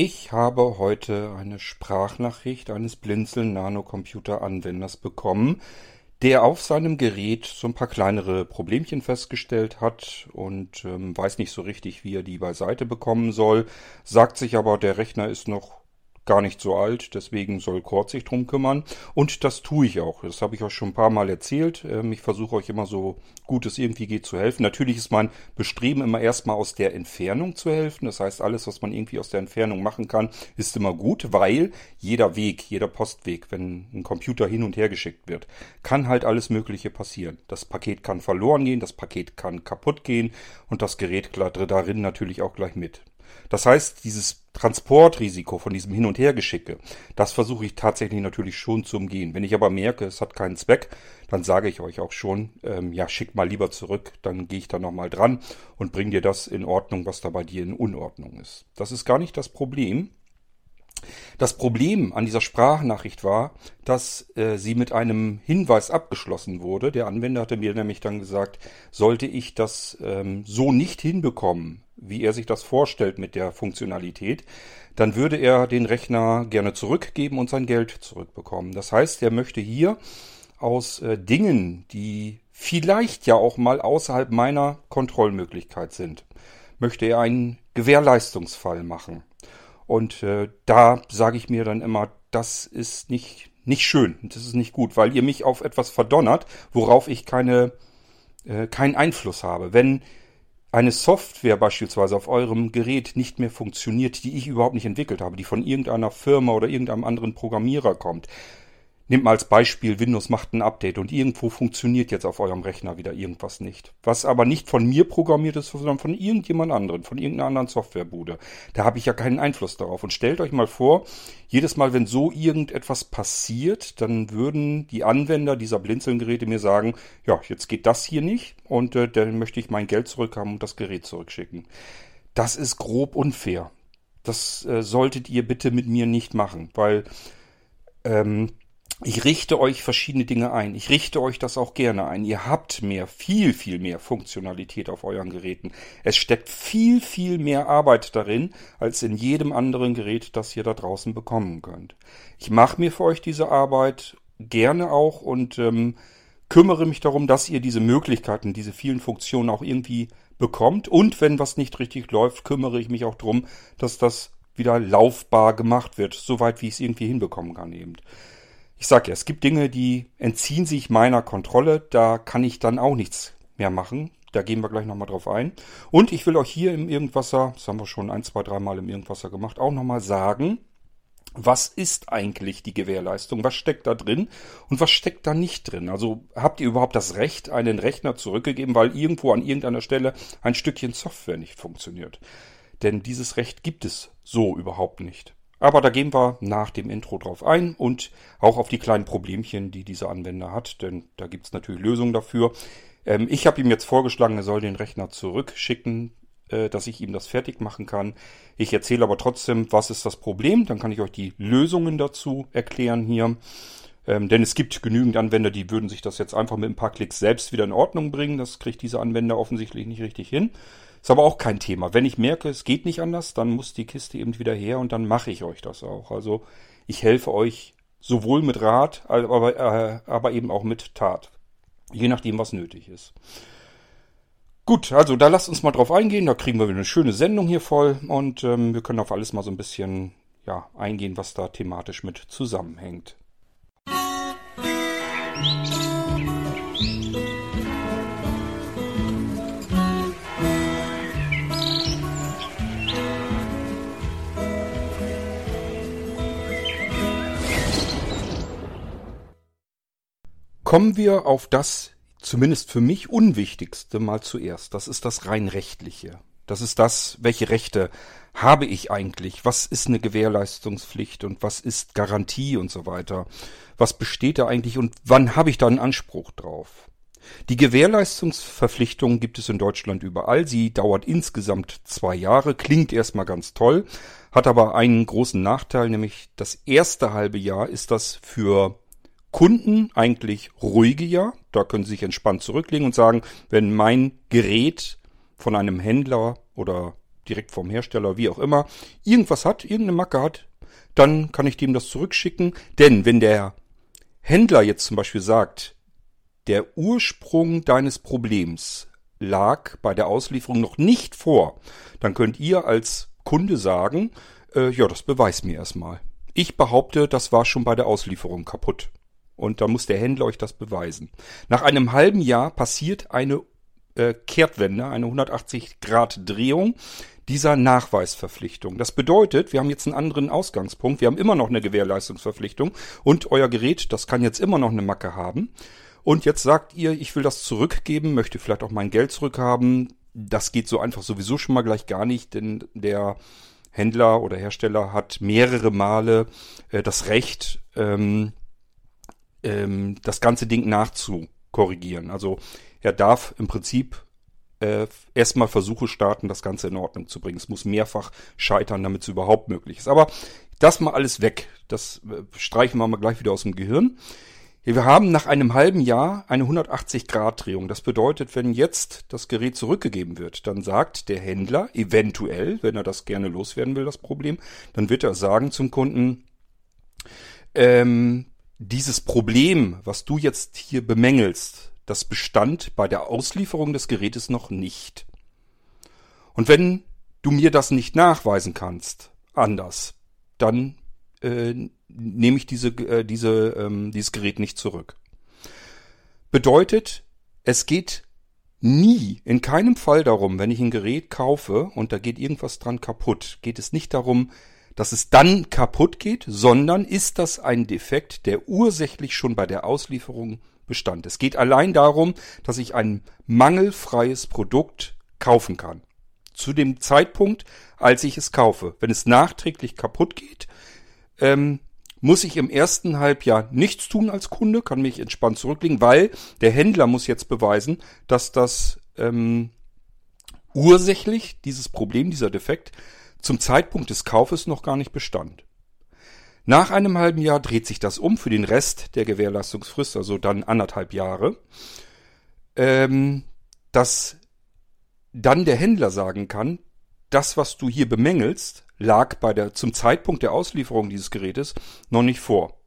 Ich habe heute eine Sprachnachricht eines Blinzeln Nanocomputer Anwenders bekommen, der auf seinem Gerät so ein paar kleinere Problemchen festgestellt hat und ähm, weiß nicht so richtig, wie er die beiseite bekommen soll, sagt sich aber, der Rechner ist noch gar nicht so alt, deswegen soll Kurt sich drum kümmern. Und das tue ich auch. Das habe ich euch schon ein paar Mal erzählt. Ähm, ich versuche euch immer so gut es irgendwie geht zu helfen. Natürlich ist mein Bestreben immer erstmal aus der Entfernung zu helfen. Das heißt, alles, was man irgendwie aus der Entfernung machen kann, ist immer gut, weil jeder Weg, jeder Postweg, wenn ein Computer hin und her geschickt wird, kann halt alles Mögliche passieren. Das Paket kann verloren gehen, das Paket kann kaputt gehen und das Gerät darin natürlich auch gleich mit. Das heißt, dieses Transportrisiko von diesem Hin- und Hergeschicke, das versuche ich tatsächlich natürlich schon zu umgehen. Wenn ich aber merke, es hat keinen Zweck, dann sage ich euch auch schon, ähm, ja, schick mal lieber zurück, dann gehe ich da nochmal dran und bring dir das in Ordnung, was da bei dir in Unordnung ist. Das ist gar nicht das Problem. Das Problem an dieser Sprachnachricht war, dass äh, sie mit einem Hinweis abgeschlossen wurde. Der Anwender hatte mir nämlich dann gesagt, sollte ich das ähm, so nicht hinbekommen, wie er sich das vorstellt mit der Funktionalität, dann würde er den Rechner gerne zurückgeben und sein Geld zurückbekommen. Das heißt, er möchte hier aus äh, Dingen, die vielleicht ja auch mal außerhalb meiner Kontrollmöglichkeit sind, möchte er einen Gewährleistungsfall machen. Und äh, da sage ich mir dann immer, das ist nicht, nicht schön, das ist nicht gut, weil ihr mich auf etwas verdonnert, worauf ich keine, äh, keinen Einfluss habe. Wenn eine Software beispielsweise auf eurem Gerät nicht mehr funktioniert, die ich überhaupt nicht entwickelt habe, die von irgendeiner Firma oder irgendeinem anderen Programmierer kommt, Nehmt mal als Beispiel, Windows macht ein Update und irgendwo funktioniert jetzt auf eurem Rechner wieder irgendwas nicht. Was aber nicht von mir programmiert ist, sondern von irgendjemand anderen, von irgendeiner anderen Softwarebude. Da habe ich ja keinen Einfluss darauf. Und stellt euch mal vor, jedes Mal, wenn so irgendetwas passiert, dann würden die Anwender dieser Blinzelgeräte mir sagen, ja, jetzt geht das hier nicht und äh, dann möchte ich mein Geld zurückhaben und das Gerät zurückschicken. Das ist grob unfair. Das äh, solltet ihr bitte mit mir nicht machen, weil ähm, ich richte euch verschiedene Dinge ein. Ich richte euch das auch gerne ein. Ihr habt mehr, viel, viel mehr Funktionalität auf euren Geräten. Es steckt viel, viel mehr Arbeit darin, als in jedem anderen Gerät, das ihr da draußen bekommen könnt. Ich mache mir für euch diese Arbeit gerne auch und ähm, kümmere mich darum, dass ihr diese Möglichkeiten, diese vielen Funktionen auch irgendwie bekommt. Und wenn was nicht richtig läuft, kümmere ich mich auch darum, dass das wieder laufbar gemacht wird, soweit wie ich es irgendwie hinbekommen kann eben. Ich sag ja, es gibt Dinge, die entziehen sich meiner Kontrolle, da kann ich dann auch nichts mehr machen. Da gehen wir gleich nochmal drauf ein. Und ich will euch hier im Irgendwasser, das haben wir schon ein, zwei, dreimal im Irgendwasser gemacht, auch nochmal sagen, was ist eigentlich die Gewährleistung? Was steckt da drin und was steckt da nicht drin? Also habt ihr überhaupt das Recht, einen Rechner zurückgegeben, weil irgendwo an irgendeiner Stelle ein Stückchen Software nicht funktioniert? Denn dieses Recht gibt es so überhaupt nicht. Aber da gehen wir nach dem Intro drauf ein und auch auf die kleinen Problemchen, die dieser Anwender hat, denn da gibt's natürlich Lösungen dafür. Ähm, ich habe ihm jetzt vorgeschlagen, er soll den Rechner zurückschicken, äh, dass ich ihm das fertig machen kann. Ich erzähle aber trotzdem, was ist das Problem, dann kann ich euch die Lösungen dazu erklären hier. Ähm, denn es gibt genügend Anwender, die würden sich das jetzt einfach mit ein paar Klicks selbst wieder in Ordnung bringen. Das kriegt dieser Anwender offensichtlich nicht richtig hin. Ist aber auch kein Thema. Wenn ich merke, es geht nicht anders, dann muss die Kiste eben wieder her und dann mache ich euch das auch. Also ich helfe euch sowohl mit Rat, aber, äh, aber eben auch mit Tat. Je nachdem, was nötig ist. Gut, also da lasst uns mal drauf eingehen. Da kriegen wir eine schöne Sendung hier voll und ähm, wir können auf alles mal so ein bisschen ja, eingehen, was da thematisch mit zusammenhängt. Musik Kommen wir auf das, zumindest für mich, unwichtigste mal zuerst. Das ist das rein rechtliche. Das ist das, welche Rechte habe ich eigentlich? Was ist eine Gewährleistungspflicht und was ist Garantie und so weiter? Was besteht da eigentlich und wann habe ich da einen Anspruch drauf? Die Gewährleistungsverpflichtung gibt es in Deutschland überall. Sie dauert insgesamt zwei Jahre, klingt erstmal ganz toll, hat aber einen großen Nachteil, nämlich das erste halbe Jahr ist das für Kunden eigentlich ruhige ja. Da können Sie sich entspannt zurücklegen und sagen, wenn mein Gerät von einem Händler oder direkt vom Hersteller, wie auch immer, irgendwas hat, irgendeine Macke hat, dann kann ich dem das zurückschicken. Denn wenn der Händler jetzt zum Beispiel sagt, der Ursprung deines Problems lag bei der Auslieferung noch nicht vor, dann könnt ihr als Kunde sagen, äh, ja, das beweist mir erstmal. Ich behaupte, das war schon bei der Auslieferung kaputt. Und da muss der Händler euch das beweisen. Nach einem halben Jahr passiert eine äh, Kehrtwende, eine 180 Grad Drehung dieser Nachweisverpflichtung. Das bedeutet, wir haben jetzt einen anderen Ausgangspunkt. Wir haben immer noch eine Gewährleistungsverpflichtung und euer Gerät, das kann jetzt immer noch eine Macke haben. Und jetzt sagt ihr, ich will das zurückgeben, möchte vielleicht auch mein Geld zurückhaben. Das geht so einfach sowieso schon mal gleich gar nicht, denn der Händler oder Hersteller hat mehrere Male äh, das Recht, ähm, ähm, das ganze Ding nachzukorrigieren. Also er darf im Prinzip äh, erstmal Versuche starten, das Ganze in Ordnung zu bringen. Es muss mehrfach scheitern, damit es überhaupt möglich ist. Aber das mal alles weg. Das äh, streichen wir mal gleich wieder aus dem Gehirn. Wir haben nach einem halben Jahr eine 180-Grad-Drehung. Das bedeutet, wenn jetzt das Gerät zurückgegeben wird, dann sagt der Händler eventuell, wenn er das gerne loswerden will, das Problem, dann wird er sagen zum Kunden, ähm, dieses Problem, was du jetzt hier bemängelst, das bestand bei der Auslieferung des Gerätes noch nicht. Und wenn du mir das nicht nachweisen kannst, anders, dann äh, nehme ich diese, äh, diese, ähm, dieses Gerät nicht zurück. Bedeutet, es geht nie, in keinem Fall darum, wenn ich ein Gerät kaufe und da geht irgendwas dran kaputt, geht es nicht darum, dass es dann kaputt geht, sondern ist das ein Defekt, der ursächlich schon bei der Auslieferung bestand. Es geht allein darum, dass ich ein mangelfreies Produkt kaufen kann. Zu dem Zeitpunkt, als ich es kaufe. Wenn es nachträglich kaputt geht, ähm, muss ich im ersten Halbjahr nichts tun als Kunde, kann mich entspannt zurücklegen, weil der Händler muss jetzt beweisen, dass das ähm, ursächlich dieses Problem, dieser Defekt zum Zeitpunkt des Kaufes noch gar nicht bestand. Nach einem halben Jahr dreht sich das um für den Rest der Gewährleistungsfrist, also dann anderthalb Jahre, ähm, dass dann der Händler sagen kann, das, was du hier bemängelst, lag bei der, zum Zeitpunkt der Auslieferung dieses Gerätes noch nicht vor.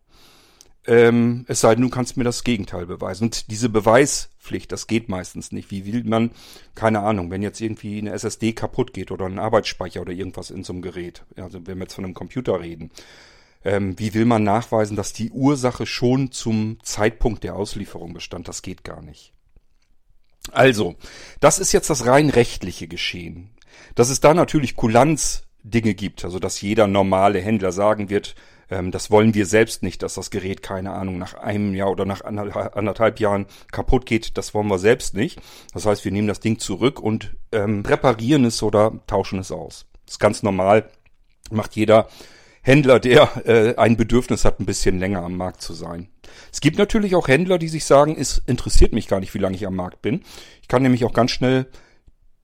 Ähm, es sei denn, du kannst mir das Gegenteil beweisen. Und diese Beweispflicht, das geht meistens nicht. Wie will man, keine Ahnung, wenn jetzt irgendwie eine SSD kaputt geht oder ein Arbeitsspeicher oder irgendwas in so einem Gerät, also wenn wir jetzt von einem Computer reden, ähm, wie will man nachweisen, dass die Ursache schon zum Zeitpunkt der Auslieferung bestand? Das geht gar nicht. Also, das ist jetzt das rein rechtliche Geschehen. Dass es da natürlich Kulanzdinge gibt, also dass jeder normale Händler sagen wird, ähm, das wollen wir selbst nicht, dass das Gerät, keine Ahnung, nach einem Jahr oder nach anderthalb Jahren kaputt geht, das wollen wir selbst nicht. Das heißt, wir nehmen das Ding zurück und ähm, reparieren es oder tauschen es aus. Das ist ganz normal, macht jeder Händler, der äh, ein Bedürfnis hat, ein bisschen länger am Markt zu sein. Es gibt natürlich auch Händler, die sich sagen, es interessiert mich gar nicht, wie lange ich am Markt bin. Ich kann nämlich auch ganz schnell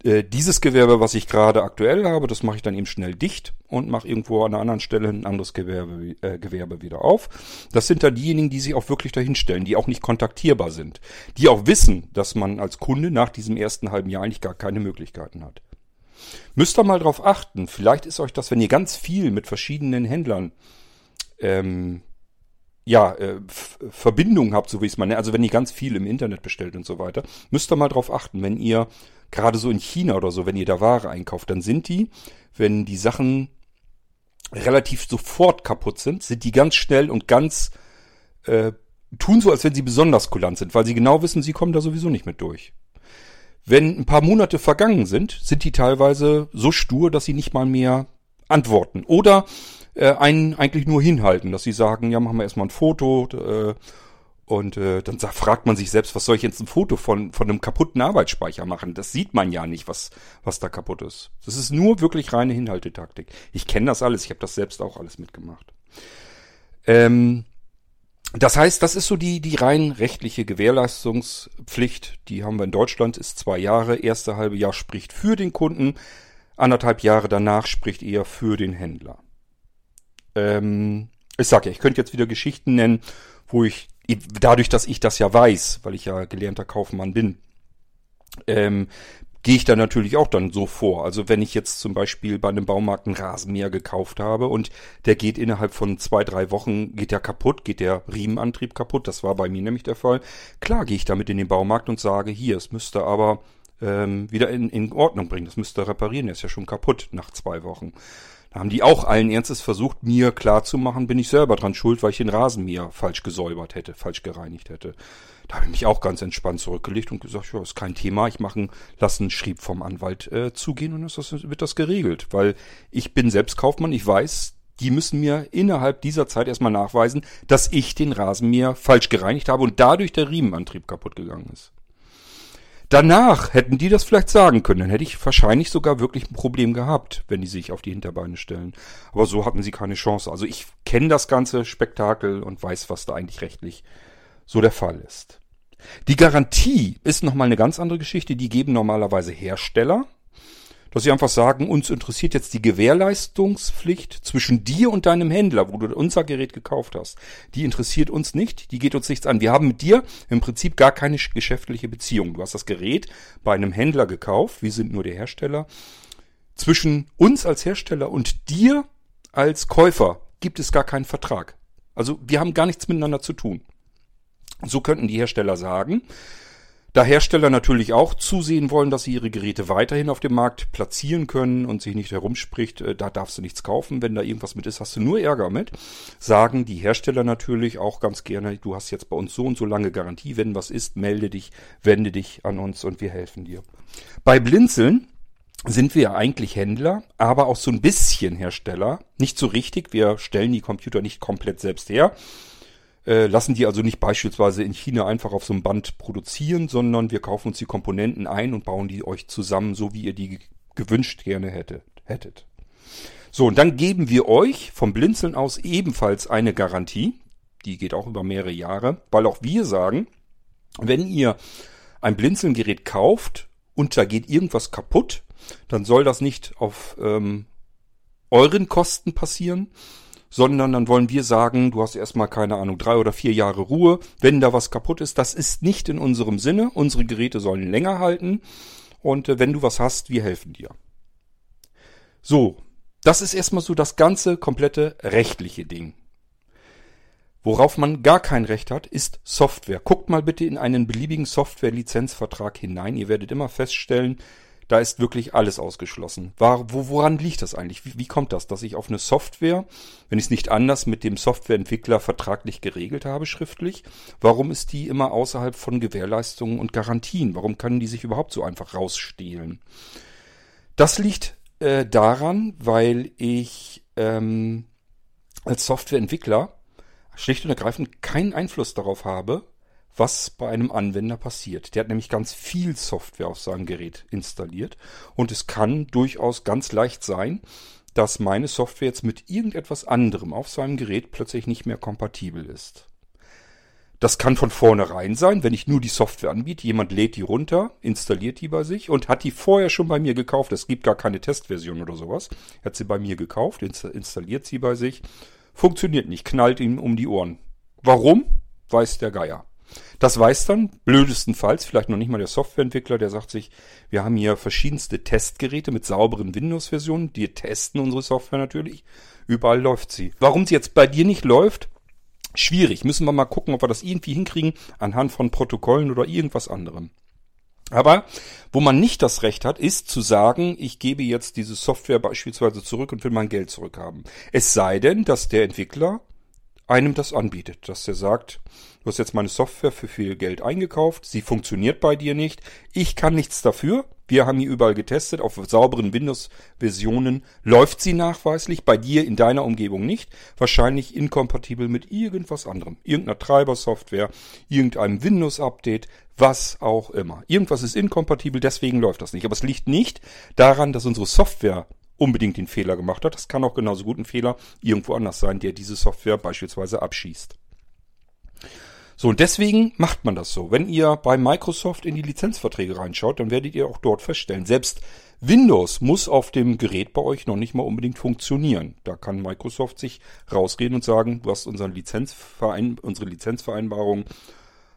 äh, dieses Gewerbe, was ich gerade aktuell habe, das mache ich dann eben schnell dicht und mache irgendwo an einer anderen Stelle ein anderes Gewerbe, äh, Gewerbe wieder auf. Das sind dann diejenigen, die sich auch wirklich dahin stellen, die auch nicht kontaktierbar sind, die auch wissen, dass man als Kunde nach diesem ersten halben Jahr eigentlich gar keine Möglichkeiten hat. Müsst ihr mal drauf achten. Vielleicht ist euch das, wenn ihr ganz viel mit verschiedenen Händlern ähm, ja, äh, Verbindungen habt, so wie ich es meine, also wenn ihr ganz viel im Internet bestellt und so weiter, müsst ihr mal drauf achten, wenn ihr gerade so in China oder so, wenn ihr da Ware einkauft, dann sind die, wenn die Sachen relativ sofort kaputt sind, sind die ganz schnell und ganz äh, tun so, als wenn sie besonders kulant sind, weil sie genau wissen, sie kommen da sowieso nicht mit durch. Wenn ein paar Monate vergangen sind, sind die teilweise so stur, dass sie nicht mal mehr antworten. Oder äh, einen eigentlich nur hinhalten, dass sie sagen, ja, machen wir erstmal ein Foto äh, und äh, dann fragt man sich selbst, was soll ich jetzt ein Foto von, von einem kaputten Arbeitsspeicher machen? Das sieht man ja nicht, was, was da kaputt ist. Das ist nur wirklich reine Hinhaltetaktik. Ich kenne das alles, ich habe das selbst auch alles mitgemacht. Ähm, das heißt, das ist so die, die rein rechtliche Gewährleistungspflicht. Die haben wir in Deutschland, ist zwei Jahre. Erste halbe Jahr spricht für den Kunden, anderthalb Jahre danach spricht eher für den Händler. Ähm, ich sag ja, ich könnte jetzt wieder Geschichten nennen, wo ich dadurch, dass ich das ja weiß, weil ich ja gelernter Kaufmann bin, ähm, gehe ich da natürlich auch dann so vor. Also wenn ich jetzt zum Beispiel bei einem Baumarkt einen Rasenmäher gekauft habe und der geht innerhalb von zwei, drei Wochen, geht der kaputt, geht der Riemenantrieb kaputt, das war bei mir nämlich der Fall. Klar gehe ich damit in den Baumarkt und sage, hier, es müsste aber ähm, wieder in, in Ordnung bringen, das müsste reparieren, der ist ja schon kaputt nach zwei Wochen. Haben die auch allen Ernstes versucht, mir klarzumachen, bin ich selber dran schuld, weil ich den Rasenmäher falsch gesäubert hätte, falsch gereinigt hätte. Da habe ich mich auch ganz entspannt zurückgelegt und gesagt, ja, ist kein Thema, ich mache einen Schrieb vom Anwalt äh, zugehen und das, wird das geregelt. Weil ich bin selbst Kaufmann, ich weiß, die müssen mir innerhalb dieser Zeit erstmal nachweisen, dass ich den Rasenmäher falsch gereinigt habe und dadurch der Riemenantrieb kaputt gegangen ist. Danach hätten die das vielleicht sagen können, dann hätte ich wahrscheinlich sogar wirklich ein Problem gehabt, wenn die sich auf die Hinterbeine stellen. Aber so hatten sie keine Chance. Also ich kenne das ganze Spektakel und weiß, was da eigentlich rechtlich so der Fall ist. Die Garantie ist nochmal eine ganz andere Geschichte. Die geben normalerweise Hersteller, dass sie einfach sagen, uns interessiert jetzt die Gewährleistungspflicht zwischen dir und deinem Händler, wo du unser Gerät gekauft hast. Die interessiert uns nicht, die geht uns nichts an. Wir haben mit dir im Prinzip gar keine geschäftliche Beziehung. Du hast das Gerät bei einem Händler gekauft, wir sind nur der Hersteller. Zwischen uns als Hersteller und dir als Käufer gibt es gar keinen Vertrag. Also wir haben gar nichts miteinander zu tun. So könnten die Hersteller sagen. Da Hersteller natürlich auch zusehen wollen, dass sie ihre Geräte weiterhin auf dem Markt platzieren können und sich nicht herumspricht, äh, da darfst du nichts kaufen, wenn da irgendwas mit ist, hast du nur Ärger mit, sagen die Hersteller natürlich auch ganz gerne, du hast jetzt bei uns so und so lange Garantie, wenn was ist, melde dich, wende dich an uns und wir helfen dir. Bei Blinzeln sind wir ja eigentlich Händler, aber auch so ein bisschen Hersteller. Nicht so richtig, wir stellen die Computer nicht komplett selbst her, äh, lassen die also nicht beispielsweise in China einfach auf so einem Band produzieren, sondern wir kaufen uns die Komponenten ein und bauen die euch zusammen, so wie ihr die gewünscht gerne hättet. hättet. So, und dann geben wir euch vom Blinzeln aus ebenfalls eine Garantie. Die geht auch über mehrere Jahre, weil auch wir sagen, wenn ihr ein Blinzeln-Gerät kauft und da geht irgendwas kaputt, dann soll das nicht auf ähm, euren Kosten passieren, sondern dann wollen wir sagen, du hast erstmal keine Ahnung, drei oder vier Jahre Ruhe, wenn da was kaputt ist. Das ist nicht in unserem Sinne. Unsere Geräte sollen länger halten und äh, wenn du was hast, wir helfen dir. So, das ist erstmal so das ganze komplette rechtliche Ding. Worauf man gar kein Recht hat, ist Software. Guckt mal bitte in einen beliebigen Software-Lizenzvertrag hinein. Ihr werdet immer feststellen, da ist wirklich alles ausgeschlossen. War, wo, woran liegt das eigentlich? Wie, wie kommt das, dass ich auf eine Software, wenn ich es nicht anders mit dem Softwareentwickler vertraglich geregelt habe, schriftlich, warum ist die immer außerhalb von Gewährleistungen und Garantien? Warum können die sich überhaupt so einfach rausstehlen? Das liegt äh, daran, weil ich ähm, als Softwareentwickler schlicht und ergreifend keinen Einfluss darauf habe, was bei einem Anwender passiert. Der hat nämlich ganz viel Software auf seinem Gerät installiert und es kann durchaus ganz leicht sein, dass meine Software jetzt mit irgendetwas anderem auf seinem Gerät plötzlich nicht mehr kompatibel ist. Das kann von vornherein sein, wenn ich nur die Software anbiete. Jemand lädt die runter, installiert die bei sich und hat die vorher schon bei mir gekauft. Es gibt gar keine Testversion oder sowas. Er hat sie bei mir gekauft, installiert sie bei sich. Funktioniert nicht, knallt ihm um die Ohren. Warum? Weiß der Geier. Das weiß dann blödestenfalls vielleicht noch nicht mal der Softwareentwickler, der sagt sich, wir haben hier verschiedenste Testgeräte mit sauberen Windows-Versionen, die testen unsere Software natürlich. Überall läuft sie. Warum sie jetzt bei dir nicht läuft, schwierig. Müssen wir mal gucken, ob wir das irgendwie hinkriegen anhand von Protokollen oder irgendwas anderem. Aber wo man nicht das Recht hat, ist zu sagen, ich gebe jetzt diese Software beispielsweise zurück und will mein Geld zurückhaben. Es sei denn, dass der Entwickler einem das anbietet, dass er sagt, du hast jetzt meine Software für viel Geld eingekauft, sie funktioniert bei dir nicht, ich kann nichts dafür, wir haben hier überall getestet, auf sauberen Windows-Versionen läuft sie nachweislich, bei dir in deiner Umgebung nicht, wahrscheinlich inkompatibel mit irgendwas anderem, irgendeiner Treibersoftware, irgendeinem Windows-Update, was auch immer. Irgendwas ist inkompatibel, deswegen läuft das nicht. Aber es liegt nicht daran, dass unsere Software unbedingt den Fehler gemacht hat. Das kann auch genauso gut ein Fehler irgendwo anders sein, der diese Software beispielsweise abschießt. So, und deswegen macht man das so. Wenn ihr bei Microsoft in die Lizenzverträge reinschaut, dann werdet ihr auch dort feststellen, selbst Windows muss auf dem Gerät bei euch noch nicht mal unbedingt funktionieren. Da kann Microsoft sich rausgehen und sagen, du hast unseren Lizenzverein, unsere Lizenzvereinbarung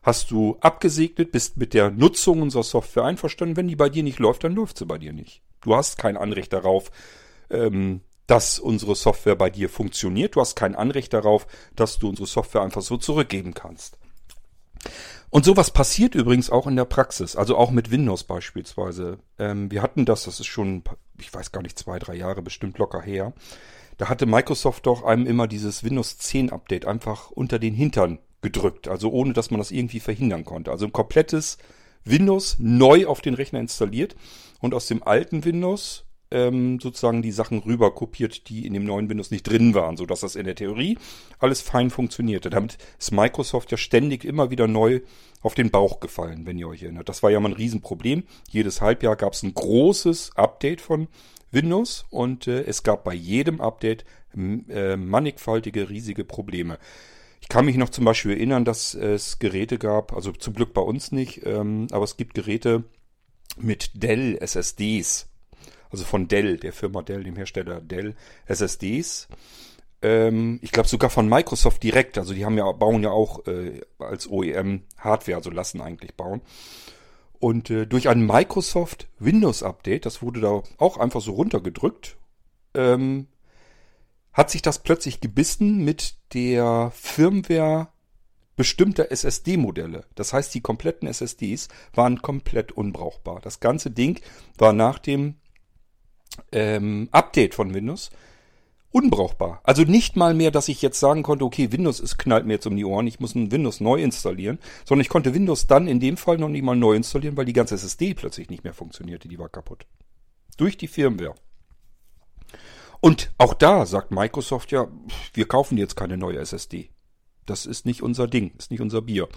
hast du abgesegnet, bist mit der Nutzung unserer Software einverstanden. Wenn die bei dir nicht läuft, dann läuft sie bei dir nicht. Du hast kein Anrecht darauf, ähm, dass unsere Software bei dir funktioniert. Du hast kein Anrecht darauf, dass du unsere Software einfach so zurückgeben kannst. Und sowas passiert übrigens auch in der Praxis, also auch mit Windows beispielsweise. Ähm, wir hatten das, das ist schon, ich weiß gar nicht, zwei, drei Jahre bestimmt locker her. Da hatte Microsoft doch einem immer dieses Windows 10 Update einfach unter den Hintern gedrückt, also ohne dass man das irgendwie verhindern konnte. Also ein komplettes Windows neu auf den Rechner installiert und aus dem alten Windows ähm, sozusagen die Sachen rüber kopiert, die in dem neuen Windows nicht drin waren, so dass das in der Theorie alles fein funktionierte. Damit ist Microsoft ja ständig immer wieder neu auf den Bauch gefallen, wenn ihr euch erinnert. Das war ja mal ein Riesenproblem. Jedes Halbjahr gab es ein großes Update von Windows und äh, es gab bei jedem Update äh, mannigfaltige, riesige Probleme. Ich kann mich noch zum Beispiel erinnern, dass es Geräte gab, also zum Glück bei uns nicht, ähm, aber es gibt Geräte mit Dell SSDs also von Dell, der Firma Dell, dem Hersteller Dell, SSDs. Ähm, ich glaube sogar von Microsoft direkt, also die haben ja, bauen ja auch äh, als OEM Hardware, also lassen eigentlich bauen. Und äh, durch ein Microsoft Windows Update, das wurde da auch einfach so runtergedrückt, ähm, hat sich das plötzlich gebissen mit der Firmware bestimmter SSD-Modelle. Das heißt, die kompletten SSDs waren komplett unbrauchbar. Das ganze Ding war nach dem ähm, Update von Windows unbrauchbar. Also nicht mal mehr, dass ich jetzt sagen konnte, okay, Windows ist knallt mir jetzt um die Ohren, ich muss ein Windows neu installieren, sondern ich konnte Windows dann in dem Fall noch nicht mal neu installieren, weil die ganze SSD plötzlich nicht mehr funktionierte, die war kaputt. Durch die Firmware. Und auch da sagt Microsoft ja, wir kaufen jetzt keine neue SSD. Das ist nicht unser Ding, ist nicht unser Bier.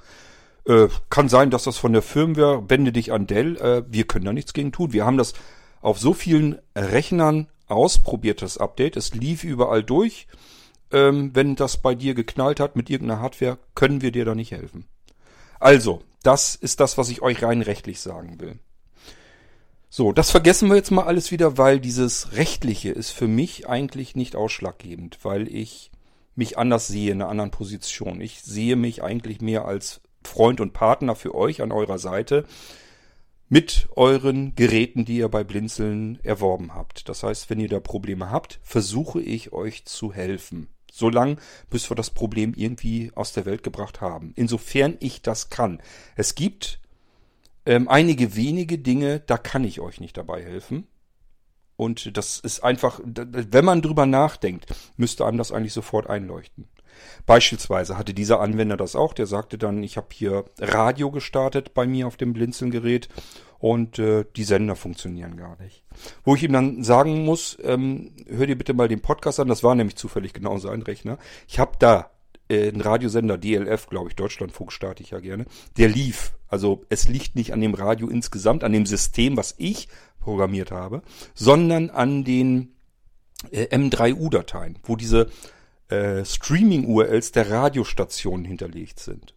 Äh, kann sein, dass das von der Firmware, wende dich an Dell, äh, wir können da nichts gegen tun. Wir haben das auf so vielen Rechnern ausprobiertes Update. Es lief überall durch. Ähm, wenn das bei dir geknallt hat mit irgendeiner Hardware, können wir dir da nicht helfen. Also, das ist das, was ich euch rein rechtlich sagen will. So, das vergessen wir jetzt mal alles wieder, weil dieses Rechtliche ist für mich eigentlich nicht ausschlaggebend, weil ich mich anders sehe, in einer anderen Position. Ich sehe mich eigentlich mehr als Freund und Partner für euch an eurer Seite, mit euren Geräten, die ihr bei Blinzeln erworben habt. Das heißt, wenn ihr da Probleme habt, versuche ich euch zu helfen. Solange, bis wir das Problem irgendwie aus der Welt gebracht haben. Insofern ich das kann. Es gibt ähm, einige wenige Dinge, da kann ich euch nicht dabei helfen. Und das ist einfach, wenn man drüber nachdenkt, müsste einem das eigentlich sofort einleuchten. Beispielsweise hatte dieser Anwender das auch, der sagte dann, ich habe hier Radio gestartet bei mir auf dem Blinzelgerät und äh, die Sender funktionieren gar nicht. Wo ich ihm dann sagen muss, ähm, hör dir bitte mal den Podcast an, das war nämlich zufällig genau sein Rechner. Ich habe da äh, einen Radiosender DLF, glaube ich, Deutschlandfunk starte ich ja gerne, der lief. Also es liegt nicht an dem Radio insgesamt, an dem System, was ich programmiert habe, sondern an den äh, M3U-Dateien, wo diese äh, Streaming-URLs der Radiostationen hinterlegt sind.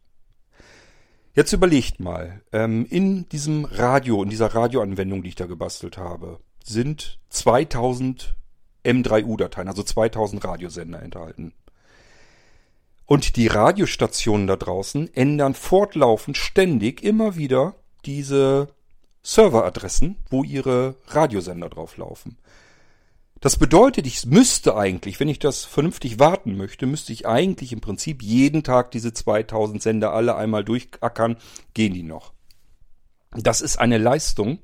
Jetzt überlegt mal, ähm, in diesem Radio, in dieser Radioanwendung, die ich da gebastelt habe, sind 2000 M3U-Dateien, also 2000 Radiosender enthalten. Und die Radiostationen da draußen ändern fortlaufend ständig immer wieder diese Serveradressen, wo ihre Radiosender drauf laufen. Das bedeutet, ich müsste eigentlich, wenn ich das vernünftig warten möchte, müsste ich eigentlich im Prinzip jeden Tag diese 2000 Sender alle einmal durchackern, gehen die noch. Das ist eine Leistung,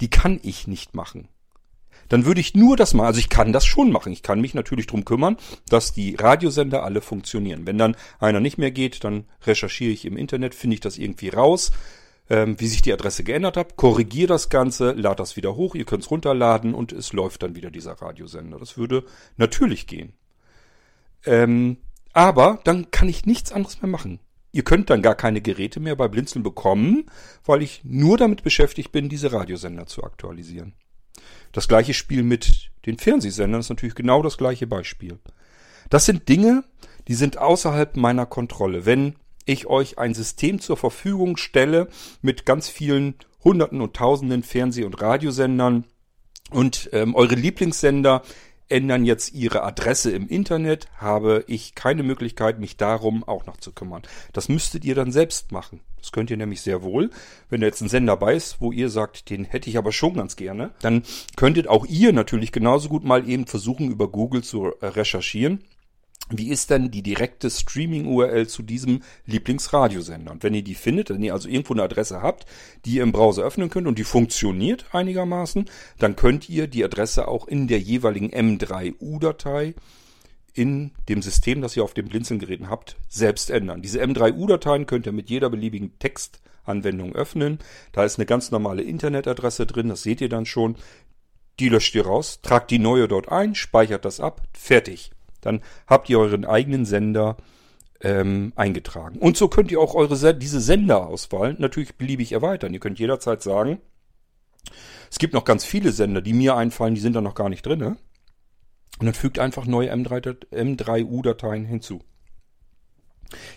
die kann ich nicht machen. Dann würde ich nur das machen. Also ich kann das schon machen. Ich kann mich natürlich drum kümmern, dass die Radiosender alle funktionieren. Wenn dann einer nicht mehr geht, dann recherchiere ich im Internet, finde ich das irgendwie raus, ähm, wie sich die Adresse geändert hat, korrigiere das Ganze, lade das wieder hoch, ihr könnt es runterladen und es läuft dann wieder dieser Radiosender. Das würde natürlich gehen. Ähm, aber dann kann ich nichts anderes mehr machen. Ihr könnt dann gar keine Geräte mehr bei Blinzeln bekommen, weil ich nur damit beschäftigt bin, diese Radiosender zu aktualisieren. Das gleiche Spiel mit den Fernsehsendern ist natürlich genau das gleiche Beispiel. Das sind Dinge, die sind außerhalb meiner Kontrolle. Wenn ich euch ein System zur Verfügung stelle mit ganz vielen Hunderten und Tausenden Fernseh- und Radiosendern und ähm, eure Lieblingssender ändern jetzt ihre Adresse im Internet, habe ich keine Möglichkeit, mich darum auch noch zu kümmern. Das müsstet ihr dann selbst machen. Das könnt ihr nämlich sehr wohl. Wenn da jetzt ein Sender bei ist, wo ihr sagt, den hätte ich aber schon ganz gerne, dann könntet auch ihr natürlich genauso gut mal eben versuchen, über Google zu recherchieren wie ist denn die direkte Streaming-URL zu diesem Lieblingsradiosender? Und wenn ihr die findet, wenn ihr also irgendwo eine Adresse habt, die ihr im Browser öffnen könnt und die funktioniert einigermaßen, dann könnt ihr die Adresse auch in der jeweiligen M3U-Datei in dem System, das ihr auf den Blinzelgeräten habt, selbst ändern. Diese M3U-Dateien könnt ihr mit jeder beliebigen Textanwendung öffnen. Da ist eine ganz normale Internetadresse drin, das seht ihr dann schon. Die löscht ihr raus, tragt die neue dort ein, speichert das ab, fertig. Dann habt ihr euren eigenen Sender ähm, eingetragen. Und so könnt ihr auch eure diese Senderauswahl natürlich beliebig erweitern. Ihr könnt jederzeit sagen, es gibt noch ganz viele Sender, die mir einfallen, die sind da noch gar nicht drinne. Und dann fügt einfach neue M3U-Dateien hinzu.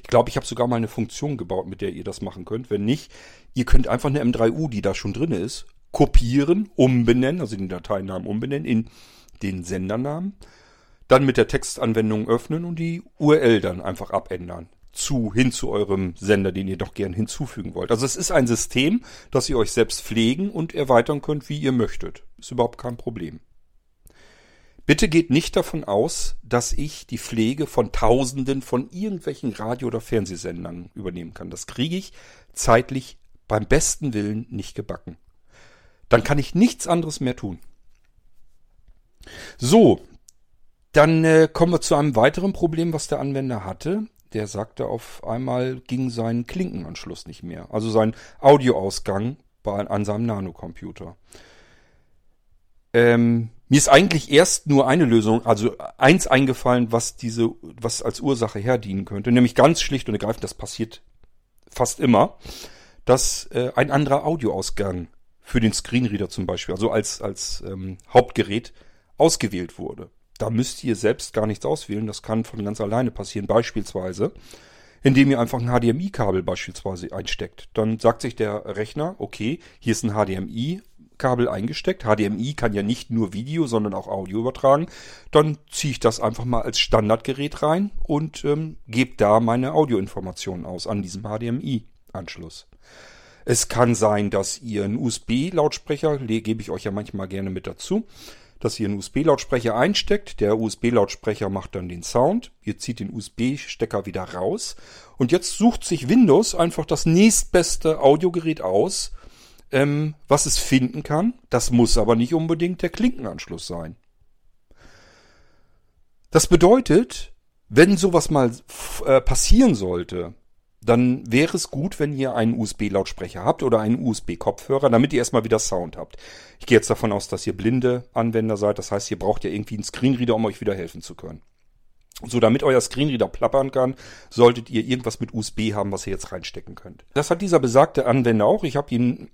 Ich glaube, ich habe sogar mal eine Funktion gebaut, mit der ihr das machen könnt. Wenn nicht, ihr könnt einfach eine M3U, die da schon drinne ist, kopieren, umbenennen, also den Dateinamen umbenennen in den Sendernamen dann mit der Textanwendung öffnen und die URL dann einfach abändern. Zu, hin zu eurem Sender, den ihr doch gern hinzufügen wollt. Also es ist ein System, das ihr euch selbst pflegen und erweitern könnt, wie ihr möchtet. Ist überhaupt kein Problem. Bitte geht nicht davon aus, dass ich die Pflege von Tausenden von irgendwelchen Radio- oder Fernsehsendern übernehmen kann. Das kriege ich zeitlich beim besten Willen nicht gebacken. Dann kann ich nichts anderes mehr tun. So, dann äh, kommen wir zu einem weiteren Problem, was der Anwender hatte. Der sagte auf einmal ging sein Klinkenanschluss nicht mehr. Also sein Audioausgang bei, an seinem Nanocomputer. Ähm, mir ist eigentlich erst nur eine Lösung, also eins eingefallen, was diese, was als Ursache herdienen könnte. Nämlich ganz schlicht und ergreifend, das passiert fast immer, dass äh, ein anderer Audioausgang für den Screenreader zum Beispiel, also als, als ähm, Hauptgerät ausgewählt wurde. Da müsst ihr selbst gar nichts auswählen. Das kann von ganz alleine passieren. Beispielsweise, indem ihr einfach ein HDMI-Kabel beispielsweise einsteckt. Dann sagt sich der Rechner, okay, hier ist ein HDMI-Kabel eingesteckt. HDMI kann ja nicht nur Video, sondern auch Audio übertragen. Dann ziehe ich das einfach mal als Standardgerät rein und ähm, gebe da meine Audioinformationen aus an diesem HDMI-Anschluss. Es kann sein, dass ihr einen USB-Lautsprecher, gebe ich euch ja manchmal gerne mit dazu, dass ihr einen USB-Lautsprecher einsteckt. Der USB-Lautsprecher macht dann den Sound. Ihr zieht den USB-Stecker wieder raus. Und jetzt sucht sich Windows einfach das nächstbeste Audiogerät aus, ähm, was es finden kann. Das muss aber nicht unbedingt der Klinkenanschluss sein. Das bedeutet, wenn sowas mal äh, passieren sollte, dann wäre es gut, wenn ihr einen USB-Lautsprecher habt oder einen USB-Kopfhörer, damit ihr erstmal wieder Sound habt. Ich gehe jetzt davon aus, dass ihr blinde Anwender seid. Das heißt, ihr braucht ja irgendwie einen Screenreader, um euch wieder helfen zu können. So, damit euer Screenreader plappern kann, solltet ihr irgendwas mit USB haben, was ihr jetzt reinstecken könnt. Das hat dieser besagte Anwender auch. Ich habe ihn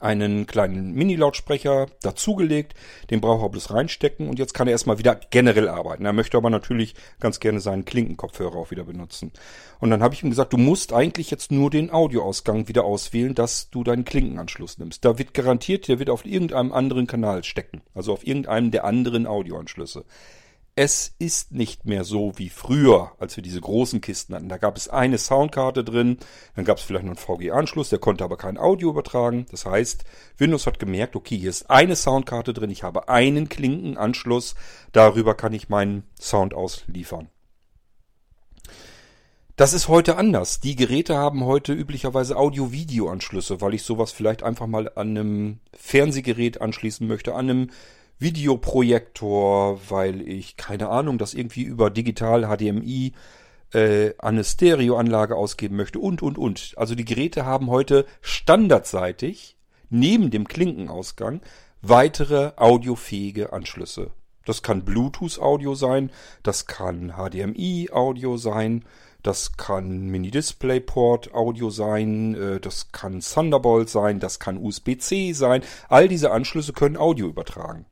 einen kleinen Mini-Lautsprecher dazugelegt, den braucht bloß reinstecken und jetzt kann er erstmal wieder generell arbeiten. Er möchte aber natürlich ganz gerne seinen Klinkenkopfhörer auch wieder benutzen. Und dann habe ich ihm gesagt, du musst eigentlich jetzt nur den Audioausgang wieder auswählen, dass du deinen Klinkenanschluss nimmst. Da wird garantiert, der wird auf irgendeinem anderen Kanal stecken, also auf irgendeinem der anderen Audioanschlüsse. Es ist nicht mehr so wie früher, als wir diese großen Kisten hatten. Da gab es eine Soundkarte drin, dann gab es vielleicht noch einen VG-Anschluss, der konnte aber kein Audio übertragen. Das heißt, Windows hat gemerkt, okay, hier ist eine Soundkarte drin, ich habe einen Klinkenanschluss, darüber kann ich meinen Sound ausliefern. Das ist heute anders. Die Geräte haben heute üblicherweise Audio-Video-Anschlüsse, weil ich sowas vielleicht einfach mal an einem Fernsehgerät anschließen möchte, an einem Videoprojektor, weil ich keine Ahnung, das irgendwie über digital HDMI äh, eine Stereoanlage ausgeben möchte und und und. Also die Geräte haben heute standardseitig neben dem Klinkenausgang weitere audiofähige Anschlüsse. Das kann Bluetooth-Audio sein, das kann HDMI-Audio sein, das kann Mini-Display-Port-Audio sein, äh, das kann Thunderbolt sein, das kann USB-C sein. All diese Anschlüsse können Audio übertragen.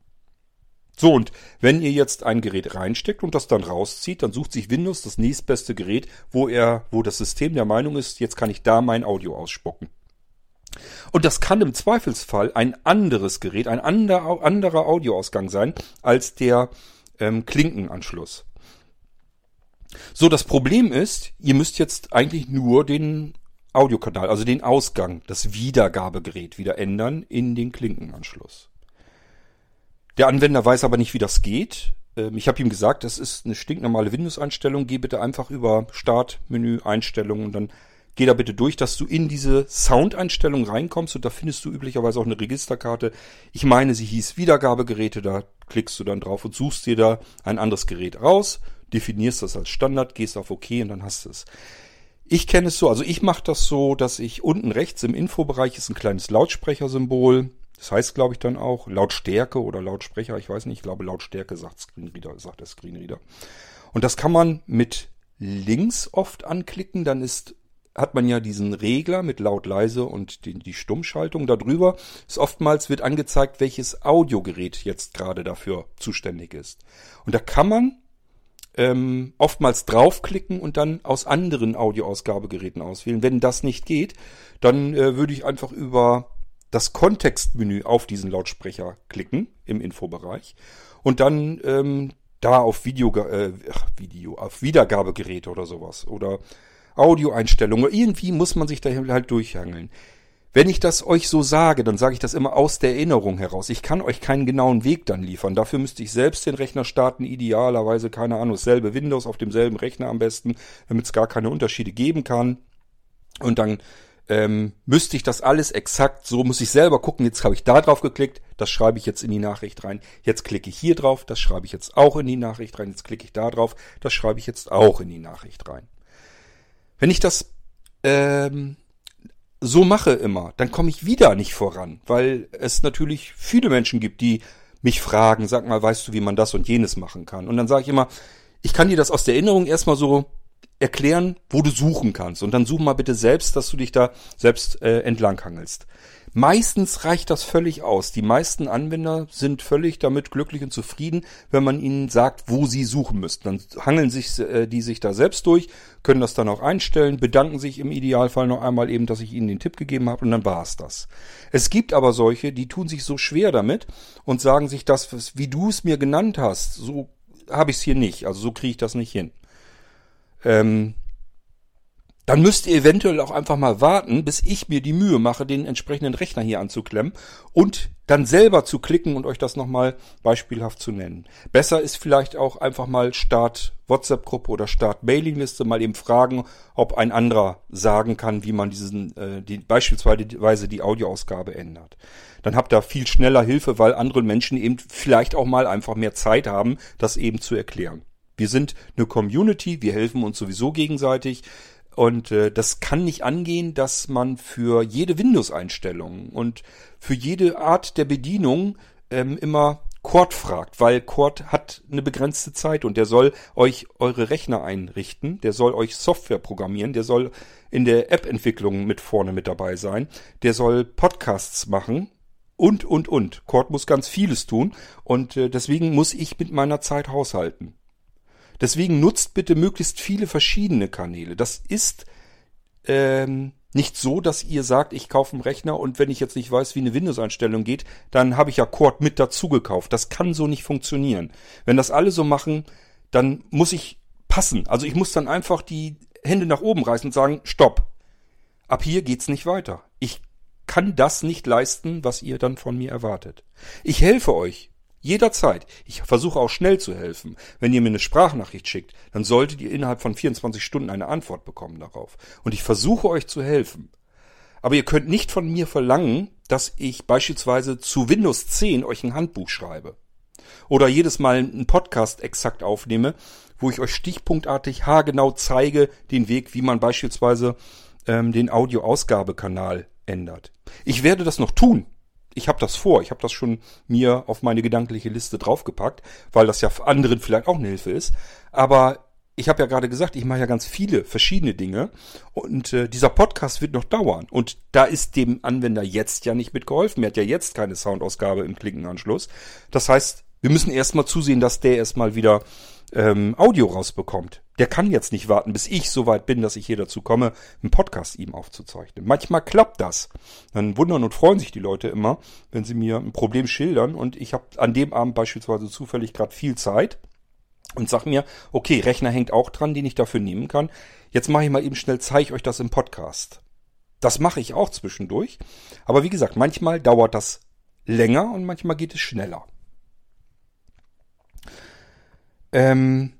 So, und wenn ihr jetzt ein Gerät reinsteckt und das dann rauszieht, dann sucht sich Windows das nächstbeste Gerät, wo er, wo das System der Meinung ist, jetzt kann ich da mein Audio ausspucken. Und das kann im Zweifelsfall ein anderes Gerät, ein anderer, anderer Audioausgang sein, als der ähm, Klinkenanschluss. So, das Problem ist, ihr müsst jetzt eigentlich nur den Audiokanal, also den Ausgang, das Wiedergabegerät wieder ändern in den Klinkenanschluss. Der Anwender weiß aber nicht, wie das geht. Ähm, ich habe ihm gesagt, das ist eine stinknormale Windows-Einstellung. Geh bitte einfach über Start, Menü, Einstellungen und dann geh da bitte durch, dass du in diese Soundeinstellung reinkommst und da findest du üblicherweise auch eine Registerkarte. Ich meine, sie hieß Wiedergabegeräte, da klickst du dann drauf und suchst dir da ein anderes Gerät raus, definierst das als Standard, gehst auf OK und dann hast du es. Ich kenne es so, also ich mache das so, dass ich unten rechts im Infobereich ist ein kleines Lautsprechersymbol. Das heißt, glaube ich, dann auch Lautstärke oder Lautsprecher, ich weiß nicht, ich glaube Lautstärke sagt Screenreader, sagt der Screenreader. Und das kann man mit links oft anklicken, dann ist hat man ja diesen Regler mit laut leise und die, die Stummschaltung. Darüber ist oftmals wird angezeigt, welches Audiogerät jetzt gerade dafür zuständig ist. Und da kann man ähm, oftmals draufklicken und dann aus anderen Audioausgabegeräten auswählen. Wenn das nicht geht, dann äh, würde ich einfach über das Kontextmenü auf diesen Lautsprecher klicken im Infobereich und dann ähm, da auf Video, äh, Video, auf Wiedergabegeräte oder sowas oder Audioeinstellungen. Irgendwie muss man sich da halt durchhangeln. Wenn ich das euch so sage, dann sage ich das immer aus der Erinnerung heraus. Ich kann euch keinen genauen Weg dann liefern. Dafür müsste ich selbst den Rechner starten, idealerweise, keine Ahnung, dasselbe Windows auf demselben Rechner am besten, damit es gar keine Unterschiede geben kann. Und dann ähm, müsste ich das alles exakt, so muss ich selber gucken, jetzt habe ich da drauf geklickt, das schreibe ich jetzt in die Nachricht rein. Jetzt klicke ich hier drauf, das schreibe ich jetzt auch in die Nachricht rein. Jetzt klicke ich da drauf, das schreibe ich jetzt auch in die Nachricht rein. Wenn ich das ähm, so mache immer, dann komme ich wieder nicht voran, weil es natürlich viele Menschen gibt, die mich fragen, sag mal, weißt du, wie man das und jenes machen kann? Und dann sage ich immer, ich kann dir das aus der Erinnerung erstmal so erklären, wo du suchen kannst. Und dann such mal bitte selbst, dass du dich da selbst äh, entlanghangelst. Meistens reicht das völlig aus. Die meisten Anwender sind völlig damit glücklich und zufrieden, wenn man ihnen sagt, wo sie suchen müssten. Dann hangeln sich äh, die sich da selbst durch, können das dann auch einstellen, bedanken sich im Idealfall noch einmal eben, dass ich ihnen den Tipp gegeben habe und dann war's das. Es gibt aber solche, die tun sich so schwer damit und sagen sich das, wie du es mir genannt hast, so habe ich es hier nicht. Also so kriege ich das nicht hin. Ähm, dann müsst ihr eventuell auch einfach mal warten, bis ich mir die Mühe mache, den entsprechenden Rechner hier anzuklemmen und dann selber zu klicken und euch das nochmal beispielhaft zu nennen. Besser ist vielleicht auch einfach mal Start WhatsApp-Gruppe oder Start Mailingliste mal eben fragen, ob ein anderer sagen kann, wie man diesen, äh, die, beispielsweise die Audioausgabe ändert. Dann habt ihr viel schneller Hilfe, weil andere Menschen eben vielleicht auch mal einfach mehr Zeit haben, das eben zu erklären. Wir sind eine Community, wir helfen uns sowieso gegenseitig. Und äh, das kann nicht angehen, dass man für jede Windows-Einstellung und für jede Art der Bedienung ähm, immer Cord fragt, weil Cord hat eine begrenzte Zeit und der soll euch eure Rechner einrichten, der soll euch Software programmieren, der soll in der App-Entwicklung mit vorne mit dabei sein, der soll Podcasts machen und, und, und. Cord muss ganz vieles tun und äh, deswegen muss ich mit meiner Zeit haushalten. Deswegen nutzt bitte möglichst viele verschiedene Kanäle. Das ist ähm, nicht so, dass ihr sagt, ich kaufe einen Rechner und wenn ich jetzt nicht weiß, wie eine Windows-Einstellung geht, dann habe ich ja Cord mit dazu gekauft. Das kann so nicht funktionieren. Wenn das alle so machen, dann muss ich passen. Also ich muss dann einfach die Hände nach oben reißen und sagen, stopp. Ab hier geht's nicht weiter. Ich kann das nicht leisten, was ihr dann von mir erwartet. Ich helfe euch. Jederzeit. Ich versuche auch schnell zu helfen. Wenn ihr mir eine Sprachnachricht schickt, dann solltet ihr innerhalb von 24 Stunden eine Antwort bekommen darauf. Und ich versuche euch zu helfen. Aber ihr könnt nicht von mir verlangen, dass ich beispielsweise zu Windows 10 euch ein Handbuch schreibe. Oder jedes Mal einen Podcast exakt aufnehme, wo ich euch stichpunktartig haargenau zeige den Weg, wie man beispielsweise ähm, den Audioausgabekanal ändert. Ich werde das noch tun ich habe das vor. Ich habe das schon mir auf meine gedankliche Liste draufgepackt, weil das ja anderen vielleicht auch eine Hilfe ist. Aber ich habe ja gerade gesagt, ich mache ja ganz viele verschiedene Dinge und äh, dieser Podcast wird noch dauern. Und da ist dem Anwender jetzt ja nicht mitgeholfen. Er hat ja jetzt keine Soundausgabe im Klinkenanschluss. Das heißt, Wir müssen erstmal zusehen, dass der erstmal wieder ähm, Audio rausbekommt. Der kann jetzt nicht warten, bis ich so weit bin, dass ich hier dazu komme, einen Podcast ihm aufzuzeichnen. Manchmal klappt das. Dann wundern und freuen sich die Leute immer, wenn sie mir ein Problem schildern und ich habe an dem Abend beispielsweise zufällig gerade viel Zeit und sag mir, okay, Rechner hängt auch dran, den ich dafür nehmen kann. Jetzt mache ich mal eben schnell, zeige euch das im Podcast. Das mache ich auch zwischendurch. Aber wie gesagt, manchmal dauert das länger und manchmal geht es schneller. Ähm,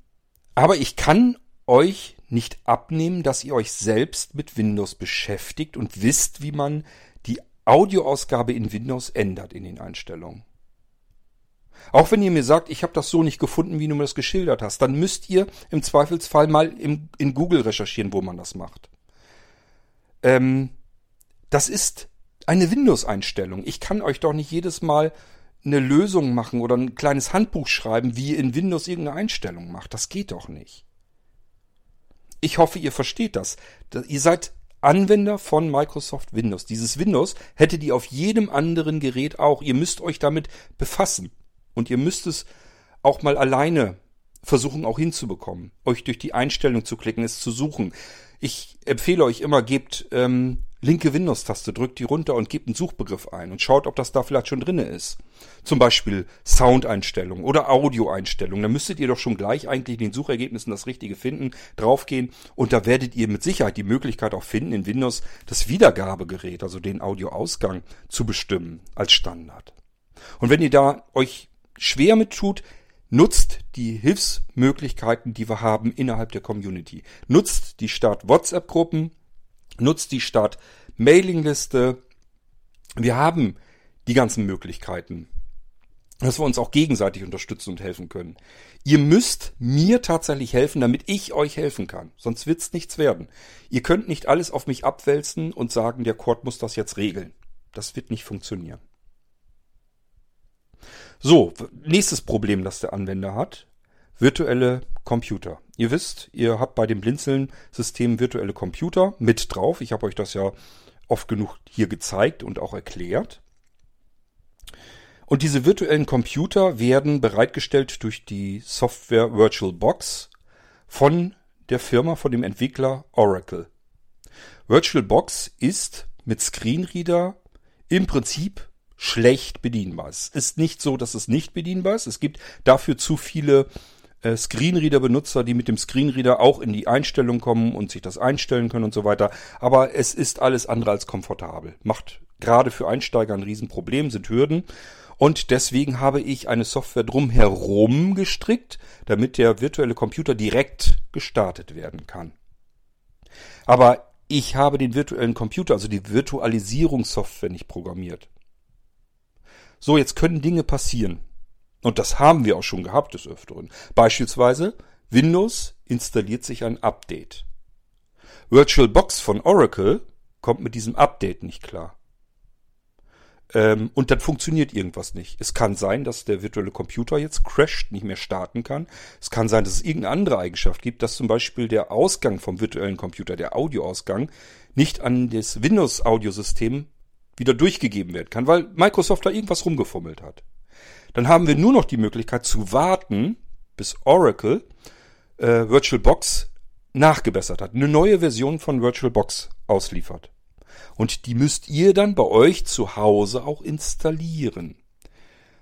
aber ich kann euch nicht abnehmen, dass ihr euch selbst mit Windows beschäftigt und wisst, wie man die Audioausgabe in Windows ändert in den Einstellungen. Auch wenn ihr mir sagt, ich habe das so nicht gefunden, wie du mir das geschildert hast, dann müsst ihr im Zweifelsfall mal im, in Google recherchieren, wo man das macht. Ähm, das ist eine Windows-Einstellung. Ich kann euch doch nicht jedes Mal eine Lösung machen oder ein kleines Handbuch schreiben, wie ihr in Windows irgendeine Einstellung macht. Das geht doch nicht. Ich hoffe, ihr versteht das. Ihr seid Anwender von Microsoft Windows. Dieses Windows hättet ihr auf jedem anderen Gerät auch. Ihr müsst euch damit befassen. Und ihr müsst es auch mal alleine versuchen auch hinzubekommen. Euch durch die Einstellung zu klicken, es zu suchen. Ich empfehle euch immer, gebt ähm, linke Windows-Taste, drückt die runter und gebt einen Suchbegriff ein und schaut, ob das da vielleicht schon drinne ist. Zum Beispiel Soundeinstellungen oder Audioeinstellungen. Da müsstet ihr doch schon gleich eigentlich in den Suchergebnissen das Richtige finden, draufgehen und da werdet ihr mit Sicherheit die Möglichkeit auch finden, in Windows das Wiedergabegerät, also den Audioausgang, zu bestimmen als Standard. Und wenn ihr da euch schwer mit tut, nutzt die Hilfsmöglichkeiten, die wir haben innerhalb der Community. Nutzt die Start WhatsApp-Gruppen, nutzt die Start Mailingliste. Wir haben die ganzen Möglichkeiten, dass wir uns auch gegenseitig unterstützen und helfen können. Ihr müsst mir tatsächlich helfen, damit ich euch helfen kann. Sonst wird's nichts werden. Ihr könnt nicht alles auf mich abwälzen und sagen, der Cord muss das jetzt regeln. Das wird nicht funktionieren. So, nächstes Problem, das der Anwender hat. Virtuelle Computer. Ihr wisst, ihr habt bei dem Blinzeln-System virtuelle Computer mit drauf. Ich habe euch das ja oft genug hier gezeigt und auch erklärt. Und diese virtuellen Computer werden bereitgestellt durch die Software VirtualBox von der Firma, von dem Entwickler Oracle. VirtualBox ist mit Screenreader im Prinzip schlecht bedienbar. Es ist nicht so, dass es nicht bedienbar ist. Es gibt dafür zu viele Screenreader-Benutzer, die mit dem Screenreader auch in die Einstellung kommen und sich das einstellen können und so weiter. Aber es ist alles andere als komfortabel. Macht gerade für Einsteiger ein Riesenproblem, sind Hürden. Und deswegen habe ich eine Software drumherum gestrickt, damit der virtuelle Computer direkt gestartet werden kann. Aber ich habe den virtuellen Computer, also die Virtualisierungssoftware nicht programmiert. So, jetzt können Dinge passieren. Und das haben wir auch schon gehabt des Öfteren. Beispielsweise Windows installiert sich ein Update. VirtualBox von Oracle kommt mit diesem Update nicht klar. Ähm, und dann funktioniert irgendwas nicht. Es kann sein, dass der virtuelle Computer jetzt crasht, nicht mehr starten kann. Es kann sein, dass es irgendeine andere Eigenschaft gibt, dass zum Beispiel der Ausgang vom virtuellen Computer, der Audioausgang, nicht an das Windows-Audiosystem wieder durchgegeben werden kann, weil Microsoft da irgendwas rumgefummelt hat. Dann haben wir nur noch die Möglichkeit zu warten, bis Oracle äh, VirtualBox nachgebessert hat, eine neue Version von VirtualBox ausliefert. Und die müsst ihr dann bei euch zu Hause auch installieren.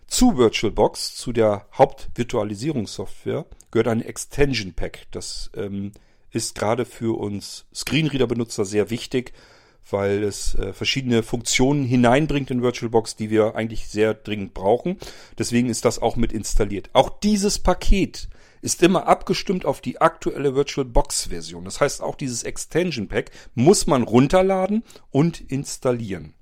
Zu VirtualBox, zu der Hauptvirtualisierungssoftware, gehört ein Extension Pack. Das ähm, ist gerade für uns Screenreader-Benutzer sehr wichtig, weil es äh, verschiedene Funktionen hineinbringt in VirtualBox, die wir eigentlich sehr dringend brauchen. Deswegen ist das auch mit installiert. Auch dieses Paket ist immer abgestimmt auf die aktuelle VirtualBox-Version. Das heißt, auch dieses Extension Pack muss man runterladen und installieren.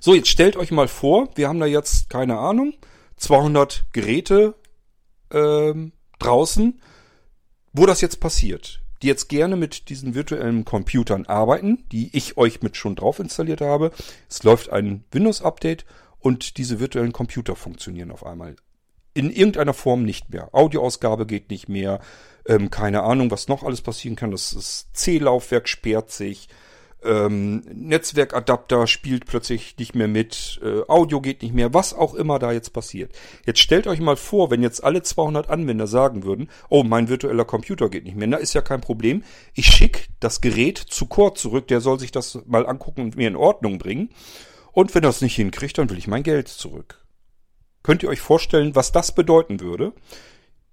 So, jetzt stellt euch mal vor, wir haben da jetzt, keine Ahnung, 200 Geräte ähm, draußen, wo das jetzt passiert die jetzt gerne mit diesen virtuellen Computern arbeiten, die ich euch mit schon drauf installiert habe. Es läuft ein Windows-Update und diese virtuellen Computer funktionieren auf einmal. In irgendeiner Form nicht mehr. Audioausgabe geht nicht mehr. Ähm, keine Ahnung, was noch alles passieren kann. Das, das C-Laufwerk sperrt sich. Ähm, Netzwerkadapter spielt plötzlich nicht mehr mit, äh, Audio geht nicht mehr, was auch immer da jetzt passiert. Jetzt stellt euch mal vor, wenn jetzt alle 200 Anwender sagen würden, oh, mein virtueller Computer geht nicht mehr, na ist ja kein Problem. Ich schicke das Gerät zu Core zurück, der soll sich das mal angucken und mir in Ordnung bringen. Und wenn es nicht hinkriegt, dann will ich mein Geld zurück. Könnt ihr euch vorstellen, was das bedeuten würde?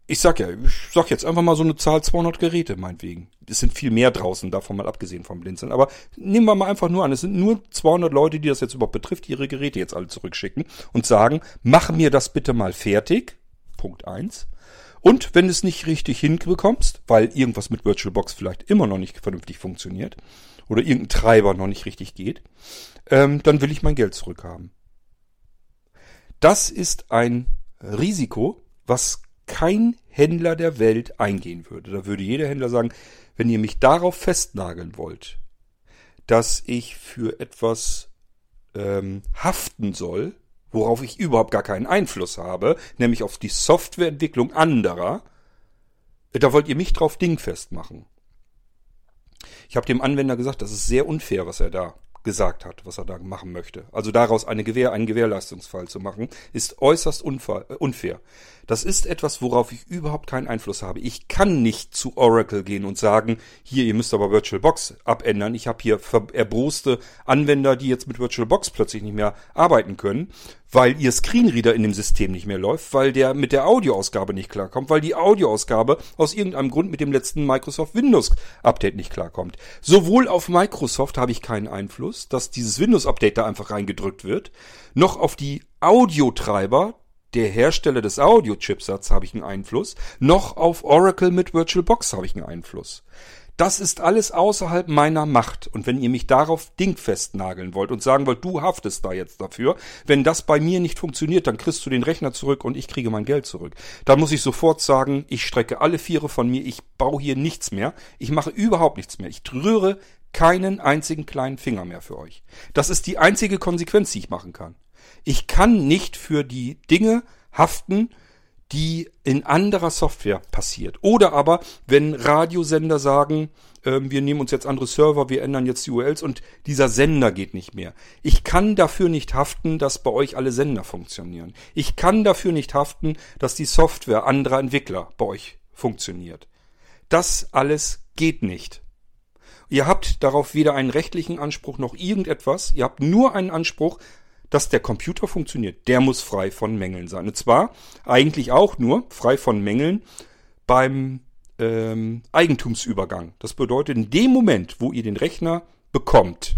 Ich sag ja, ich sag jetzt einfach mal so eine Zahl 200 Geräte, meinetwegen. Es sind viel mehr draußen, davon mal abgesehen vom Blinzeln. Aber nehmen wir mal einfach nur an, es sind nur 200 Leute, die das jetzt überhaupt betrifft, die ihre Geräte jetzt alle zurückschicken und sagen, mach mir das bitte mal fertig. Punkt eins. Und wenn du es nicht richtig hinbekommst, weil irgendwas mit VirtualBox vielleicht immer noch nicht vernünftig funktioniert oder irgendein Treiber noch nicht richtig geht, ähm, dann will ich mein Geld zurückhaben. Das ist ein Risiko, was kein Händler der Welt eingehen würde. Da würde jeder Händler sagen, wenn ihr mich darauf festnageln wollt, dass ich für etwas ähm, haften soll, worauf ich überhaupt gar keinen Einfluss habe, nämlich auf die Softwareentwicklung anderer, da wollt ihr mich drauf dingfest machen. Ich habe dem Anwender gesagt, das ist sehr unfair, was er da gesagt hat, was er da machen möchte. Also daraus eine Gewähr, einen Gewährleistungsfall zu machen, ist äußerst äh, unfair. Das ist etwas, worauf ich überhaupt keinen Einfluss habe. Ich kann nicht zu Oracle gehen und sagen, hier, ihr müsst aber VirtualBox abändern. Ich habe hier erbroste Anwender, die jetzt mit VirtualBox plötzlich nicht mehr arbeiten können, weil ihr Screenreader in dem System nicht mehr läuft, weil der mit der Audioausgabe nicht klarkommt, weil die Audioausgabe aus irgendeinem Grund mit dem letzten Microsoft Windows Update nicht klarkommt. Sowohl auf Microsoft habe ich keinen Einfluss, dass dieses Windows Update da einfach reingedrückt wird, noch auf die Audiotreiber, der Hersteller des Audio-Chipsatz habe ich einen Einfluss, noch auf Oracle mit VirtualBox habe ich einen Einfluss. Das ist alles außerhalb meiner Macht. Und wenn ihr mich darauf dingfest nageln wollt und sagen wollt, du haftest da jetzt dafür, wenn das bei mir nicht funktioniert, dann kriegst du den Rechner zurück und ich kriege mein Geld zurück. Dann muss ich sofort sagen, ich strecke alle Viere von mir, ich baue hier nichts mehr, ich mache überhaupt nichts mehr, ich rühre keinen einzigen kleinen Finger mehr für euch. Das ist die einzige Konsequenz, die ich machen kann. Ich kann nicht für die Dinge haften, die in anderer Software passiert. Oder aber, wenn Radiosender sagen, äh, wir nehmen uns jetzt andere Server, wir ändern jetzt die URLs und dieser Sender geht nicht mehr. Ich kann dafür nicht haften, dass bei euch alle Sender funktionieren. Ich kann dafür nicht haften, dass die Software anderer Entwickler bei euch funktioniert. Das alles geht nicht. Ihr habt darauf weder einen rechtlichen Anspruch noch irgendetwas. Ihr habt nur einen Anspruch, dass der Computer funktioniert, der muss frei von Mängeln sein. Und zwar eigentlich auch nur frei von Mängeln beim ähm, Eigentumsübergang. Das bedeutet, in dem Moment, wo ihr den Rechner bekommt,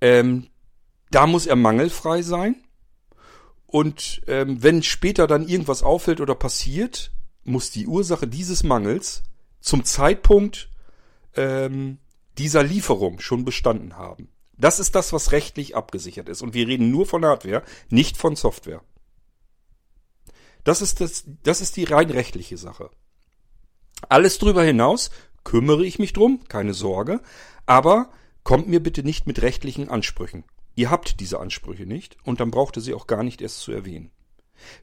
ähm, da muss er mangelfrei sein. Und ähm, wenn später dann irgendwas auffällt oder passiert, muss die Ursache dieses Mangels zum Zeitpunkt ähm, dieser Lieferung schon bestanden haben. Das ist das, was rechtlich abgesichert ist. Und wir reden nur von Hardware, nicht von Software. Das ist, das, das ist die rein rechtliche Sache. Alles drüber hinaus kümmere ich mich drum, keine Sorge. Aber kommt mir bitte nicht mit rechtlichen Ansprüchen. Ihr habt diese Ansprüche nicht und dann braucht ihr sie auch gar nicht erst zu erwähnen.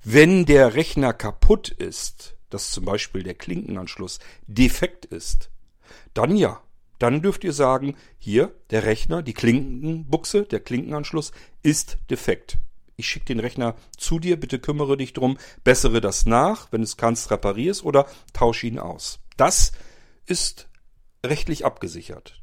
Wenn der Rechner kaputt ist, dass zum Beispiel der Klinkenanschluss defekt ist, dann ja, dann dürft ihr sagen, hier, der Rechner, die Klinkenbuchse, der Klinkenanschluss ist defekt. Ich schicke den Rechner zu dir, bitte kümmere dich drum, bessere das nach, wenn es kannst, reparierst oder tausche ihn aus. Das ist rechtlich abgesichert.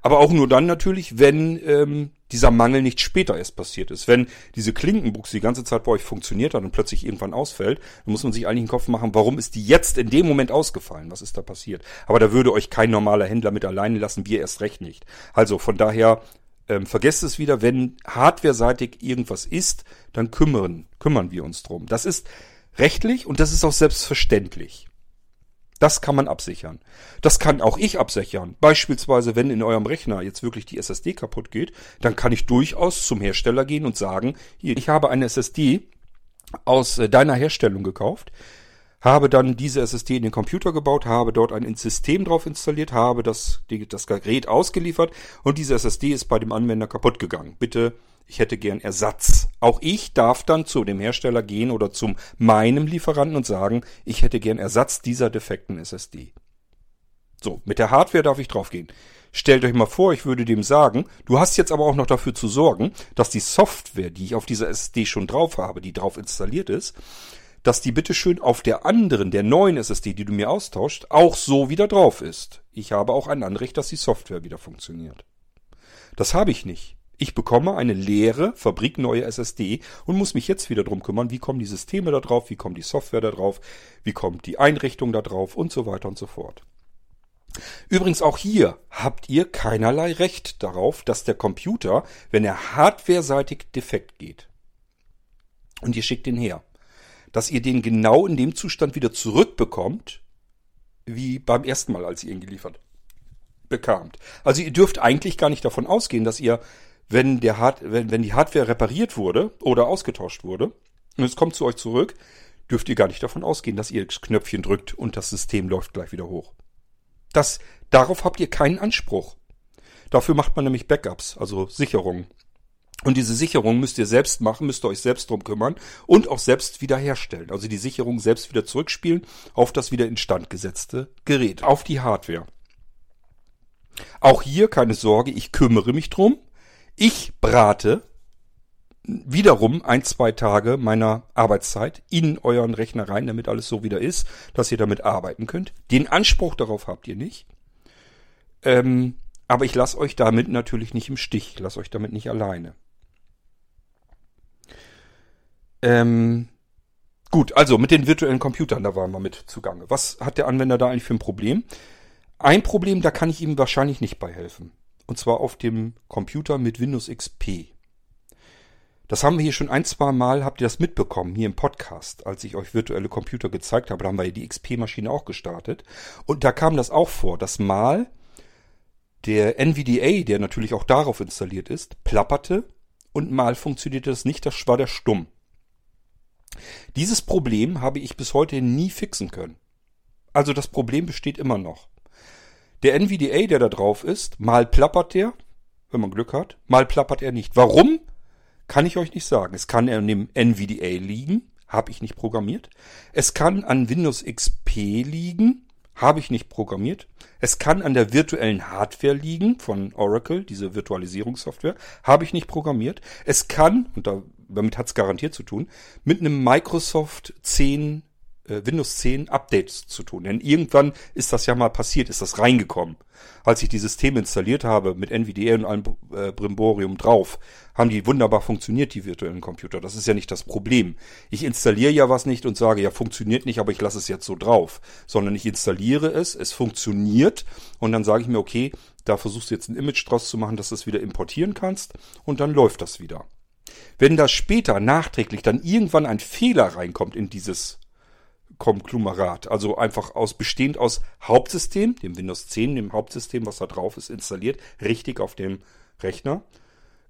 Aber auch nur dann natürlich, wenn ähm, dieser Mangel nicht später erst passiert ist. Wenn diese Klinkenbuchse die ganze Zeit bei euch funktioniert hat und plötzlich irgendwann ausfällt, dann muss man sich eigentlich den Kopf machen, warum ist die jetzt in dem Moment ausgefallen? Was ist da passiert? Aber da würde euch kein normaler Händler mit alleine lassen, wir erst recht nicht. Also von daher ähm, vergesst es wieder, wenn hardwareseitig irgendwas ist, dann kümmern, kümmern wir uns drum. Das ist rechtlich und das ist auch selbstverständlich. Das kann man absichern. Das kann auch ich absichern. Beispielsweise, wenn in eurem Rechner jetzt wirklich die SSD kaputt geht, dann kann ich durchaus zum Hersteller gehen und sagen, hier, ich habe eine SSD aus äh, deiner Herstellung gekauft, habe dann diese SSD in den Computer gebaut, habe dort ein System drauf installiert, habe das, das Gerät ausgeliefert und diese SSD ist bei dem Anwender kaputt gegangen. Bitte ich hätte gern Ersatz. Auch ich darf dann zu dem Hersteller gehen oder zum meinem Lieferanten und sagen, ich hätte gern Ersatz dieser defekten SSD. So, mit der Hardware darf ich draufgehen. Stellt euch mal vor, ich würde dem sagen, du hast jetzt aber auch noch dafür zu sorgen, dass die Software, die ich auf dieser SSD schon drauf habe, die drauf installiert ist, dass die bitteschön auf der anderen, der neuen SSD, die du mir austauscht, auch so wieder drauf ist. Ich habe auch ein Anrecht, dass die Software wieder funktioniert. Das habe ich nicht. Ich bekomme eine leere, fabrikneue SSD und muss mich jetzt wieder drum kümmern, wie kommen die Systeme da drauf, wie kommt die Software da drauf, wie kommt die Einrichtung da drauf und so weiter und so fort. Übrigens auch hier habt ihr keinerlei Recht darauf, dass der Computer, wenn er hardwareseitig defekt geht, und ihr schickt ihn her, dass ihr den genau in dem Zustand wieder zurückbekommt, wie beim ersten Mal, als ihr ihn geliefert bekamt. Also ihr dürft eigentlich gar nicht davon ausgehen, dass ihr, wenn, der Hard wenn, wenn die Hardware repariert wurde oder ausgetauscht wurde und es kommt zu euch zurück, dürft ihr gar nicht davon ausgehen, dass ihr das Knöpfchen drückt und das System läuft gleich wieder hoch. Das, darauf habt ihr keinen Anspruch. Dafür macht man nämlich Backups, also Sicherungen. Und diese Sicherung müsst ihr selbst machen, müsst ihr euch selbst drum kümmern und auch selbst wiederherstellen. Also die Sicherung selbst wieder zurückspielen auf das wieder instand gesetzte Gerät, auf die Hardware. Auch hier keine Sorge, ich kümmere mich drum. Ich brate wiederum ein, zwei Tage meiner Arbeitszeit in euren Rechner rein, damit alles so wieder ist, dass ihr damit arbeiten könnt. Den Anspruch darauf habt ihr nicht. Ähm, aber ich lasse euch damit natürlich nicht im Stich. Ich lasse euch damit nicht alleine. Ähm, gut, also mit den virtuellen Computern, da waren wir mit zugange. Was hat der Anwender da eigentlich für ein Problem? Ein Problem, da kann ich ihm wahrscheinlich nicht bei helfen. Und zwar auf dem Computer mit Windows XP. Das haben wir hier schon ein, zwei Mal, habt ihr das mitbekommen, hier im Podcast, als ich euch virtuelle Computer gezeigt habe. Da haben wir die XP-Maschine auch gestartet. Und da kam das auch vor, dass mal der NVDA, der natürlich auch darauf installiert ist, plapperte und mal funktionierte das nicht, das war der stumm. Dieses Problem habe ich bis heute nie fixen können. Also das Problem besteht immer noch. Der NVDA, der da drauf ist, mal plappert der, wenn man Glück hat, mal plappert er nicht. Warum? Kann ich euch nicht sagen. Es kann an dem NVDA liegen, habe ich nicht programmiert. Es kann an Windows XP liegen, habe ich nicht programmiert. Es kann an der virtuellen Hardware liegen von Oracle, diese Virtualisierungssoftware, habe ich nicht programmiert. Es kann, und damit hat es garantiert zu tun, mit einem Microsoft 10 äh, Windows 10 Updates zu tun. Denn irgendwann ist das ja mal passiert, ist das reingekommen. Als ich die Systeme installiert habe mit NVDA und allem äh, Brimborium drauf, haben die wunderbar funktioniert, die virtuellen Computer. Das ist ja nicht das Problem. Ich installiere ja was nicht und sage, ja, funktioniert nicht, aber ich lasse es jetzt so drauf. Sondern ich installiere es, es funktioniert und dann sage ich mir, okay, da versuchst du jetzt ein Image draus zu machen, dass du es wieder importieren kannst und dann läuft das wieder. Wenn da später nachträglich dann irgendwann ein Fehler reinkommt in dieses Konglomerat. Also einfach aus bestehend aus Hauptsystem, dem Windows 10, dem Hauptsystem, was da drauf ist, installiert, richtig auf dem Rechner.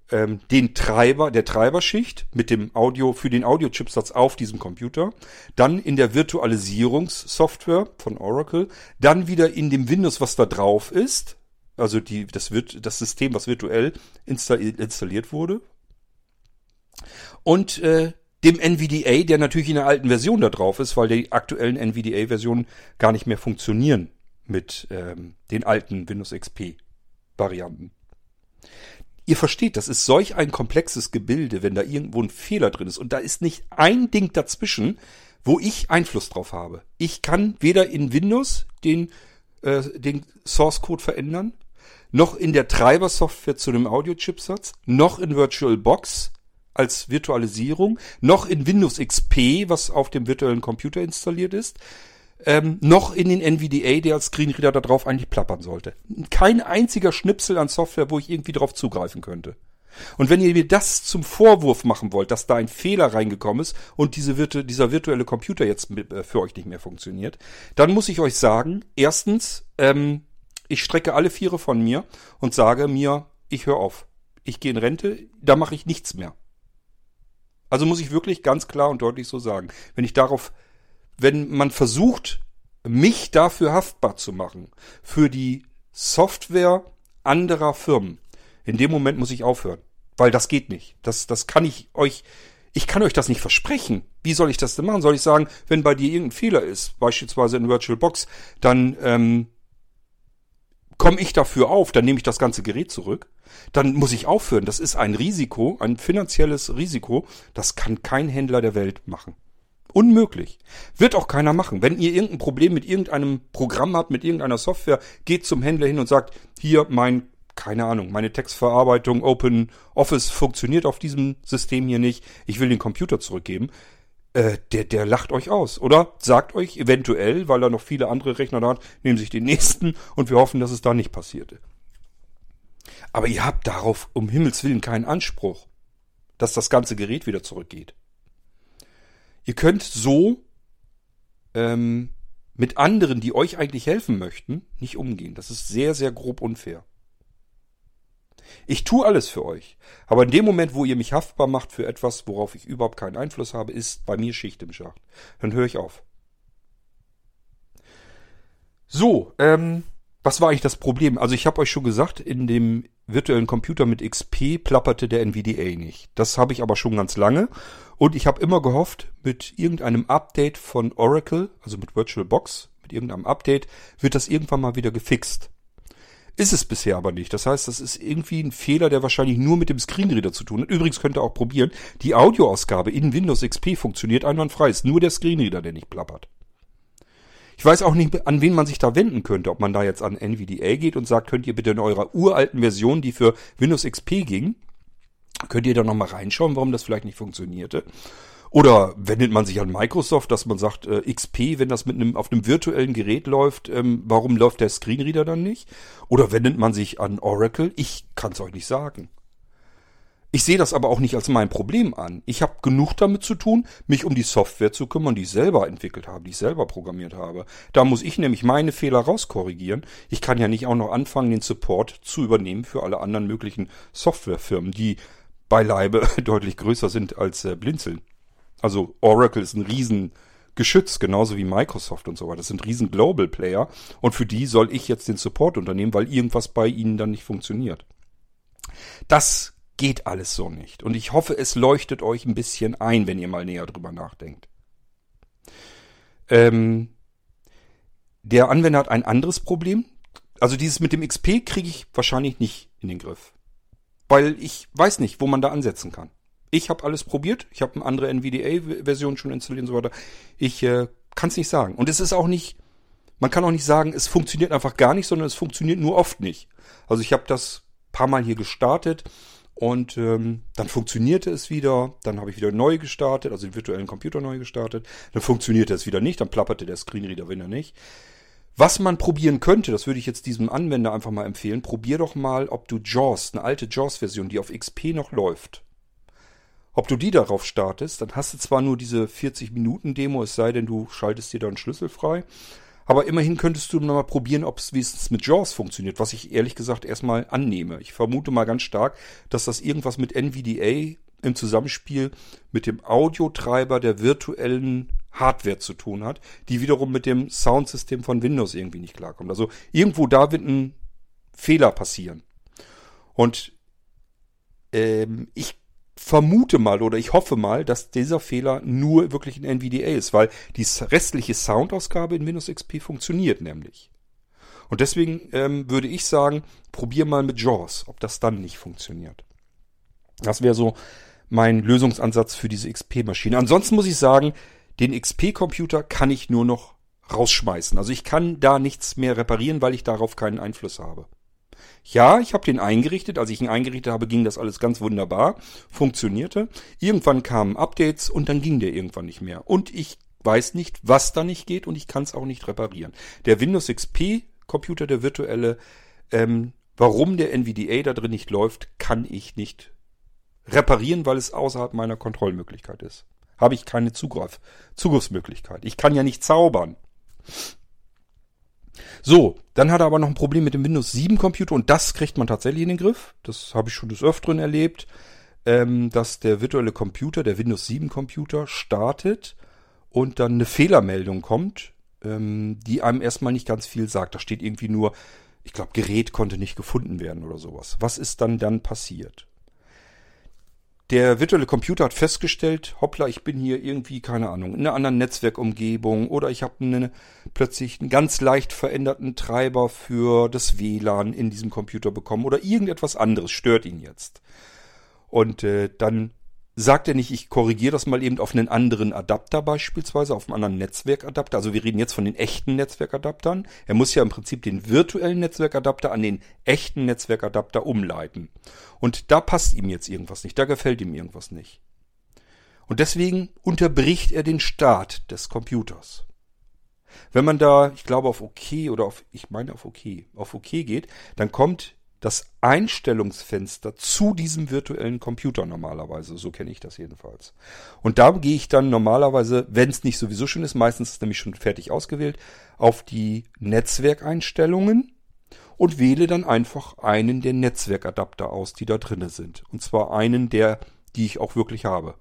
Ähm, den Treiber, der Treiberschicht mit dem Audio für den Audio-Chipsatz auf diesem Computer, dann in der Virtualisierungssoftware von Oracle, dann wieder in dem Windows, was da drauf ist, also die, das, wird, das System, was virtuell installiert wurde. Und äh, dem NVDA, der natürlich in der alten Version da drauf ist, weil die aktuellen NVDA-Versionen gar nicht mehr funktionieren mit ähm, den alten Windows XP-Varianten. Ihr versteht, das ist solch ein komplexes Gebilde, wenn da irgendwo ein Fehler drin ist und da ist nicht ein Ding dazwischen, wo ich Einfluss drauf habe. Ich kann weder in Windows den, äh, den Source Code verändern, noch in der Treibersoftware zu dem Audio-Chipsatz, noch in VirtualBox, als Virtualisierung, noch in Windows XP, was auf dem virtuellen Computer installiert ist, ähm, noch in den NVDA, der als Screenreader da drauf eigentlich plappern sollte. Kein einziger Schnipsel an Software, wo ich irgendwie drauf zugreifen könnte. Und wenn ihr mir das zum Vorwurf machen wollt, dass da ein Fehler reingekommen ist und diese virtu dieser virtuelle Computer jetzt mit, äh, für euch nicht mehr funktioniert, dann muss ich euch sagen, erstens, ähm, ich strecke alle Viere von mir und sage mir, ich höre auf. Ich gehe in Rente, da mache ich nichts mehr. Also muss ich wirklich ganz klar und deutlich so sagen. Wenn ich darauf, wenn man versucht, mich dafür haftbar zu machen, für die Software anderer Firmen, in dem Moment muss ich aufhören. Weil das geht nicht. Das, das kann ich euch, ich kann euch das nicht versprechen. Wie soll ich das denn machen? Soll ich sagen, wenn bei dir irgendein Fehler ist, beispielsweise in VirtualBox, dann ähm, komme ich dafür auf, dann nehme ich das ganze Gerät zurück. Dann muss ich aufhören. Das ist ein Risiko, ein finanzielles Risiko. Das kann kein Händler der Welt machen. Unmöglich. Wird auch keiner machen. Wenn ihr irgendein Problem mit irgendeinem Programm habt, mit irgendeiner Software, geht zum Händler hin und sagt, hier mein, keine Ahnung, meine Textverarbeitung, Open Office funktioniert auf diesem System hier nicht. Ich will den Computer zurückgeben. Äh, der, der lacht euch aus. Oder sagt euch eventuell, weil er noch viele andere Rechner da hat, nehmen sich den nächsten und wir hoffen, dass es da nicht passierte. Aber ihr habt darauf um Himmels Willen keinen Anspruch, dass das ganze Gerät wieder zurückgeht. Ihr könnt so ähm, mit anderen, die euch eigentlich helfen möchten, nicht umgehen. Das ist sehr, sehr grob unfair. Ich tue alles für euch. Aber in dem Moment, wo ihr mich haftbar macht für etwas, worauf ich überhaupt keinen Einfluss habe, ist bei mir Schicht im Schacht. Dann höre ich auf. So, ähm, was war eigentlich das Problem? Also ich habe euch schon gesagt, in dem virtuellen Computer mit XP plapperte der NVDA nicht. Das habe ich aber schon ganz lange. Und ich habe immer gehofft, mit irgendeinem Update von Oracle, also mit VirtualBox, mit irgendeinem Update, wird das irgendwann mal wieder gefixt. Ist es bisher aber nicht. Das heißt, das ist irgendwie ein Fehler, der wahrscheinlich nur mit dem Screenreader zu tun hat. Übrigens könnt ihr auch probieren, die Audioausgabe in Windows XP funktioniert einwandfrei. Ist nur der Screenreader, der nicht plappert. Ich weiß auch nicht, an wen man sich da wenden könnte. Ob man da jetzt an NVDA geht und sagt, könnt ihr bitte in eurer uralten Version, die für Windows XP ging, könnt ihr da nochmal reinschauen, warum das vielleicht nicht funktionierte. Oder wendet man sich an Microsoft, dass man sagt, äh, XP, wenn das mit einem, auf einem virtuellen Gerät läuft, ähm, warum läuft der Screenreader dann nicht? Oder wendet man sich an Oracle? Ich kann es euch nicht sagen. Ich sehe das aber auch nicht als mein Problem an. Ich habe genug damit zu tun, mich um die Software zu kümmern, die ich selber entwickelt habe, die ich selber programmiert habe. Da muss ich nämlich meine Fehler rauskorrigieren. Ich kann ja nicht auch noch anfangen, den Support zu übernehmen für alle anderen möglichen Softwarefirmen, die beileibe deutlich größer sind als äh, Blinzeln. Also Oracle ist ein riesen Geschütz, genauso wie Microsoft und so weiter. Das sind riesen Global Player und für die soll ich jetzt den Support unternehmen, weil irgendwas bei ihnen dann nicht funktioniert. Das geht alles so nicht. Und ich hoffe, es leuchtet euch ein bisschen ein, wenn ihr mal näher drüber nachdenkt. Ähm, der Anwender hat ein anderes Problem. Also dieses mit dem XP kriege ich wahrscheinlich nicht in den Griff. Weil ich weiß nicht, wo man da ansetzen kann. Ich habe alles probiert. Ich habe eine andere NVDA-Version schon installiert und so weiter. Ich äh, kann es nicht sagen. Und es ist auch nicht, man kann auch nicht sagen, es funktioniert einfach gar nicht, sondern es funktioniert nur oft nicht. Also ich habe das paar Mal hier gestartet und ähm, dann funktionierte es wieder. Dann habe ich wieder neu gestartet, also den virtuellen Computer neu gestartet. Dann funktionierte es wieder nicht. Dann plapperte der Screenreader wieder nicht. Was man probieren könnte, das würde ich jetzt diesem Anwender einfach mal empfehlen, probier doch mal, ob du JAWS, eine alte JAWS-Version, die auf XP noch läuft, ob du die darauf startest, dann hast du zwar nur diese 40 Minuten Demo, es sei denn, du schaltest dir dann Schlüssel frei. Aber immerhin könntest du mal probieren, ob es wenigstens mit JAWS funktioniert, was ich ehrlich gesagt erstmal annehme. Ich vermute mal ganz stark, dass das irgendwas mit NVDA im Zusammenspiel mit dem Audiotreiber der virtuellen Hardware zu tun hat, die wiederum mit dem Soundsystem von Windows irgendwie nicht klarkommt. Also irgendwo da wird ein Fehler passieren. Und ähm, ich vermute mal oder ich hoffe mal, dass dieser Fehler nur wirklich in NVDA ist, weil die restliche Soundausgabe in Windows XP funktioniert nämlich. Und deswegen ähm, würde ich sagen, probier mal mit JAWS, ob das dann nicht funktioniert. Das wäre so mein Lösungsansatz für diese XP-Maschine. Ansonsten muss ich sagen, den XP-Computer kann ich nur noch rausschmeißen. Also ich kann da nichts mehr reparieren, weil ich darauf keinen Einfluss habe. Ja, ich habe den eingerichtet. Als ich ihn eingerichtet habe, ging das alles ganz wunderbar, funktionierte. Irgendwann kamen Updates und dann ging der irgendwann nicht mehr. Und ich weiß nicht, was da nicht geht und ich kann es auch nicht reparieren. Der Windows XP Computer, der virtuelle, ähm, warum der NVDA da drin nicht läuft, kann ich nicht reparieren, weil es außerhalb meiner Kontrollmöglichkeit ist. Habe ich keine Zugriff, Zugriffsmöglichkeit. Ich kann ja nicht zaubern. So, dann hat er aber noch ein Problem mit dem Windows 7 Computer und das kriegt man tatsächlich in den Griff. Das habe ich schon des Öfteren erlebt, ähm, dass der virtuelle Computer, der Windows 7 Computer startet und dann eine Fehlermeldung kommt, ähm, die einem erstmal nicht ganz viel sagt. Da steht irgendwie nur, ich glaube, Gerät konnte nicht gefunden werden oder sowas. Was ist dann dann passiert? Der virtuelle Computer hat festgestellt, hoppla, ich bin hier irgendwie, keine Ahnung, in einer anderen Netzwerkumgebung oder ich habe eine, plötzlich einen ganz leicht veränderten Treiber für das WLAN in diesem Computer bekommen oder irgendetwas anderes stört ihn jetzt. Und äh, dann sagt er nicht, ich korrigiere das mal eben auf einen anderen Adapter beispielsweise, auf einen anderen Netzwerkadapter. Also wir reden jetzt von den echten Netzwerkadaptern. Er muss ja im Prinzip den virtuellen Netzwerkadapter an den echten Netzwerkadapter umleiten. Und da passt ihm jetzt irgendwas nicht, da gefällt ihm irgendwas nicht. Und deswegen unterbricht er den Start des Computers. Wenn man da, ich glaube auf OK oder auf, ich meine auf OK, auf OK geht, dann kommt das Einstellungsfenster zu diesem virtuellen Computer normalerweise. So kenne ich das jedenfalls. Und da gehe ich dann normalerweise, wenn es nicht sowieso schon ist, meistens ist es nämlich schon fertig ausgewählt, auf die Netzwerkeinstellungen und wähle dann einfach einen der Netzwerkadapter aus, die da drinne sind. Und zwar einen der, die ich auch wirklich habe.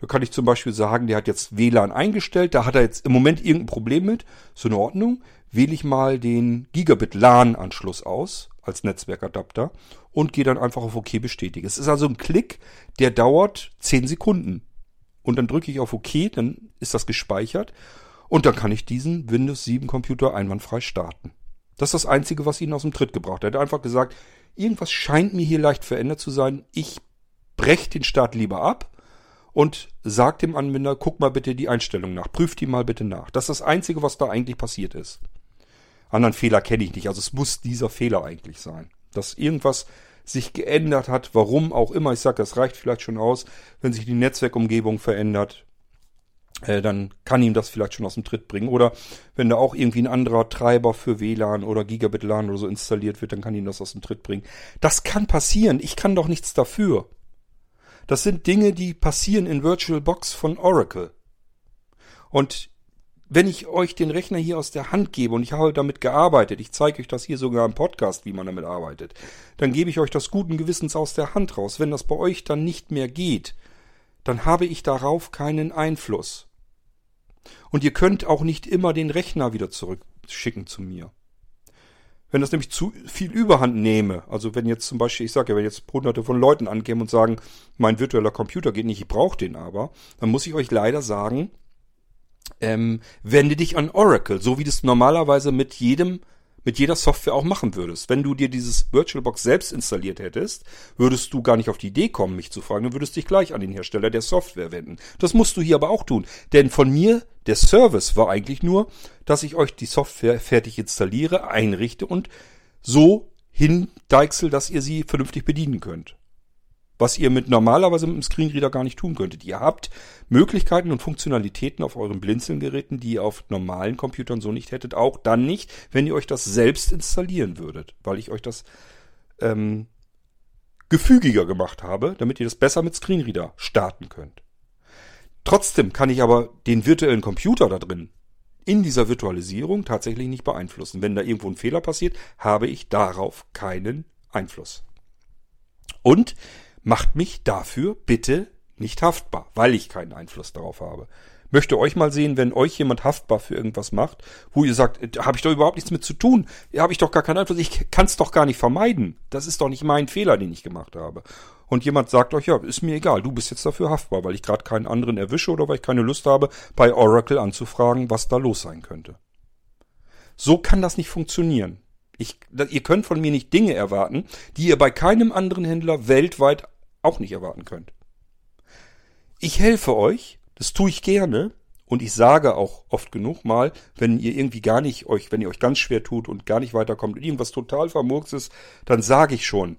Da kann ich zum Beispiel sagen, der hat jetzt WLAN eingestellt, da hat er jetzt im Moment irgendein Problem mit. So in Ordnung. Wähle ich mal den Gigabit LAN-Anschluss aus als Netzwerkadapter und gehe dann einfach auf OK bestätigen. Es ist also ein Klick, der dauert 10 Sekunden. Und dann drücke ich auf OK, dann ist das gespeichert und dann kann ich diesen Windows 7 Computer einwandfrei starten. Das ist das Einzige, was ihn aus dem Tritt gebracht hat. Er hat einfach gesagt, irgendwas scheint mir hier leicht verändert zu sein. Ich breche den Start lieber ab und sag dem Anwender, guck mal bitte die Einstellung nach, prüf die mal bitte nach. Das ist das Einzige, was da eigentlich passiert ist. Anderen Fehler kenne ich nicht. Also es muss dieser Fehler eigentlich sein. Dass irgendwas sich geändert hat, warum auch immer. Ich sage, das reicht vielleicht schon aus, wenn sich die Netzwerkumgebung verändert. Äh, dann kann ihm das vielleicht schon aus dem Tritt bringen. Oder wenn da auch irgendwie ein anderer Treiber für WLAN oder Gigabit LAN oder so installiert wird, dann kann ihm das aus dem Tritt bringen. Das kann passieren. Ich kann doch nichts dafür. Das sind Dinge, die passieren in VirtualBox von Oracle. Und wenn ich euch den Rechner hier aus der Hand gebe und ich habe damit gearbeitet, ich zeige euch das hier sogar im Podcast, wie man damit arbeitet, dann gebe ich euch das guten Gewissens aus der Hand raus. Wenn das bei euch dann nicht mehr geht, dann habe ich darauf keinen Einfluss. Und ihr könnt auch nicht immer den Rechner wieder zurückschicken zu mir. Wenn das nämlich zu viel Überhand nehme, also wenn jetzt zum Beispiel, ich sage ja, wenn jetzt hunderte von Leuten ankämen und sagen, mein virtueller Computer geht nicht, ich brauche den aber, dann muss ich euch leider sagen, ähm, wende dich an Oracle, so wie du es normalerweise mit jedem mit jeder Software auch machen würdest. Wenn du dir dieses VirtualBox selbst installiert hättest, würdest du gar nicht auf die Idee kommen, mich zu fragen, dann würdest dich gleich an den Hersteller der Software wenden. Das musst du hier aber auch tun. Denn von mir, der Service war eigentlich nur, dass ich euch die Software fertig installiere, einrichte und so hindeichsel, dass ihr sie vernünftig bedienen könnt was ihr mit normalerweise mit dem Screenreader gar nicht tun könntet. Ihr habt Möglichkeiten und Funktionalitäten auf euren Blinzeln-Geräten, die ihr auf normalen Computern so nicht hättet. Auch dann nicht, wenn ihr euch das selbst installieren würdet, weil ich euch das ähm, gefügiger gemacht habe, damit ihr das besser mit Screenreader starten könnt. Trotzdem kann ich aber den virtuellen Computer da drin in dieser Virtualisierung tatsächlich nicht beeinflussen. Wenn da irgendwo ein Fehler passiert, habe ich darauf keinen Einfluss. Und macht mich dafür bitte nicht haftbar, weil ich keinen Einfluss darauf habe. Möchte euch mal sehen, wenn euch jemand haftbar für irgendwas macht, wo ihr sagt, äh, habe ich doch überhaupt nichts mit zu tun, habe ich doch gar keinen Einfluss, ich kann es doch gar nicht vermeiden. Das ist doch nicht mein Fehler, den ich gemacht habe. Und jemand sagt euch, ja, ist mir egal, du bist jetzt dafür haftbar, weil ich gerade keinen anderen erwische oder weil ich keine Lust habe, bei Oracle anzufragen, was da los sein könnte. So kann das nicht funktionieren. Ich, ihr könnt von mir nicht Dinge erwarten, die ihr bei keinem anderen Händler weltweit auch nicht erwarten könnt. Ich helfe euch, das tue ich gerne und ich sage auch oft genug mal, wenn ihr irgendwie gar nicht euch, wenn ihr euch ganz schwer tut und gar nicht weiterkommt und irgendwas total vermurks ist, dann sage ich schon,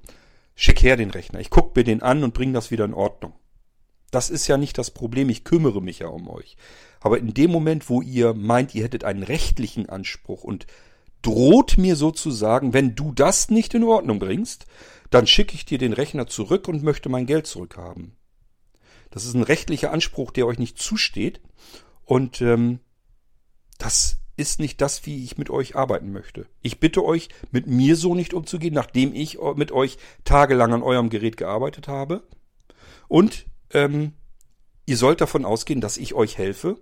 schick her den Rechner, ich guck mir den an und bring das wieder in Ordnung. Das ist ja nicht das Problem, ich kümmere mich ja um euch. Aber in dem Moment, wo ihr meint, ihr hättet einen rechtlichen Anspruch und droht mir sozusagen, wenn du das nicht in Ordnung bringst, dann schicke ich dir den Rechner zurück und möchte mein Geld zurückhaben. Das ist ein rechtlicher Anspruch, der euch nicht zusteht. Und ähm, das ist nicht das, wie ich mit euch arbeiten möchte. Ich bitte euch, mit mir so nicht umzugehen, nachdem ich mit euch tagelang an eurem Gerät gearbeitet habe. Und ähm, ihr sollt davon ausgehen, dass ich euch helfe,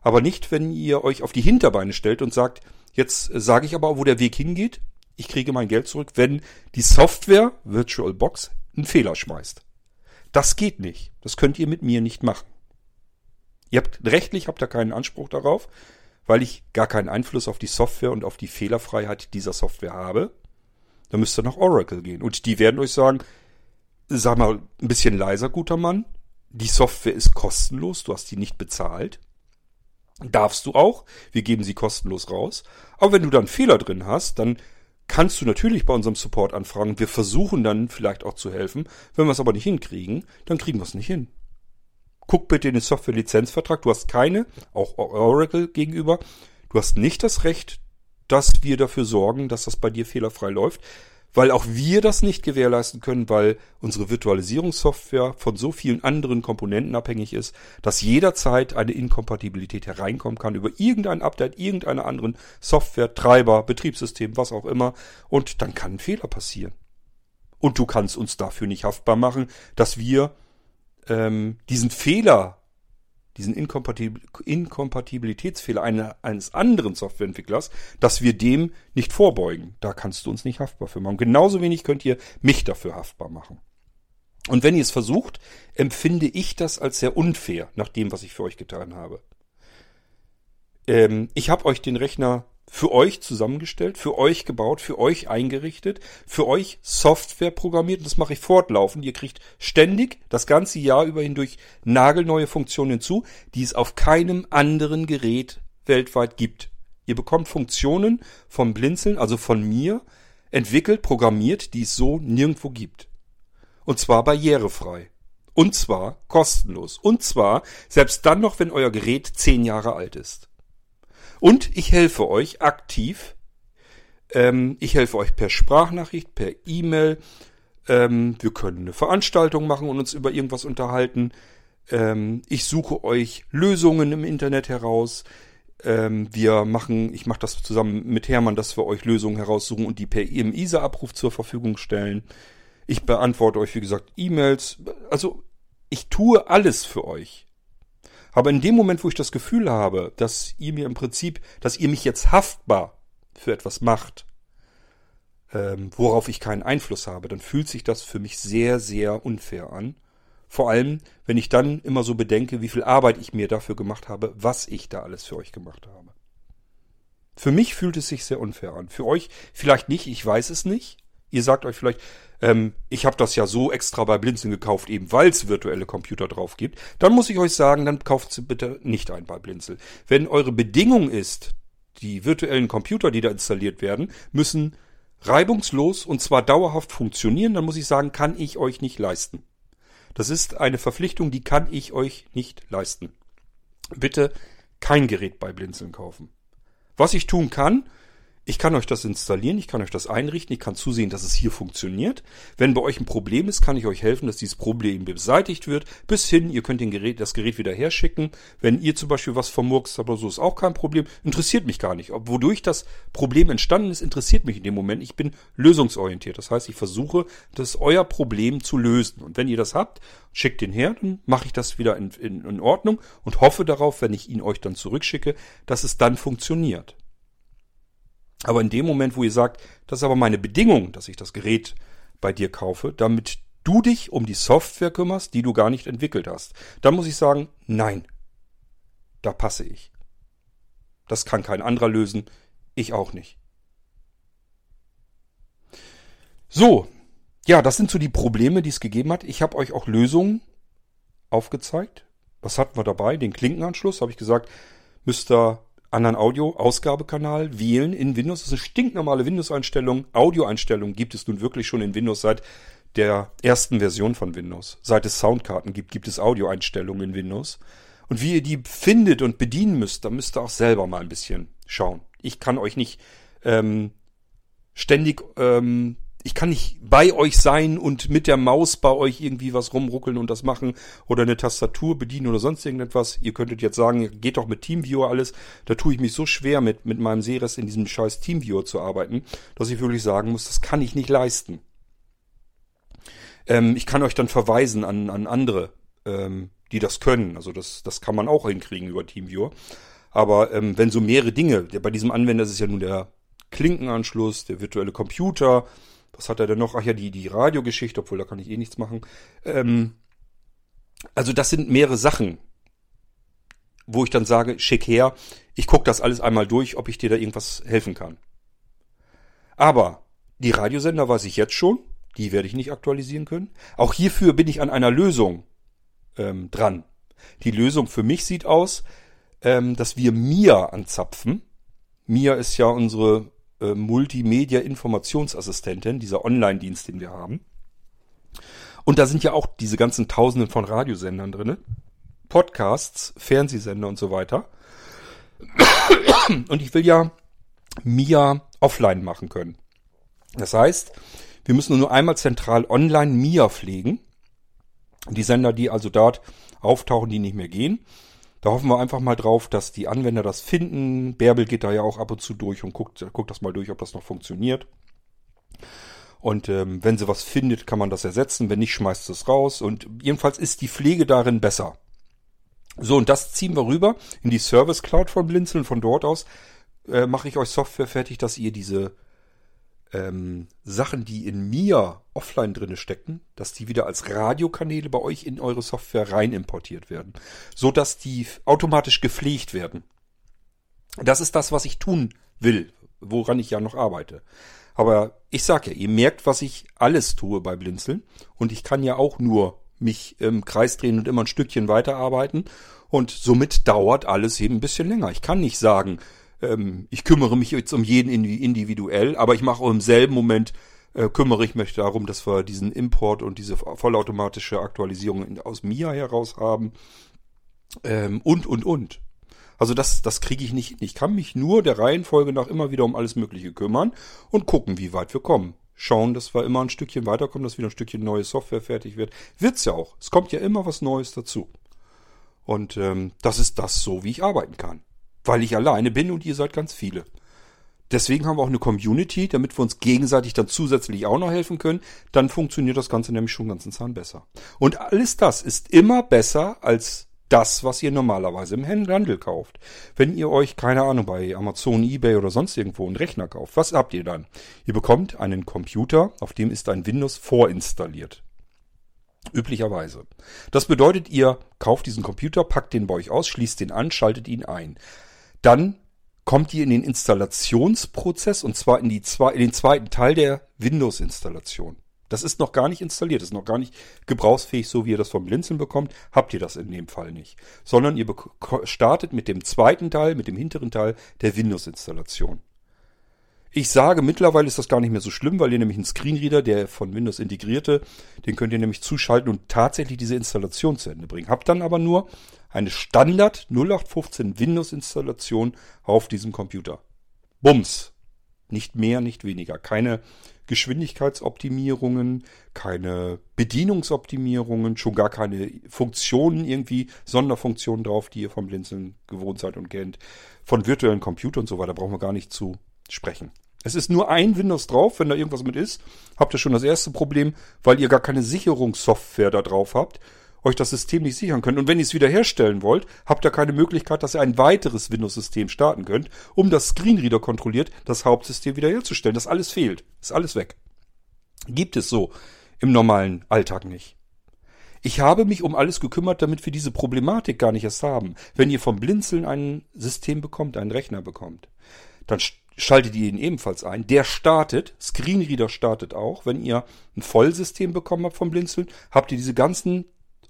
aber nicht, wenn ihr euch auf die Hinterbeine stellt und sagt, jetzt sage ich aber, wo der Weg hingeht, ich kriege mein Geld zurück, wenn die Software VirtualBox einen Fehler schmeißt. Das geht nicht. Das könnt ihr mit mir nicht machen. Ihr habt rechtlich habt ihr keinen Anspruch darauf, weil ich gar keinen Einfluss auf die Software und auf die Fehlerfreiheit dieser Software habe. Dann müsst ihr nach Oracle gehen. Und die werden euch sagen, sag mal, ein bisschen leiser, guter Mann. Die Software ist kostenlos, du hast die nicht bezahlt. Darfst du auch. Wir geben sie kostenlos raus. Aber wenn du dann Fehler drin hast, dann kannst du natürlich bei unserem Support anfragen. Wir versuchen dann vielleicht auch zu helfen. Wenn wir es aber nicht hinkriegen, dann kriegen wir es nicht hin. Guck bitte in den Software-Lizenzvertrag. Du hast keine, auch Oracle gegenüber. Du hast nicht das Recht, dass wir dafür sorgen, dass das bei dir fehlerfrei läuft weil auch wir das nicht gewährleisten können, weil unsere Virtualisierungssoftware von so vielen anderen Komponenten abhängig ist, dass jederzeit eine Inkompatibilität hereinkommen kann über irgendein Update, irgendeiner anderen Software, Treiber, Betriebssystem, was auch immer, und dann kann ein Fehler passieren. Und du kannst uns dafür nicht haftbar machen, dass wir ähm, diesen Fehler diesen Inkompatib Inkompatibilitätsfehler eine, eines anderen Softwareentwicklers, dass wir dem nicht vorbeugen. Da kannst du uns nicht haftbar für machen. Genauso wenig könnt ihr mich dafür haftbar machen. Und wenn ihr es versucht, empfinde ich das als sehr unfair, nach dem, was ich für euch getan habe. Ähm, ich habe euch den Rechner für euch zusammengestellt, für euch gebaut, für euch eingerichtet, für euch Software programmiert. Das mache ich fortlaufend. Ihr kriegt ständig das ganze Jahr über hindurch nagelneue Funktionen hinzu, die es auf keinem anderen Gerät weltweit gibt. Ihr bekommt Funktionen vom Blinzeln, also von mir, entwickelt, programmiert, die es so nirgendwo gibt. Und zwar barrierefrei. Und zwar kostenlos. Und zwar selbst dann noch, wenn euer Gerät zehn Jahre alt ist. Und ich helfe euch aktiv. Ähm, ich helfe euch per Sprachnachricht, per E-Mail. Ähm, wir können eine Veranstaltung machen und uns über irgendwas unterhalten. Ähm, ich suche euch Lösungen im Internet heraus. Ähm, wir machen, ich mache das zusammen mit Hermann, dass wir euch Lösungen heraussuchen und die per ISA-Abruf zur Verfügung stellen. Ich beantworte euch, wie gesagt, E-Mails. Also ich tue alles für euch. Aber in dem Moment, wo ich das Gefühl habe, dass ihr mir im Prinzip, dass ihr mich jetzt haftbar für etwas macht, ähm, worauf ich keinen Einfluss habe, dann fühlt sich das für mich sehr, sehr unfair an. Vor allem, wenn ich dann immer so bedenke, wie viel Arbeit ich mir dafür gemacht habe, was ich da alles für euch gemacht habe. Für mich fühlt es sich sehr unfair an. Für euch vielleicht nicht, ich weiß es nicht. Ihr sagt euch vielleicht, ähm, ich habe das ja so extra bei Blinzeln gekauft, eben weil es virtuelle Computer drauf gibt, dann muss ich euch sagen, dann kauft sie bitte nicht ein bei Blinzel. Wenn eure Bedingung ist, die virtuellen Computer, die da installiert werden, müssen reibungslos und zwar dauerhaft funktionieren, dann muss ich sagen, kann ich euch nicht leisten. Das ist eine Verpflichtung, die kann ich euch nicht leisten. Bitte kein Gerät bei Blinzeln kaufen. Was ich tun kann, ich kann euch das installieren, ich kann euch das einrichten, ich kann zusehen, dass es hier funktioniert. Wenn bei euch ein Problem ist, kann ich euch helfen, dass dieses Problem beseitigt wird. Bis hin, ihr könnt Gerät, das Gerät wieder herschicken. Wenn ihr zum Beispiel was vermurkst oder so, ist auch kein Problem. Interessiert mich gar nicht. Ob, wodurch das Problem entstanden ist, interessiert mich in dem Moment. Ich bin lösungsorientiert. Das heißt, ich versuche, das euer Problem zu lösen. Und wenn ihr das habt, schickt den her, dann mache ich das wieder in, in, in Ordnung und hoffe darauf, wenn ich ihn euch dann zurückschicke, dass es dann funktioniert. Aber in dem Moment, wo ihr sagt, das ist aber meine Bedingung, dass ich das Gerät bei dir kaufe, damit du dich um die Software kümmerst, die du gar nicht entwickelt hast, dann muss ich sagen, nein, da passe ich. Das kann kein anderer lösen, ich auch nicht. So, ja, das sind so die Probleme, die es gegeben hat. Ich habe euch auch Lösungen aufgezeigt. Was hatten wir dabei? Den Klinkenanschluss, habe ich gesagt, müsst ihr anderen Audio-Ausgabekanal wählen in Windows. Das ist eine stinknormale Windows-Einstellung. Audio-Einstellungen gibt es nun wirklich schon in Windows seit der ersten Version von Windows. Seit es Soundkarten gibt, gibt es Audio-Einstellungen in Windows. Und wie ihr die findet und bedienen müsst, da müsst ihr auch selber mal ein bisschen schauen. Ich kann euch nicht ähm, ständig ähm, ich kann nicht bei euch sein und mit der Maus bei euch irgendwie was rumruckeln und das machen oder eine Tastatur bedienen oder sonst irgendetwas. Ihr könntet jetzt sagen, geht doch mit Teamviewer alles. Da tue ich mich so schwer mit, mit meinem Seres in diesem scheiß Teamviewer zu arbeiten, dass ich wirklich sagen muss, das kann ich nicht leisten. Ähm, ich kann euch dann verweisen an, an andere, ähm, die das können. Also das, das kann man auch hinkriegen über Teamviewer. Aber ähm, wenn so mehrere Dinge, der, bei diesem Anwender ist es ja nun der Klinkenanschluss, der virtuelle Computer, was hat er denn noch? Ach ja, die, die Radiogeschichte, obwohl da kann ich eh nichts machen. Ähm, Also das sind mehrere Sachen, wo ich dann sage, schick her, ich gucke das alles einmal durch, ob ich dir da irgendwas helfen kann. Aber die Radiosender weiß ich jetzt schon, die werde ich nicht aktualisieren können. Auch hierfür bin ich an einer Lösung ähm, dran. Die Lösung für mich sieht aus, ähm, dass wir MIA anzapfen. MIA ist ja unsere äh, Multimedia-Informationsassistentin, dieser Online-Dienst, den wir haben. Und da sind ja auch diese ganzen Tausenden von Radiosendern drinne, Podcasts, Fernsehsender und so weiter. Und ich will ja MIA offline machen können. Das heißt, wir müssen nur einmal zentral online MIA pflegen. Die Sender, die also dort auftauchen, die nicht mehr gehen. Da hoffen wir einfach mal drauf, dass die Anwender das finden. Bärbel geht da ja auch ab und zu durch und guckt, guckt das mal durch, ob das noch funktioniert. Und ähm, wenn sie was findet, kann man das ersetzen. Wenn nicht, schmeißt es raus. Und jedenfalls ist die Pflege darin besser. So, und das ziehen wir rüber in die Service Cloud von Blinzeln. Von dort aus äh, mache ich euch Software fertig, dass ihr diese ähm, Sachen, die in mir offline drinne stecken, dass die wieder als Radiokanäle bei euch in eure Software rein importiert werden, so dass die automatisch gepflegt werden. Das ist das, was ich tun will, woran ich ja noch arbeite. Aber ich sage ja, ihr merkt, was ich alles tue bei Blinzeln und ich kann ja auch nur mich im Kreis drehen und immer ein Stückchen weiterarbeiten und somit dauert alles eben ein bisschen länger. Ich kann nicht sagen, ähm, ich kümmere mich jetzt um jeden individuell, aber ich mache auch im selben Moment, äh, kümmere ich mich darum, dass wir diesen Import und diese vollautomatische Aktualisierung in, aus MIA heraus haben. Ähm, und, und, und. Also das, das kriege ich nicht hin. Ich kann mich nur der Reihenfolge nach immer wieder um alles Mögliche kümmern und gucken, wie weit wir kommen. Schauen, dass wir immer ein Stückchen weiterkommen, dass wieder ein Stückchen neue Software fertig wird. Wird's ja auch. Es kommt ja immer was Neues dazu. Und ähm, das ist das so, wie ich arbeiten kann weil ich alleine bin und ihr seid ganz viele. Deswegen haben wir auch eine Community, damit wir uns gegenseitig dann zusätzlich auch noch helfen können. Dann funktioniert das Ganze nämlich schon ganzen Zahn besser. Und alles das ist immer besser als das, was ihr normalerweise im Handel kauft. Wenn ihr euch, keine Ahnung, bei Amazon, Ebay oder sonst irgendwo einen Rechner kauft, was habt ihr dann? Ihr bekommt einen Computer, auf dem ist ein Windows vorinstalliert. Üblicherweise. Das bedeutet, ihr kauft diesen Computer, packt den bei euch aus, schließt den an, schaltet ihn ein. Dann kommt ihr in den Installationsprozess und zwar in, die zwei, in den zweiten Teil der Windows-Installation. Das ist noch gar nicht installiert, ist noch gar nicht gebrauchsfähig, so wie ihr das vom Blinzeln bekommt. Habt ihr das in dem Fall nicht. Sondern ihr startet mit dem zweiten Teil, mit dem hinteren Teil der Windows-Installation. Ich sage, mittlerweile ist das gar nicht mehr so schlimm, weil ihr nämlich einen Screenreader, der von Windows integrierte, den könnt ihr nämlich zuschalten und tatsächlich diese Installation zu Ende bringen. Habt dann aber nur eine Standard 0815 Windows Installation auf diesem Computer. Bums. Nicht mehr, nicht weniger. Keine Geschwindigkeitsoptimierungen, keine Bedienungsoptimierungen, schon gar keine Funktionen irgendwie, Sonderfunktionen drauf, die ihr vom Blinzeln gewohnt seid und kennt. Von virtuellen Computern und so weiter brauchen wir gar nicht zu sprechen. Es ist nur ein Windows drauf, wenn da irgendwas mit ist, habt ihr schon das erste Problem, weil ihr gar keine Sicherungssoftware da drauf habt euch das System nicht sichern könnt. Und wenn ihr es wiederherstellen wollt, habt ihr keine Möglichkeit, dass ihr ein weiteres Windows-System starten könnt, um das Screenreader kontrolliert das Hauptsystem wiederherzustellen. Das alles fehlt. Ist alles weg. Gibt es so im normalen Alltag nicht. Ich habe mich um alles gekümmert, damit wir diese Problematik gar nicht erst haben. Wenn ihr vom Blinzeln ein System bekommt, einen Rechner bekommt, dann schaltet ihr ihn ebenfalls ein. Der startet, Screenreader startet auch. Wenn ihr ein Vollsystem bekommen habt vom Blinzeln, habt ihr diese ganzen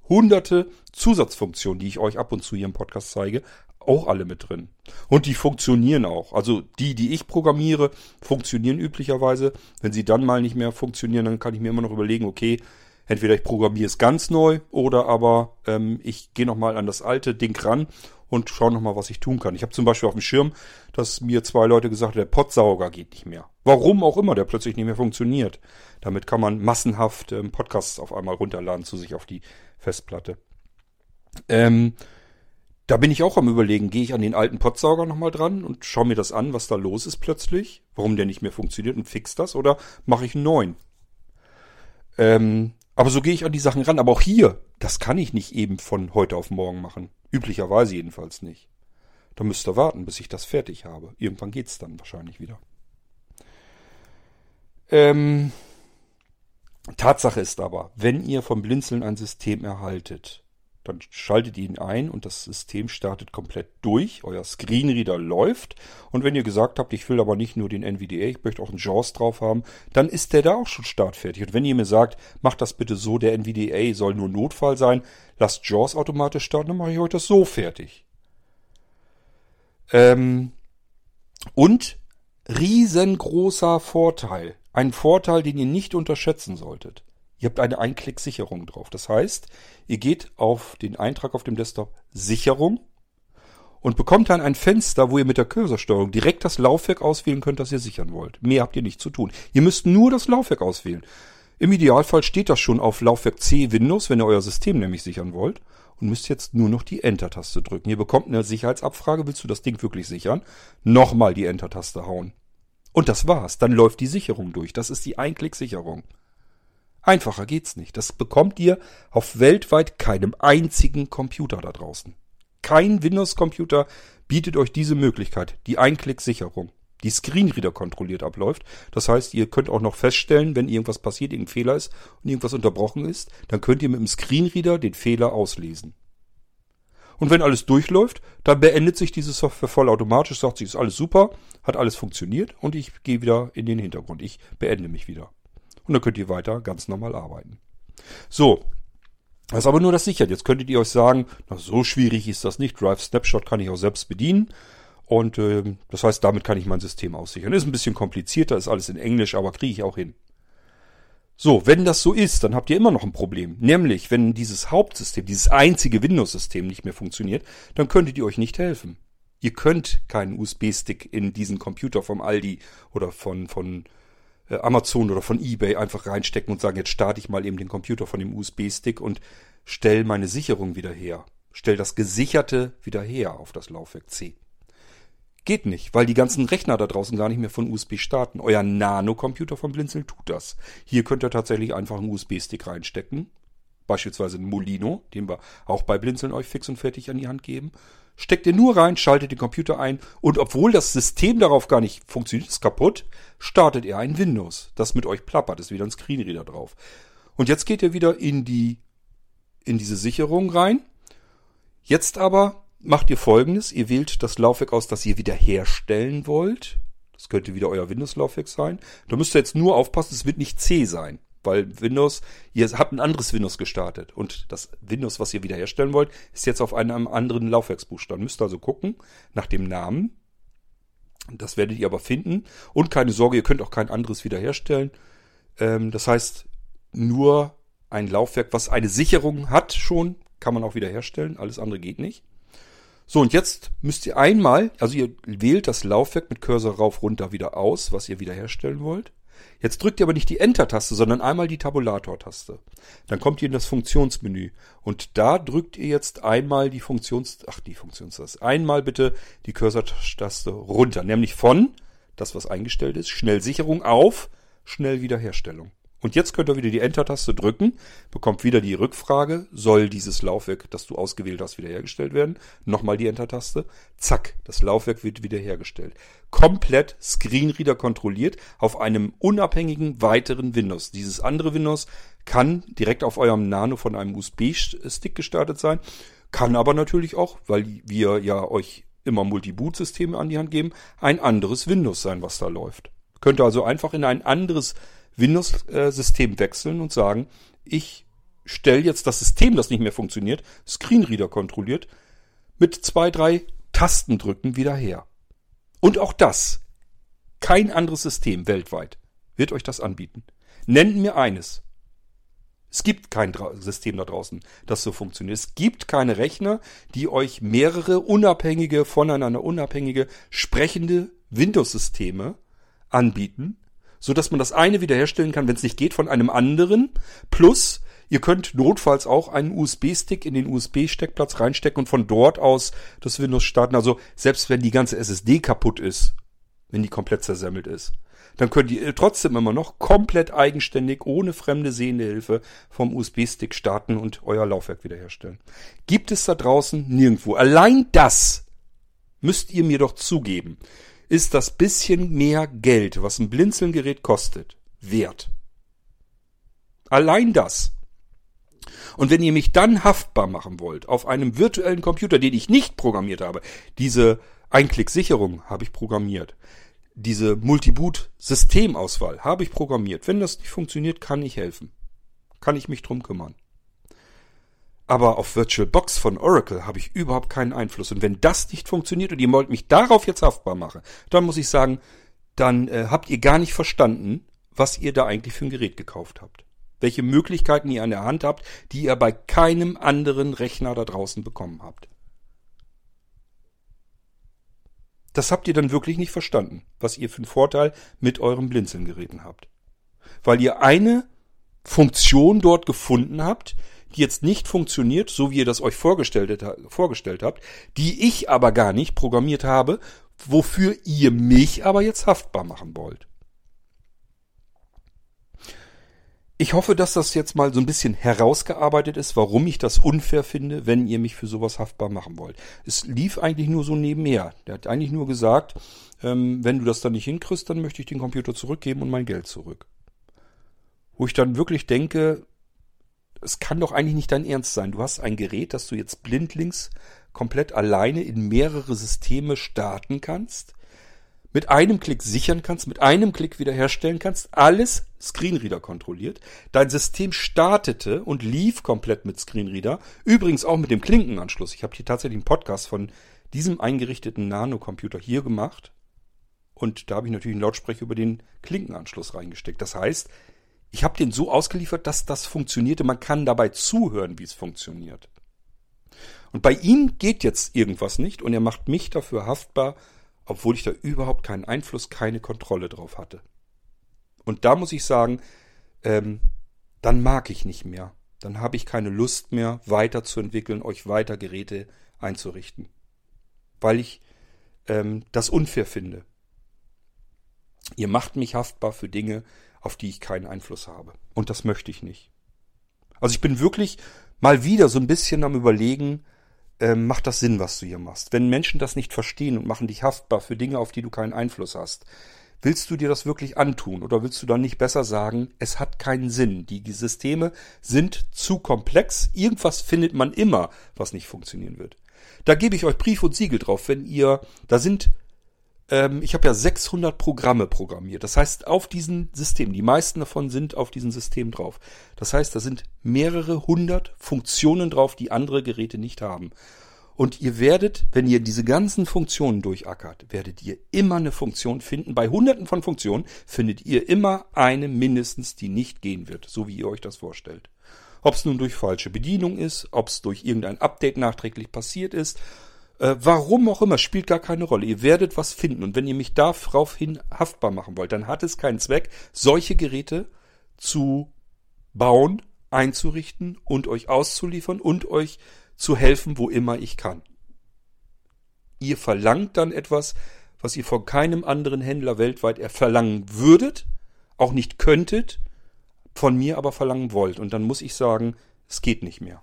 hunderte Zusatzfunktionen, die ich euch ab und zu hier im Podcast zeige, auch alle mit drin. Und die funktionieren auch. Also die, die ich programmiere, funktionieren üblicherweise. Wenn sie dann mal nicht mehr funktionieren, dann kann ich mir immer noch überlegen, okay, entweder ich programmiere es ganz neu oder aber ähm, ich gehe nochmal an das alte Ding ran und schaue nochmal, was ich tun kann. Ich habe zum Beispiel auf dem Schirm, dass mir zwei Leute gesagt haben, der Potsauger geht nicht mehr. Warum auch immer der plötzlich nicht mehr funktioniert. Damit kann man massenhaft ähm, Podcasts auf einmal runterladen zu sich auf die Festplatte. Ähm, da bin ich auch am überlegen, gehe ich an den alten Potsauger nochmal dran und schaue mir das an, was da los ist plötzlich, warum der nicht mehr funktioniert und fix das oder mache ich einen neuen. Ähm, aber so gehe ich an die Sachen ran. Aber auch hier, das kann ich nicht eben von heute auf morgen machen. Üblicherweise jedenfalls nicht. Da müsst ihr warten, bis ich das fertig habe. Irgendwann geht's dann wahrscheinlich wieder. Ähm, Tatsache ist aber, wenn ihr vom Blinzeln ein System erhaltet, Dann schaltet ihr ihn ein und das System startet komplett durch. Euer Screenreader läuft. Und wenn ihr gesagt habt, ich will aber nicht nur den NVDA, ich möchte auch einen JAWS drauf haben, dann ist der da auch schon startfertig. Und wenn ihr mir sagt, macht das bitte so, der NVDA soll nur Notfall sein, lasst JAWS automatisch starten, dann mache ich euch das so fertig. Ähm, und riesengroßer Vorteil. Ein Vorteil, den ihr nicht unterschätzen solltet. Ihr habt eine Einklick-Sicherung drauf. Das heißt, ihr geht auf den Eintrag auf dem Desktop Sicherung und bekommt dann ein Fenster, wo ihr mit der Cursorsteuerung direkt das Laufwerk auswählen könnt, das ihr sichern wollt. Mehr habt ihr nicht zu tun. Ihr müsst nur das Laufwerk auswählen. Im Idealfall steht das schon auf Laufwerk C Windows, wenn ihr euer System nämlich sichern wollt und müsst jetzt nur noch die Enter-Taste drücken. Ihr bekommt eine Sicherheitsabfrage, willst du das Ding wirklich sichern? Nochmal die Enter-Taste hauen. Und das war's. Dann läuft die Sicherung durch. Das ist die Einklick-Sicherung. Einfacher geht's nicht. Das bekommt ihr auf weltweit keinem einzigen Computer da draußen. Kein Windows-Computer bietet euch diese Möglichkeit, die Einklick-Sicherung, die Screenreader kontrolliert abläuft. Das heißt, ihr könnt auch noch feststellen, wenn irgendwas passiert, irgendein Fehler ist und irgendwas unterbrochen ist, dann könnt ihr mit dem Screenreader den Fehler auslesen. Und wenn alles durchläuft, dann beendet sich diese Software vollautomatisch, sagt sie, ist alles super, hat alles funktioniert und ich gehe wieder in den Hintergrund. Ich beende mich wieder. Und dann könnt ihr weiter ganz normal arbeiten. So. Das ist aber nur das sichert. Jetzt könntet ihr euch sagen, na, so schwierig ist das nicht. Drive Snapshot kann ich auch selbst bedienen. Und äh, das heißt, damit kann ich mein System aussichern. Ist ein bisschen komplizierter, ist alles in Englisch, aber kriege ich auch hin. So, wenn das so ist, dann habt ihr immer noch ein Problem. Nämlich, wenn dieses Hauptsystem, dieses einzige Windows-System nicht mehr funktioniert, dann könntet ihr euch nicht helfen. Ihr könnt keinen USB-Stick in diesen Computer vom Aldi oder von, von Amazon oder von eBay einfach reinstecken und sagen, jetzt starte ich mal eben den Computer von dem USB-Stick und stell meine Sicherung wieder her. Stell das Gesicherte wieder her auf das Laufwerk C. Geht nicht, weil die ganzen Rechner da draußen gar nicht mehr von USB starten. Euer Nano-Computer von Blinzeln tut das. Hier könnt ihr tatsächlich einfach einen USB-Stick reinstecken. Beispielsweise einen Molino, den wir auch bei Blinzeln euch fix und fertig an die Hand geben steckt ihr nur rein, schaltet den Computer ein und obwohl das System darauf gar nicht funktioniert, ist kaputt, startet ihr ein Windows, das mit euch plappert, ist wieder ein Screenreader drauf. Und jetzt geht ihr wieder in die, in diese Sicherung rein. Jetzt aber macht ihr folgendes, ihr wählt das Laufwerk aus, das ihr wiederherstellen wollt. Das könnte wieder euer Windows-Laufwerk sein. Da müsst ihr jetzt nur aufpassen, es wird nicht C sein weil Windows, ihr habt ein anderes Windows gestartet und das Windows, was ihr wiederherstellen wollt, ist jetzt auf einem anderen Laufwerksbuchstaben. Müsst also gucken nach dem Namen. Das werdet ihr aber finden. Und keine Sorge, ihr könnt auch kein anderes wiederherstellen. Ähm, das heißt, nur ein Laufwerk, was eine Sicherung hat schon, kann man auch wiederherstellen. Alles andere geht nicht. So, und jetzt müsst ihr einmal, also ihr wählt das Laufwerk mit Cursor rauf, runter wieder aus, was ihr wiederherstellen wollt. Jetzt drückt ihr aber nicht die Enter-Taste, sondern einmal die Tabulator-Taste. Dann kommt ihr in das Funktionsmenü. Und da drückt ihr jetzt einmal die Funktions... Ach, die Funktionstaste. Einmal bitte die Cursor-Taste runter. Nämlich von, das was eingestellt ist, Schnellsicherung auf Schnellwiederherstellung. Und jetzt könnt ihr wieder die Enter-Taste drücken, bekommt wieder die Rückfrage, soll dieses Laufwerk, das du ausgewählt hast, wiederhergestellt werden? Nochmal die Enter-Taste. Zack, das Laufwerk wird wiederhergestellt. Komplett Screenreader kontrolliert auf einem unabhängigen weiteren Windows. Dieses andere Windows kann direkt auf eurem Nano von einem USB-Stick gestartet sein, kann aber natürlich auch, weil wir ja euch immer Multi-Boot-Systeme an die Hand geben, ein anderes Windows sein, was da läuft. Könnt ihr also einfach in ein anderes Windows-System wechseln und sagen, ich stelle jetzt das System, das nicht mehr funktioniert, Screenreader kontrolliert, mit zwei, drei Tastendrücken wieder her. Und auch das, kein anderes System weltweit wird euch das anbieten. Nennt mir eines. Es gibt kein System da draußen, das so funktioniert. Es gibt keine Rechner, die euch mehrere unabhängige, voneinander unabhängige, sprechende Windows-Systeme anbieten, so dass man das eine wiederherstellen kann, wenn es nicht geht, von einem anderen. Plus, ihr könnt notfalls auch einen USB-Stick in den USB-Steckplatz reinstecken und von dort aus das Windows starten. Also selbst wenn die ganze SSD kaputt ist, wenn die komplett zersemmelt ist, dann könnt ihr trotzdem immer noch komplett eigenständig, ohne fremde sehende Hilfe vom USB-Stick starten und euer Laufwerk wiederherstellen. Gibt es da draußen nirgendwo. Allein das müsst ihr mir doch zugeben ist das bisschen mehr Geld, was ein Blinzelgerät kostet, wert. Allein das. Und wenn ihr mich dann haftbar machen wollt auf einem virtuellen Computer, den ich nicht programmiert habe, diese Einklicksicherung habe ich programmiert, diese Multiboot-Systemauswahl habe ich programmiert. Wenn das nicht funktioniert, kann ich helfen. Kann ich mich drum kümmern. Aber auf VirtualBox von Oracle habe ich überhaupt keinen Einfluss. Und wenn das nicht funktioniert und ihr wollt mich darauf jetzt haftbar machen, dann muss ich sagen, dann äh, habt ihr gar nicht verstanden, was ihr da eigentlich für ein Gerät gekauft habt. Welche Möglichkeiten ihr an der Hand habt, die ihr bei keinem anderen Rechner da draußen bekommen habt. Das habt ihr dann wirklich nicht verstanden, was ihr für einen Vorteil mit euren Blinzelgeräten habt. Weil ihr eine Funktion dort gefunden habt, die jetzt nicht funktioniert, so wie ihr das euch vorgestellt, vorgestellt habt, die ich aber gar nicht programmiert habe, wofür ihr mich aber jetzt haftbar machen wollt. Ich hoffe, dass das jetzt mal so ein bisschen herausgearbeitet ist, warum ich das unfair finde, wenn ihr mich für sowas haftbar machen wollt. Es lief eigentlich nur so nebenher. Der hat eigentlich nur gesagt, ähm, wenn du das dann nicht hinkriegst, dann möchte ich den Computer zurückgeben und mein Geld zurück. Wo ich dann wirklich denke, es kann doch eigentlich nicht dein Ernst sein. Du hast ein Gerät, das du jetzt blindlings komplett alleine in mehrere Systeme starten kannst mit einem Klick sichern kannst, mit einem Klick wiederherstellen kannst, alles Screenreader kontrolliert. Dein System startete und lief komplett mit Screenreader, übrigens auch mit dem Klinkenanschluss. Ich habe hier tatsächlich einen Podcast von diesem eingerichteten Nanocomputer hier gemacht und da habe ich natürlich einen Lautsprecher über den Klinkenanschluss reingesteckt. Das heißt, ich habe den so ausgeliefert, dass das funktionierte. Man kann dabei zuhören, wie es funktioniert. Und bei ihm geht jetzt irgendwas nicht und er macht mich dafür haftbar, obwohl ich da überhaupt keinen Einfluss, keine Kontrolle drauf hatte. Und da muss ich sagen, ähm, dann mag ich nicht mehr. Dann habe ich keine Lust mehr, weiterzuentwickeln, euch weiter Geräte einzurichten. Weil ich ähm, das unfair finde. Ihr macht mich haftbar für Dinge, auf die ich keinen Einfluss habe. Und das möchte ich nicht. Also ich bin wirklich mal wieder so ein bisschen am Überlegen, ähm, macht das Sinn, was du hier machst. Wenn Menschen das nicht verstehen und machen dich haftbar für Dinge, auf die du keinen Einfluss hast, willst du dir das wirklich antun oder willst du dann nicht besser sagen, es hat keinen Sinn. Die Systeme sind zu komplex. Irgendwas findet man immer, was nicht funktionieren wird. Da gebe ich euch Brief und Siegel drauf, wenn ihr, da sind ähm, ich habe ja 600 Programme programmiert. Das heißt, auf diesen Systemen, die meisten davon sind auf diesem System drauf. Das heißt, da sind mehrere hundert Funktionen drauf, die andere Geräte nicht haben. Und ihr werdet, wenn ihr diese ganzen Funktionen durchackert, werdet ihr immer eine Funktion finden. Bei hunderten von Funktionen findet ihr immer eine mindestens, die nicht gehen wird, so wie ihr euch das vorstellt. Ob es nun durch falsche Bedienung ist, ob es durch irgendein Update nachträglich passiert ist, äh, warum auch immer, spielt gar keine Rolle. Ihr werdet was finden. Und wenn ihr mich daraufhin haftbar machen wollt, dann hat es keinen Zweck, solche Geräte zu bauen, einzurichten und euch auszuliefern und euch zu helfen, wo immer ich kann. Ihr verlangt dann etwas, was ihr von keinem anderen Händler weltweit verlangen würdet, auch nicht könntet, von mir aber verlangen wollt. Und dann muss ich sagen, es geht nicht mehr.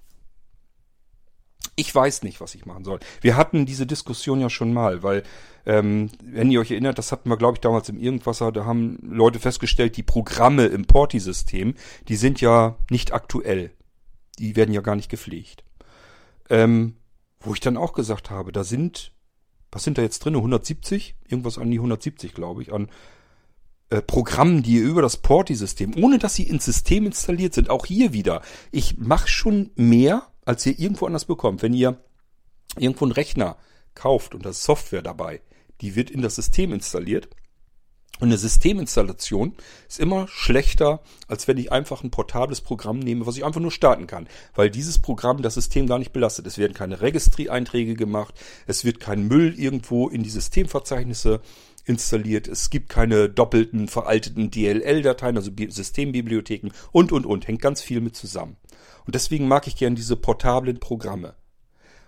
Ich weiß nicht, was ich machen soll. Wir hatten diese Diskussion ja schon mal, weil, ähm, wenn ihr euch erinnert, das hatten wir, glaube ich, damals im Irgendwasser, da haben Leute festgestellt, die Programme im Porti-System, die sind ja nicht aktuell. Die werden ja gar nicht gepflegt. Ähm, wo ich dann auch gesagt habe, da sind, was sind da jetzt drin? 170? Irgendwas an die 170, glaube ich, an äh, Programmen, die über das Porti-System, ohne dass sie ins System installiert sind, auch hier wieder. Ich mache schon mehr als ihr irgendwo anders bekommt. Wenn ihr irgendwo einen Rechner kauft und da ist Software dabei, die wird in das System installiert. Und eine Systeminstallation ist immer schlechter, als wenn ich einfach ein portables Programm nehme, was ich einfach nur starten kann. Weil dieses Programm das System gar nicht belastet. Es werden keine Registry-Einträge gemacht, es wird kein Müll irgendwo in die Systemverzeichnisse installiert, es gibt keine doppelten, veralteten DLL-Dateien, also Systembibliotheken und, und, und. Hängt ganz viel mit zusammen. Und deswegen mag ich gern diese portablen Programme.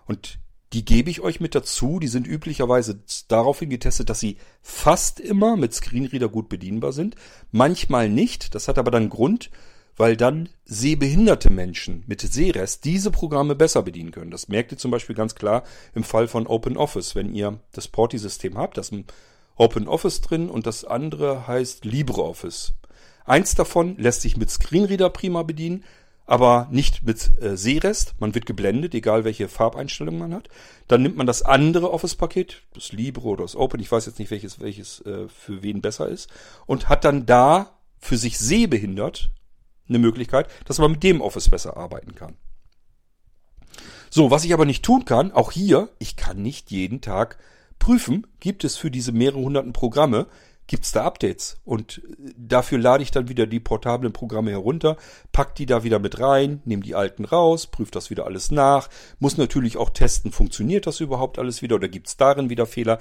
Und die gebe ich euch mit dazu. Die sind üblicherweise daraufhin getestet, dass sie fast immer mit Screenreader gut bedienbar sind. Manchmal nicht. Das hat aber dann Grund, weil dann sehbehinderte Menschen mit Sehrest diese Programme besser bedienen können. Das merkt ihr zum Beispiel ganz klar im Fall von OpenOffice. Wenn ihr das Porti-System habt, das ist ein OpenOffice drin und das andere heißt LibreOffice. Eins davon lässt sich mit Screenreader prima bedienen. Aber nicht mit äh, Sehrest. Man wird geblendet, egal welche Farbeinstellung man hat. Dann nimmt man das andere Office-Paket, das Libre oder das Open, ich weiß jetzt nicht, welches, welches äh, für wen besser ist, und hat dann da für sich sehbehindert eine Möglichkeit, dass man mit dem Office besser arbeiten kann. So, was ich aber nicht tun kann, auch hier, ich kann nicht jeden Tag prüfen, gibt es für diese mehrere hunderten Programme, gibt es da Updates. Und dafür lade ich dann wieder die portablen Programme herunter, pack die da wieder mit rein, nehme die alten raus, prüfe das wieder alles nach, muss natürlich auch testen, funktioniert das überhaupt alles wieder oder gibt es darin wieder Fehler.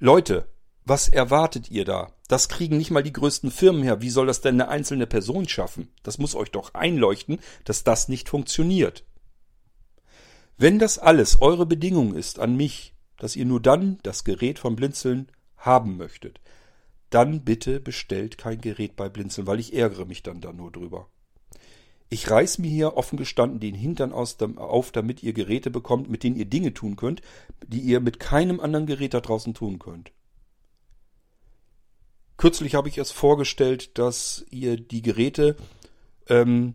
Leute, was erwartet ihr da? Das kriegen nicht mal die größten Firmen her. Wie soll das denn eine einzelne Person schaffen? Das muss euch doch einleuchten, dass das nicht funktioniert. Wenn das alles eure Bedingung ist an mich, dass ihr nur dann das Gerät vom Blinzeln haben möchtet, dann bitte bestellt kein Gerät bei Blinzeln, weil ich ärgere mich dann da nur drüber. Ich reiß mir hier offen gestanden den Hintern aus, auf, damit ihr Geräte bekommt, mit denen ihr Dinge tun könnt, die ihr mit keinem anderen Gerät da draußen tun könnt. Kürzlich habe ich es vorgestellt, dass ihr die Geräte ähm,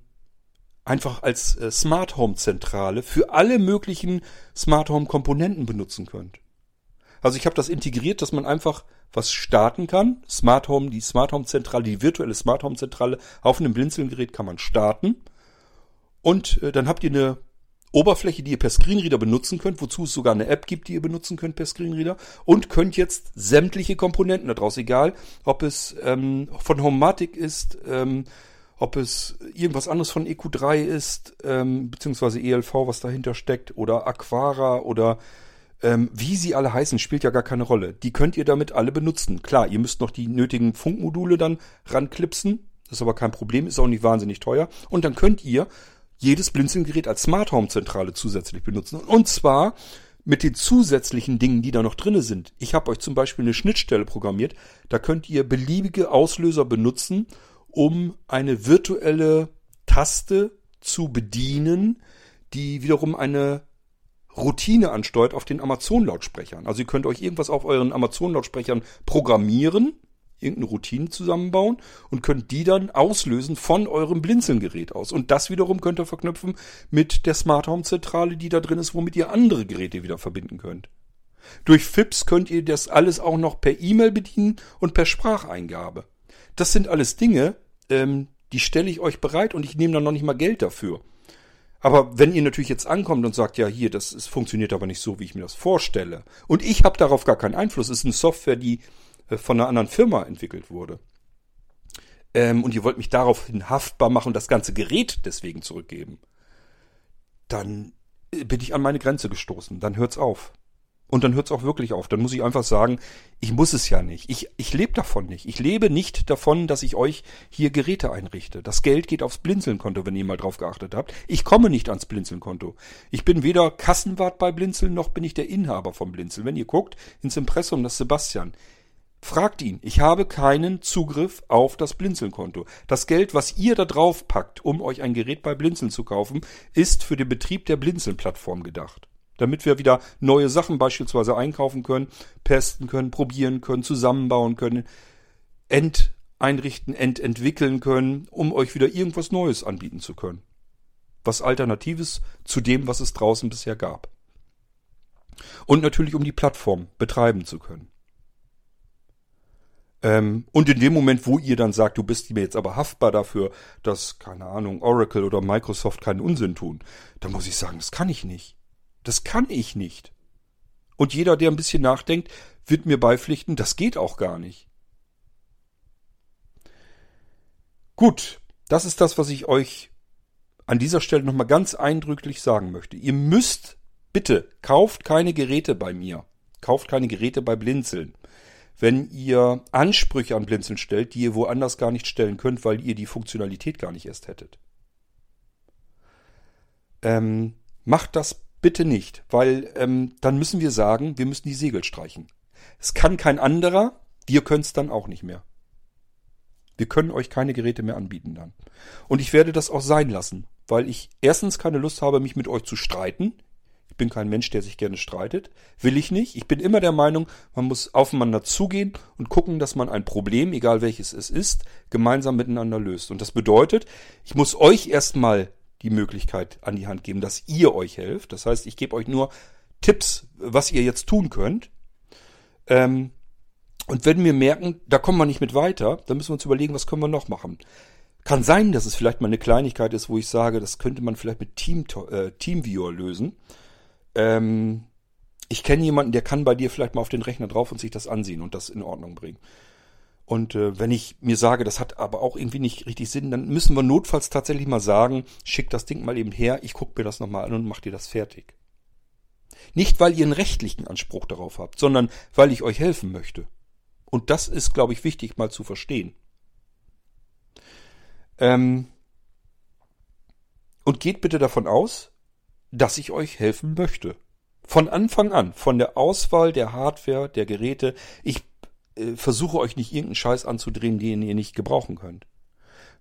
einfach als äh, Smart Home Zentrale für alle möglichen Smart Home Komponenten benutzen könnt. Also ich habe das integriert, dass man einfach was starten kann. Smart Home, die Smart Home Zentrale, die virtuelle Smart Home Zentrale auf einem Blinzelgerät kann man starten. Und äh, dann habt ihr eine Oberfläche, die ihr per Screenreader benutzen könnt, wozu es sogar eine App gibt, die ihr benutzen könnt per Screenreader und könnt jetzt sämtliche Komponenten daraus, egal ob es ähm, von Homematic ist, ähm, ob es irgendwas anderes von EQ3 ist, ähm, beziehungsweise ELV, was dahinter steckt, oder Aquara oder ähm, wie sie alle heißen, spielt ja gar keine Rolle. Die könnt ihr damit alle benutzen. Klar, ihr müsst noch die nötigen Funkmodule dann ranklipsen. Das ist aber kein Problem, ist auch nicht wahnsinnig teuer. Und dann könnt ihr jedes Blinzelgerät als Smart Home Zentrale zusätzlich benutzen. Und zwar mit den zusätzlichen Dingen, die da noch drinne sind. Ich habe euch zum Beispiel eine Schnittstelle programmiert. Da könnt ihr beliebige Auslöser benutzen, um eine virtuelle Taste zu bedienen, die wiederum eine Routine ansteuert auf den Amazon-Lautsprechern. Also ihr könnt euch irgendwas auf euren Amazon-Lautsprechern programmieren, irgendeine Routine zusammenbauen und könnt die dann auslösen von eurem Blinzelgerät aus. Und das wiederum könnt ihr verknüpfen mit der Smart Home Zentrale, die da drin ist, womit ihr andere Geräte wieder verbinden könnt. Durch FIPS könnt ihr das alles auch noch per E-Mail bedienen und per Spracheingabe. Das sind alles Dinge, ähm, die stelle ich euch bereit und ich nehme dann noch nicht mal Geld dafür. Aber wenn ihr natürlich jetzt ankommt und sagt, ja hier, das ist, funktioniert aber nicht so, wie ich mir das vorstelle, und ich habe darauf gar keinen Einfluss, es ist eine Software, die äh, von einer anderen Firma entwickelt wurde, ähm, und ihr wollt mich daraufhin haftbar machen und das ganze Gerät deswegen zurückgeben, dann äh, bin ich an meine Grenze gestoßen. Dann hört's auf. Und dann hört es auch wirklich auf. Dann muss ich einfach sagen, ich muss es ja nicht. Ich, ich lebe davon nicht. Ich lebe nicht davon, dass ich euch hier Geräte einrichte. Das Geld geht aufs Blinzeln-Konto, wenn ihr mal drauf geachtet habt. Ich komme nicht ans Blinzeln-Konto. Ich bin weder Kassenwart bei Blinzeln, noch bin ich der Inhaber vom Blinzeln. Wenn ihr guckt ins Impressum, das Sebastian. Fragt ihn. Ich habe keinen Zugriff auf das Blinzeln-Konto. Das Geld, was ihr da drauf packt, um euch ein Gerät bei Blinzeln zu kaufen, ist für den Betrieb der Blinzeln-Plattform gedacht damit wir wieder neue Sachen beispielsweise einkaufen können, testen können, probieren können, zusammenbauen können, enteinrichten, ententwickeln können, um euch wieder irgendwas Neues anbieten zu können. Was Alternatives zu dem, was es draußen bisher gab. Und natürlich, um die Plattform betreiben zu können. Ähm, und in dem Moment, wo ihr dann sagt, du bist mir jetzt aber haftbar dafür, dass, keine Ahnung, Oracle oder Microsoft keinen Unsinn tun, dann muss ich sagen, das kann ich nicht. Das kann ich nicht. Und jeder, der ein bisschen nachdenkt, wird mir beipflichten, das geht auch gar nicht. Gut, das ist das, was ich euch an dieser Stelle nochmal ganz eindrücklich sagen möchte. Ihr müsst, bitte, kauft keine Geräte bei mir. Kauft keine Geräte bei Blinzeln. Wenn ihr Ansprüche an Blinzeln stellt, die ihr woanders gar nicht stellen könnt, weil ihr die Funktionalität gar nicht erst hättet. Ähm, macht das Bitte nicht, weil ähm, dann müssen wir sagen, wir müssen die Segel streichen. Es kann kein anderer, wir können es dann auch nicht mehr. Wir können euch keine Geräte mehr anbieten dann. Und ich werde das auch sein lassen, weil ich erstens keine Lust habe, mich mit euch zu streiten. Ich bin kein Mensch, der sich gerne streitet. Will ich nicht. Ich bin immer der Meinung, man muss aufeinander zugehen und gucken, dass man ein Problem, egal welches es ist, gemeinsam miteinander löst. Und das bedeutet, ich muss euch erstmal die Möglichkeit an die Hand geben, dass ihr euch helft. Das heißt, ich gebe euch nur Tipps, was ihr jetzt tun könnt. Ähm, und wenn wir merken, da kommen wir nicht mit weiter, dann müssen wir uns überlegen, was können wir noch machen. Kann sein, dass es vielleicht mal eine Kleinigkeit ist, wo ich sage, das könnte man vielleicht mit Team, äh, Teamviewer lösen. Ähm, ich kenne jemanden, der kann bei dir vielleicht mal auf den Rechner drauf und sich das ansehen und das in Ordnung bringen. Und äh, wenn ich mir sage, das hat aber auch irgendwie nicht richtig Sinn, dann müssen wir notfalls tatsächlich mal sagen, schick das Ding mal eben her, ich gucke mir das nochmal an und mach dir das fertig. Nicht, weil ihr einen rechtlichen Anspruch darauf habt, sondern weil ich euch helfen möchte. Und das ist, glaube ich, wichtig mal zu verstehen. Ähm und geht bitte davon aus, dass ich euch helfen möchte. Von Anfang an, von der Auswahl der Hardware, der Geräte. Ich versuche euch nicht irgendeinen Scheiß anzudrehen, den ihr nicht gebrauchen könnt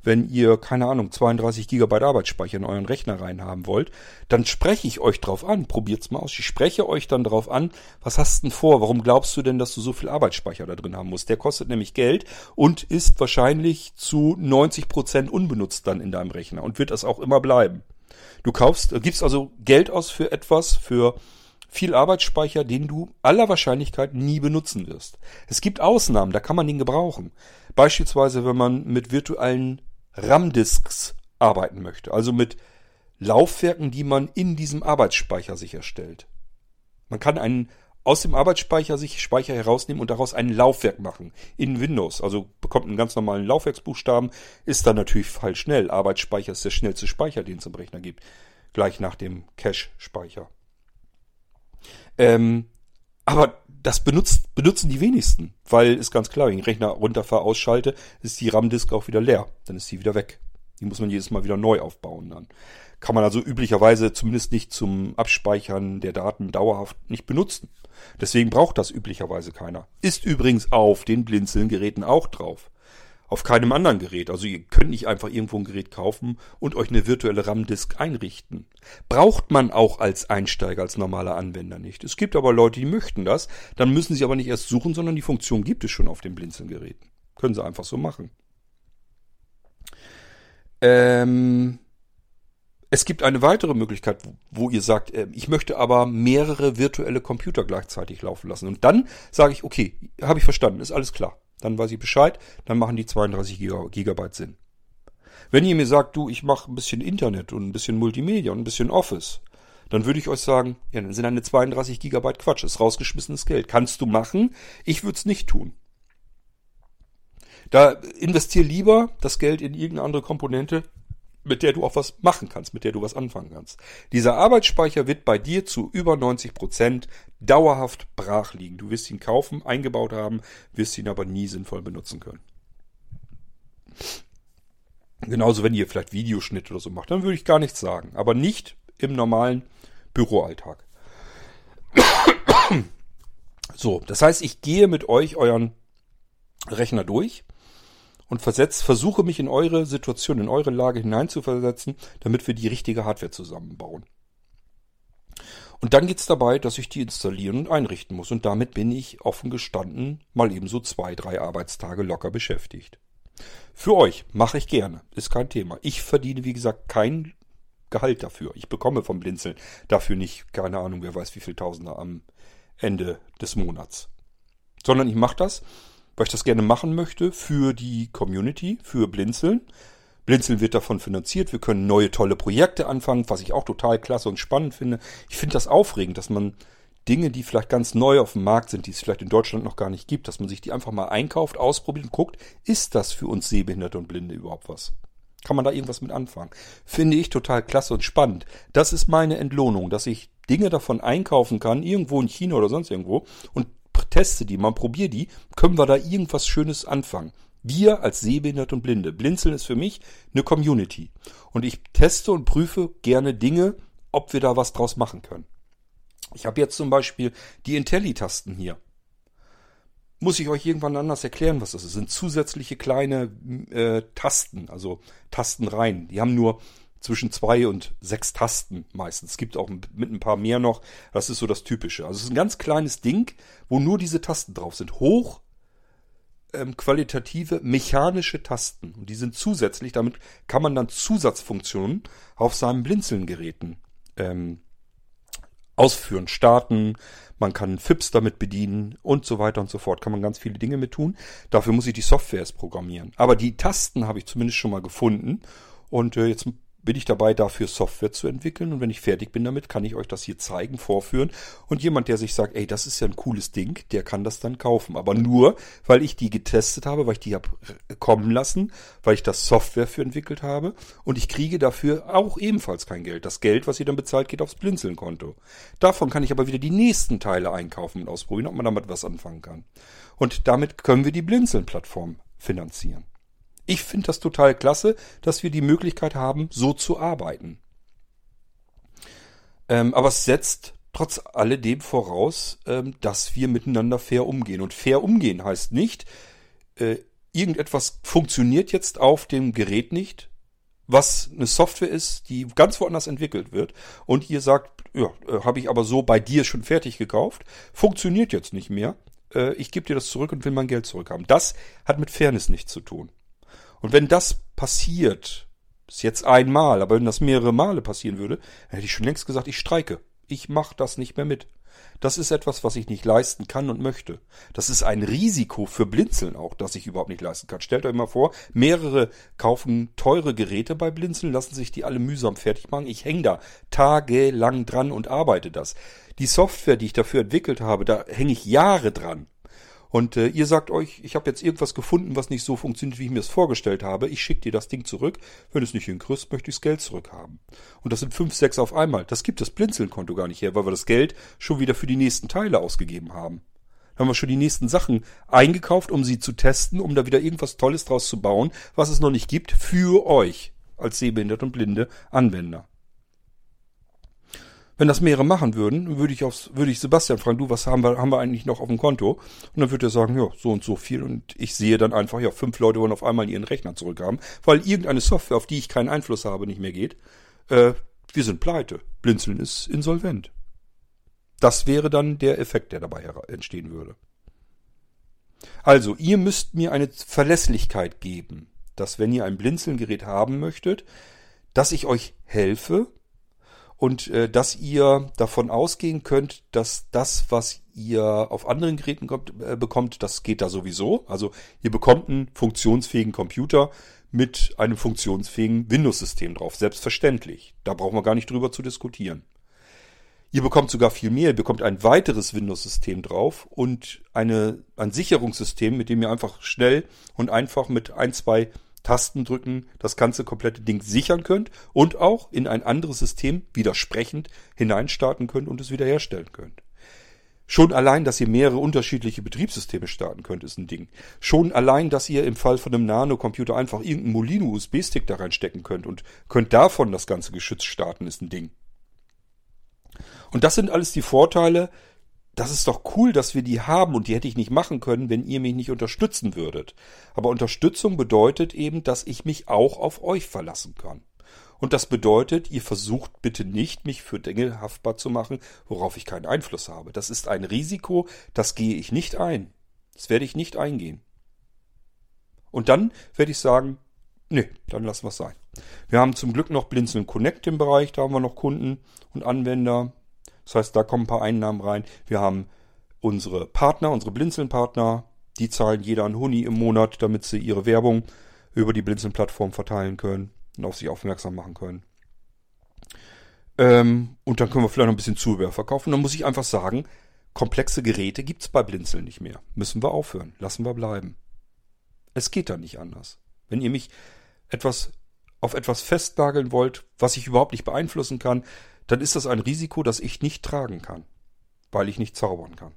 wenn ihr, keine Ahnung, 32 Gigabyte Arbeitsspeicher in euren Rechner reinhaben wollt, dann spreche ich euch drauf an. Probiert's mal aus. Ich spreche euch dann drauf an, was hast denn vor? Warum glaubst du denn, dass du so viel Arbeitsspeicher da drin haben musst? Der kostet nämlich Geld und ist wahrscheinlich zu 90 Prozent unbenutzt dann in deinem Rechner und wird das auch immer bleiben. Du kaufst, äh, gibst also Geld aus für etwas, für viel Arbeitsspeicher, den du aller Wahrscheinlichkeit nie benutzen wirst. Es gibt Ausnahmen, da kann man den gebrauchen. Beispielsweise, wenn man mit virtuellen RAM-Disks arbeiten möchte. Also mit Laufwerken, die man in diesem Arbeitsspeicher sich erstellt. Man kann einen aus dem Arbeitsspeicher sich Speicher herausnehmen und daraus ein Laufwerk machen. In Windows. Also bekommt einen ganz normalen Laufwerksbuchstaben, ist dann natürlich fall schnell. Arbeitsspeicher ist der schnellste Speicher, den es im Rechner gibt. Gleich nach dem Cache-Speicher. Ähm, aber das benutzt, benutzen die wenigsten, weil ist ganz klar, wenn ich den Rechner runterfahre, ausschalte, ist die RAM-Disk auch wieder leer. Dann ist die wieder weg. Die muss man jedes Mal wieder neu aufbauen dann. Kann man also üblicherweise zumindest nicht zum Abspeichern der Daten dauerhaft nicht benutzen. Deswegen braucht das üblicherweise keiner. Ist übrigens auf den Blinzeln-Geräten auch drauf auf keinem anderen Gerät. Also ihr könnt nicht einfach irgendwo ein Gerät kaufen und euch eine virtuelle RAM-Disk einrichten. Braucht man auch als Einsteiger, als normaler Anwender nicht. Es gibt aber Leute, die möchten das. Dann müssen sie aber nicht erst suchen, sondern die Funktion gibt es schon auf den Blinzeln-Geräten. Können sie einfach so machen. Ähm, es gibt eine weitere Möglichkeit, wo ihr sagt, äh, ich möchte aber mehrere virtuelle Computer gleichzeitig laufen lassen. Und dann sage ich, okay, habe ich verstanden, ist alles klar. Dann weiß ich Bescheid, dann machen die 32 Gigabyte Sinn. Wenn ihr mir sagt, du, ich mache ein bisschen Internet und ein bisschen Multimedia und ein bisschen Office, dann würde ich euch sagen, ja, dann sind eine 32 Gigabyte Quatsch, ist rausgeschmissenes Geld. Kannst du machen, ich würde es nicht tun. Da investier lieber das Geld in irgendeine andere Komponente, mit der du auch was machen kannst, mit der du was anfangen kannst. Dieser Arbeitsspeicher wird bei dir zu über 90 Prozent dauerhaft brach liegen. Du wirst ihn kaufen, eingebaut haben, wirst ihn aber nie sinnvoll benutzen können. Genauso, wenn ihr vielleicht Videoschnitt oder so macht, dann würde ich gar nichts sagen. Aber nicht im normalen Büroalltag. So, das heißt, ich gehe mit euch euren Rechner durch und versetz, versuche mich in eure Situation, in eure Lage hineinzuversetzen, damit wir die richtige Hardware zusammenbauen. Und dann geht's dabei, dass ich die installieren und einrichten muss. Und damit bin ich offen gestanden mal eben so zwei, drei Arbeitstage locker beschäftigt. Für euch mache ich gerne, ist kein Thema. Ich verdiene, wie gesagt, kein Gehalt dafür. Ich bekomme vom Blinzeln dafür nicht, keine Ahnung, wer weiß wie viel Tausender am Ende des Monats. Sondern ich mache das, weil ich das gerne machen möchte für die Community, für Blinzeln. Blinzeln wird davon finanziert. Wir können neue tolle Projekte anfangen, was ich auch total klasse und spannend finde. Ich finde das aufregend, dass man Dinge, die vielleicht ganz neu auf dem Markt sind, die es vielleicht in Deutschland noch gar nicht gibt, dass man sich die einfach mal einkauft, ausprobiert und guckt, ist das für uns Sehbehinderte und Blinde überhaupt was? Kann man da irgendwas mit anfangen? Finde ich total klasse und spannend. Das ist meine Entlohnung, dass ich Dinge davon einkaufen kann, irgendwo in China oder sonst irgendwo, und teste die, man probiert die, können wir da irgendwas Schönes anfangen. Wir als Sehbehinderte und Blinde. Blinzeln ist für mich eine Community. Und ich teste und prüfe gerne Dinge, ob wir da was draus machen können. Ich habe jetzt zum Beispiel die Intelli-Tasten hier. Muss ich euch irgendwann anders erklären, was das ist? Das sind zusätzliche kleine äh, Tasten, also Tastenreihen. Die haben nur zwischen zwei und sechs Tasten meistens. Es gibt auch mit ein paar mehr noch. Das ist so das Typische. Also es ist ein ganz kleines Ding, wo nur diese Tasten drauf sind. Hoch, ähm, qualitative mechanische Tasten. Und die sind zusätzlich, damit kann man dann Zusatzfunktionen auf seinen Blinzeln-Geräten ähm, ausführen, starten, man kann FIPS damit bedienen und so weiter und so fort. Kann man ganz viele Dinge mit tun. Dafür muss ich die Software erst programmieren. Aber die Tasten habe ich zumindest schon mal gefunden. Und äh, jetzt bin ich dabei, dafür Software zu entwickeln. Und wenn ich fertig bin damit, kann ich euch das hier zeigen, vorführen. Und jemand, der sich sagt, ey, das ist ja ein cooles Ding, der kann das dann kaufen. Aber nur, weil ich die getestet habe, weil ich die habe kommen lassen, weil ich das Software für entwickelt habe. Und ich kriege dafür auch ebenfalls kein Geld. Das Geld, was ihr dann bezahlt, geht aufs Blinzeln-Konto. Davon kann ich aber wieder die nächsten Teile einkaufen und ausprobieren, ob man damit was anfangen kann. Und damit können wir die Blinzeln-Plattform finanzieren. Ich finde das total klasse, dass wir die Möglichkeit haben, so zu arbeiten. Ähm, aber es setzt trotz alledem voraus, ähm, dass wir miteinander fair umgehen. Und fair umgehen heißt nicht, äh, irgendetwas funktioniert jetzt auf dem Gerät nicht, was eine Software ist, die ganz woanders entwickelt wird. Und ihr sagt, ja, äh, habe ich aber so bei dir schon fertig gekauft, funktioniert jetzt nicht mehr. Äh, ich gebe dir das zurück und will mein Geld zurückhaben. Das hat mit Fairness nichts zu tun. Und wenn das passiert, ist jetzt einmal, aber wenn das mehrere Male passieren würde, hätte ich schon längst gesagt, ich streike. Ich mache das nicht mehr mit. Das ist etwas, was ich nicht leisten kann und möchte. Das ist ein Risiko für Blinzeln auch, das ich überhaupt nicht leisten kann. Stellt euch mal vor, mehrere kaufen teure Geräte bei Blinzeln, lassen sich die alle mühsam fertig machen. Ich hänge da tagelang dran und arbeite das. Die Software, die ich dafür entwickelt habe, da hänge ich Jahre dran. Und äh, ihr sagt euch, ich habe jetzt irgendwas gefunden, was nicht so funktioniert, wie ich mir es vorgestellt habe. Ich schicke dir das Ding zurück. Wenn es nicht hinkriegst, möchte ich das Geld zurückhaben. Und das sind fünf, sechs auf einmal. Das gibt das Blinzeln-Konto gar nicht her, weil wir das Geld schon wieder für die nächsten Teile ausgegeben haben. Da haben wir schon die nächsten Sachen eingekauft, um sie zu testen, um da wieder irgendwas Tolles draus zu bauen, was es noch nicht gibt, für euch als sehbehinderte und blinde Anwender. Wenn das mehrere machen würden, würde ich aufs, würde ich Sebastian fragen, du, was haben wir, haben wir eigentlich noch auf dem Konto? Und dann würde er sagen, ja, so und so viel. Und ich sehe dann einfach, ja, fünf Leute wollen auf einmal ihren Rechner zurückhaben, weil irgendeine Software, auf die ich keinen Einfluss habe, nicht mehr geht. Äh, wir sind pleite. Blinzeln ist insolvent. Das wäre dann der Effekt, der dabei entstehen würde. Also, ihr müsst mir eine Verlässlichkeit geben, dass wenn ihr ein Blinzelgerät haben möchtet, dass ich euch helfe, und äh, dass ihr davon ausgehen könnt, dass das, was ihr auf anderen Geräten kommt, äh, bekommt, das geht da sowieso. Also ihr bekommt einen funktionsfähigen Computer mit einem funktionsfähigen Windows-System drauf. Selbstverständlich. Da brauchen wir gar nicht drüber zu diskutieren. Ihr bekommt sogar viel mehr. Ihr bekommt ein weiteres Windows-System drauf und eine, ein Sicherungssystem, mit dem ihr einfach schnell und einfach mit ein, zwei Tasten drücken, das ganze komplette Ding sichern könnt und auch in ein anderes System widersprechend hineinstarten könnt und es wiederherstellen könnt. Schon allein, dass ihr mehrere unterschiedliche Betriebssysteme starten könnt, ist ein Ding. Schon allein, dass ihr im Fall von einem Nano-Computer einfach irgendeinen Molino-USB-Stick da reinstecken könnt und könnt davon das ganze Geschütz starten, ist ein Ding. Und das sind alles die Vorteile, das ist doch cool, dass wir die haben und die hätte ich nicht machen können, wenn ihr mich nicht unterstützen würdet. Aber Unterstützung bedeutet eben, dass ich mich auch auf euch verlassen kann. Und das bedeutet, ihr versucht bitte nicht, mich für Dinge haftbar zu machen, worauf ich keinen Einfluss habe. Das ist ein Risiko, das gehe ich nicht ein. Das werde ich nicht eingehen. Und dann werde ich sagen, nee, dann lassen wir es sein. Wir haben zum Glück noch Blinzeln Connect im Bereich, da haben wir noch Kunden und Anwender. Das heißt, da kommen ein paar Einnahmen rein. Wir haben unsere Partner, unsere Blinzeln-Partner, die zahlen jeder einen Huni im Monat, damit sie ihre Werbung über die Blinzeln-Plattform verteilen können und auf sich aufmerksam machen können. Ähm, und dann können wir vielleicht noch ein bisschen Zubehör verkaufen. Dann muss ich einfach sagen, komplexe Geräte gibt es bei Blinzeln nicht mehr. Müssen wir aufhören. Lassen wir bleiben. Es geht da nicht anders. Wenn ihr mich etwas auf etwas festnageln wollt, was ich überhaupt nicht beeinflussen kann, dann ist das ein Risiko, das ich nicht tragen kann, weil ich nicht zaubern kann.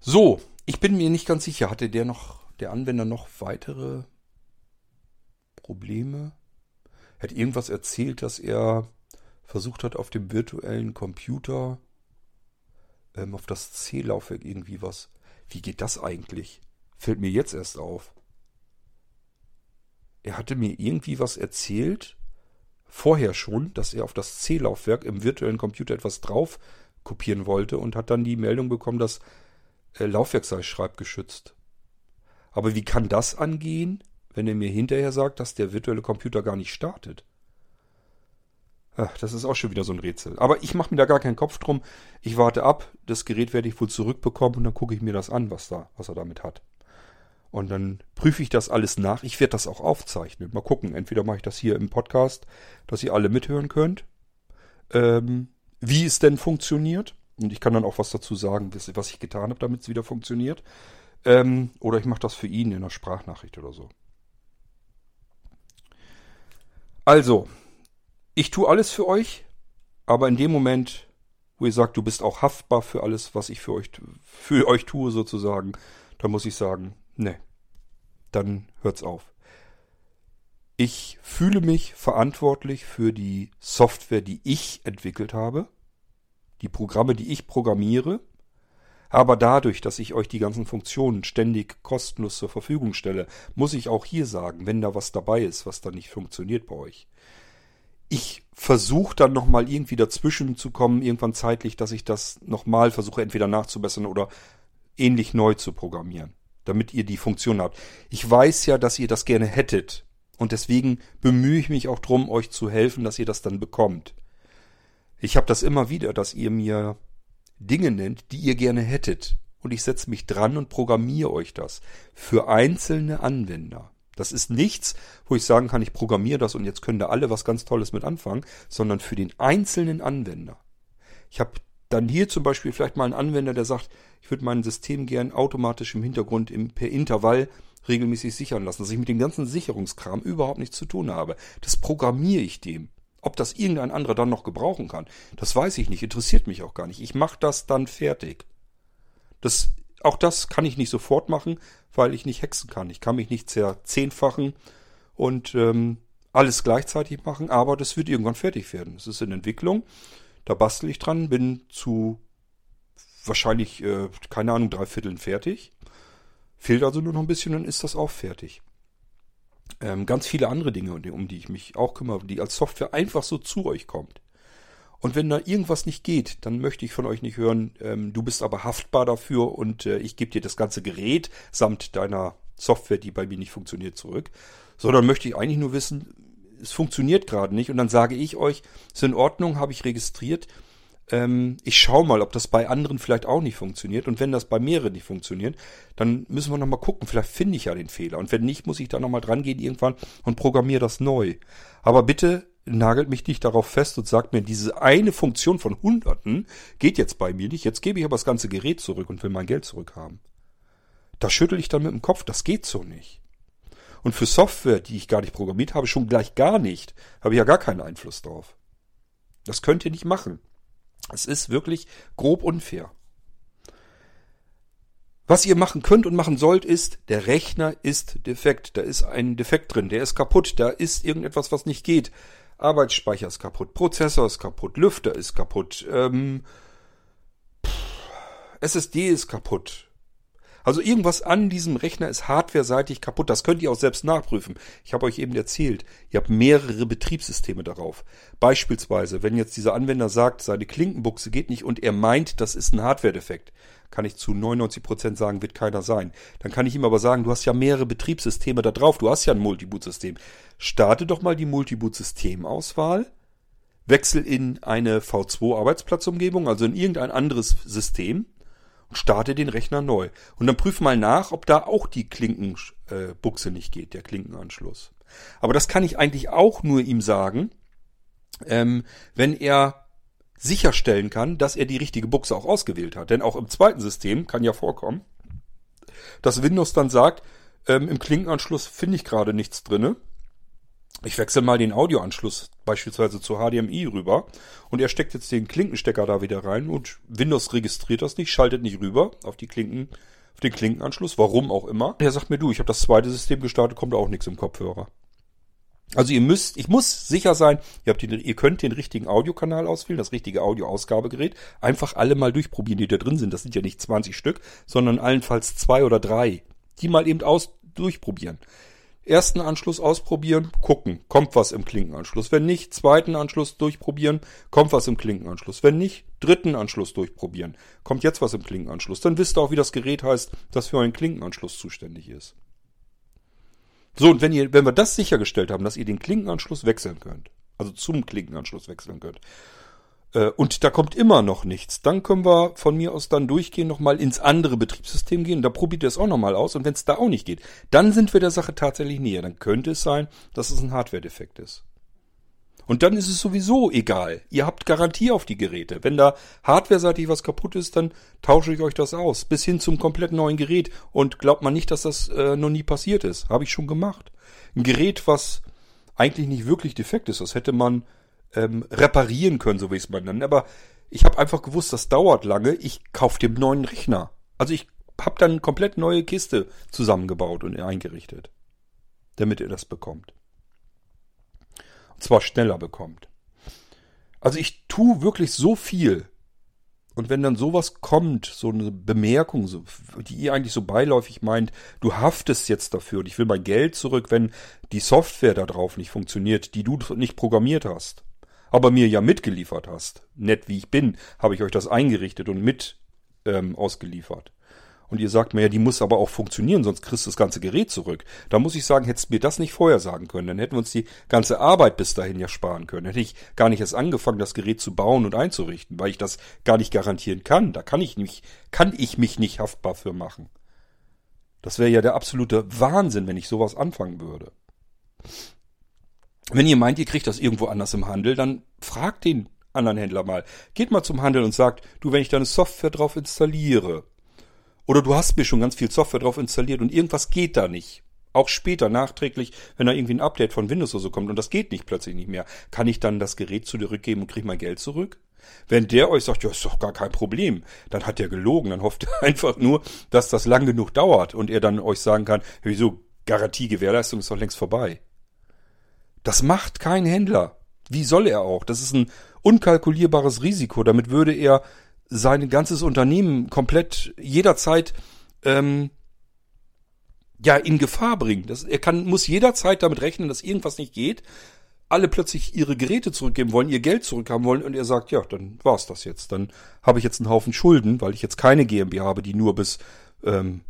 So, ich bin mir nicht ganz sicher, hatte der noch, der Anwender noch weitere Probleme? Er hat irgendwas erzählt, dass er versucht hat, auf dem virtuellen Computer ähm, auf das C-Laufwerk irgendwie was. Wie geht das eigentlich? Fällt mir jetzt erst auf. Er hatte mir irgendwie was erzählt, vorher schon, dass er auf das C-Laufwerk im virtuellen Computer etwas drauf kopieren wollte und hat dann die Meldung bekommen, dass äh, Laufwerk sei schreibgeschützt. Aber wie kann das angehen, wenn er mir hinterher sagt, dass der virtuelle Computer gar nicht startet? Ach, das ist auch schon wieder so ein Rätsel. Aber ich mache mir da gar keinen Kopf drum. Ich warte ab, das Gerät werde ich wohl zurückbekommen und dann gucke ich mir das an, was da, was er damit hat. Und dann prüfe ich das alles nach. Ich werde das auch aufzeichnen. Mal gucken. Entweder mache ich das hier im Podcast, dass ihr alle mithören könnt, ähm, wie es denn funktioniert. Und ich kann dann auch was dazu sagen, was ich getan habe, damit es wieder funktioniert. Ähm, oder ich mache das für ihn in einer Sprachnachricht oder so. Also, ich tue alles für euch, aber in dem Moment, wo ihr sagt, du bist auch haftbar für alles, was ich für euch, für euch tue sozusagen, da muss ich sagen, ne, dann hört's auf. Ich fühle mich verantwortlich für die Software, die ich entwickelt habe, die Programme, die ich programmiere, aber dadurch, dass ich euch die ganzen Funktionen ständig kostenlos zur Verfügung stelle, muss ich auch hier sagen, wenn da was dabei ist, was da nicht funktioniert bei euch, ich versuche dann nochmal irgendwie dazwischen zu kommen, irgendwann zeitlich, dass ich das nochmal versuche, entweder nachzubessern oder ähnlich neu zu programmieren, damit ihr die Funktion habt. Ich weiß ja, dass ihr das gerne hättet. Und deswegen bemühe ich mich auch drum, euch zu helfen, dass ihr das dann bekommt. Ich habe das immer wieder, dass ihr mir Dinge nennt, die ihr gerne hättet. Und ich setze mich dran und programmiere euch das. Für einzelne Anwender. Das ist nichts, wo ich sagen kann, ich programmiere das und jetzt können da alle was ganz Tolles mit anfangen, sondern für den einzelnen Anwender. Ich habe dann hier zum Beispiel vielleicht mal einen Anwender, der sagt, ich würde mein System gern automatisch im Hintergrund im, per Intervall regelmäßig sichern lassen, dass ich mit dem ganzen Sicherungskram überhaupt nichts zu tun habe. Das programmiere ich dem. Ob das irgendein anderer dann noch gebrauchen kann, das weiß ich nicht, interessiert mich auch gar nicht. Ich mache das dann fertig. Das auch das kann ich nicht sofort machen, weil ich nicht hexen kann. Ich kann mich nicht zerzehnfachen und ähm, alles gleichzeitig machen, aber das wird irgendwann fertig werden. Es ist in Entwicklung. Da bastel ich dran, bin zu wahrscheinlich, äh, keine Ahnung, drei Vierteln fertig. Fehlt also nur noch ein bisschen, dann ist das auch fertig. Ähm, ganz viele andere Dinge, um die ich mich auch kümmere, die als Software einfach so zu euch kommt. Und wenn da irgendwas nicht geht, dann möchte ich von euch nicht hören, ähm, du bist aber haftbar dafür und äh, ich gebe dir das ganze Gerät samt deiner Software, die bei mir nicht funktioniert, zurück. Sondern möchte ich eigentlich nur wissen, es funktioniert gerade nicht und dann sage ich euch, ist in Ordnung, habe ich registriert. Ähm, ich schaue mal, ob das bei anderen vielleicht auch nicht funktioniert. Und wenn das bei mehreren nicht funktioniert, dann müssen wir nochmal gucken. Vielleicht finde ich ja den Fehler. Und wenn nicht, muss ich da nochmal dran gehen irgendwann und programmiere das neu. Aber bitte nagelt mich nicht darauf fest und sagt mir, diese eine Funktion von Hunderten geht jetzt bei mir nicht. Jetzt gebe ich aber das ganze Gerät zurück und will mein Geld zurückhaben. Da schüttel ich dann mit dem Kopf, das geht so nicht. Und für Software, die ich gar nicht programmiert habe, schon gleich gar nicht, habe ich ja gar keinen Einfluss drauf. Das könnt ihr nicht machen. Es ist wirklich grob unfair. Was ihr machen könnt und machen sollt, ist, der Rechner ist defekt. Da ist ein Defekt drin, der ist kaputt, da ist irgendetwas, was nicht geht. Arbeitsspeicher ist kaputt, Prozessor ist kaputt, Lüfter ist kaputt, ähm, SSD ist kaputt. Also irgendwas an diesem Rechner ist hardwareseitig kaputt. Das könnt ihr auch selbst nachprüfen. Ich habe euch eben erzählt, ihr habt mehrere Betriebssysteme darauf. Beispielsweise, wenn jetzt dieser Anwender sagt, seine Klinkenbuchse geht nicht und er meint, das ist ein Hardware-Defekt, kann ich zu 99 Prozent sagen, wird keiner sein. Dann kann ich ihm aber sagen, du hast ja mehrere Betriebssysteme da drauf, du hast ja ein Multiboot-System. Starte doch mal die Multiboot-Systemauswahl, wechsel in eine V2-Arbeitsplatzumgebung, also in irgendein anderes System und starte den Rechner neu. Und dann prüf mal nach, ob da auch die Klinkenbuchse äh, nicht geht, der Klinkenanschluss. Aber das kann ich eigentlich auch nur ihm sagen, ähm, wenn er sicherstellen kann, dass er die richtige Buchse auch ausgewählt hat. Denn auch im zweiten System kann ja vorkommen, dass Windows dann sagt, ähm, im Klinkenanschluss finde ich gerade nichts drinne. Ich wechsle mal den Audioanschluss beispielsweise zu HDMI rüber und er steckt jetzt den Klinkenstecker da wieder rein und Windows registriert das nicht, schaltet nicht rüber auf die Klinken, auf den Klinkenanschluss, warum auch immer. Er sagt mir, du, ich habe das zweite System gestartet, kommt auch nichts im Kopfhörer. Also ihr müsst, ich muss sicher sein, ihr, habt den, ihr könnt den richtigen Audiokanal auswählen, das richtige Audioausgabegerät. Einfach alle mal durchprobieren, die da drin sind. Das sind ja nicht 20 Stück, sondern allenfalls zwei oder drei. Die mal eben aus durchprobieren. Ersten Anschluss ausprobieren, gucken, kommt was im Klinkenanschluss. Wenn nicht, zweiten Anschluss durchprobieren, kommt was im Klinkenanschluss. Wenn nicht, dritten Anschluss durchprobieren, kommt jetzt was im Klinkenanschluss. Dann wisst ihr auch, wie das Gerät heißt, das für euren Klinkenanschluss zuständig ist. So, und wenn ihr, wenn wir das sichergestellt haben, dass ihr den Klinkenanschluss wechseln könnt, also zum Klinkenanschluss wechseln könnt, und da kommt immer noch nichts, dann können wir von mir aus dann durchgehen, nochmal ins andere Betriebssystem gehen, da probiert ihr es auch nochmal aus und wenn es da auch nicht geht, dann sind wir der Sache tatsächlich näher. Dann könnte es sein, dass es ein Hardware-Defekt ist. Und dann ist es sowieso egal. Ihr habt Garantie auf die Geräte. Wenn da hardware-seitig was kaputt ist, dann tausche ich euch das aus. Bis hin zum komplett neuen Gerät. Und glaubt man nicht, dass das äh, noch nie passiert ist. Habe ich schon gemacht. Ein Gerät, was eigentlich nicht wirklich defekt ist, das hätte man ähm, reparieren können, so wie ich es mal nenne. Aber ich habe einfach gewusst, das dauert lange. Ich kaufe dem neuen Rechner. Also ich habe dann eine komplett neue Kiste zusammengebaut und eingerichtet, damit ihr das bekommt. Und zwar schneller bekommt. Also ich tue wirklich so viel. Und wenn dann sowas kommt, so eine Bemerkung, so, die ihr eigentlich so beiläufig meint, du haftest jetzt dafür und ich will mein Geld zurück, wenn die Software da drauf nicht funktioniert, die du nicht programmiert hast aber mir ja mitgeliefert hast. Nett wie ich bin, habe ich euch das eingerichtet und mit ähm, ausgeliefert. Und ihr sagt mir, ja, die muss aber auch funktionieren, sonst kriegst du das ganze Gerät zurück. Da muss ich sagen, hättest du mir das nicht vorher sagen können, dann hätten wir uns die ganze Arbeit bis dahin ja sparen können. Hätte ich gar nicht erst angefangen, das Gerät zu bauen und einzurichten, weil ich das gar nicht garantieren kann. Da kann ich mich, kann ich mich nicht haftbar für machen. Das wäre ja der absolute Wahnsinn, wenn ich sowas anfangen würde. Wenn ihr meint, ihr kriegt das irgendwo anders im Handel, dann fragt den anderen Händler mal. Geht mal zum Handel und sagt, du, wenn ich da eine Software drauf installiere, oder du hast mir schon ganz viel Software drauf installiert und irgendwas geht da nicht. Auch später, nachträglich, wenn da irgendwie ein Update von Windows oder so kommt und das geht nicht plötzlich nicht mehr, kann ich dann das Gerät zurückgeben und kriege mein Geld zurück? Wenn der euch sagt, ja, ist doch gar kein Problem, dann hat er gelogen, dann hofft er einfach nur, dass das lang genug dauert und er dann euch sagen kann, wieso, Garantie, Gewährleistung ist doch längst vorbei. Das macht kein Händler. Wie soll er auch? Das ist ein unkalkulierbares Risiko. Damit würde er sein ganzes Unternehmen komplett jederzeit ähm, ja in Gefahr bringen. Das, er kann muss jederzeit damit rechnen, dass irgendwas nicht geht. Alle plötzlich ihre Geräte zurückgeben wollen, ihr Geld zurückhaben wollen und er sagt, ja, dann war's das jetzt. Dann habe ich jetzt einen Haufen Schulden, weil ich jetzt keine GmbH habe, die nur bis ähm,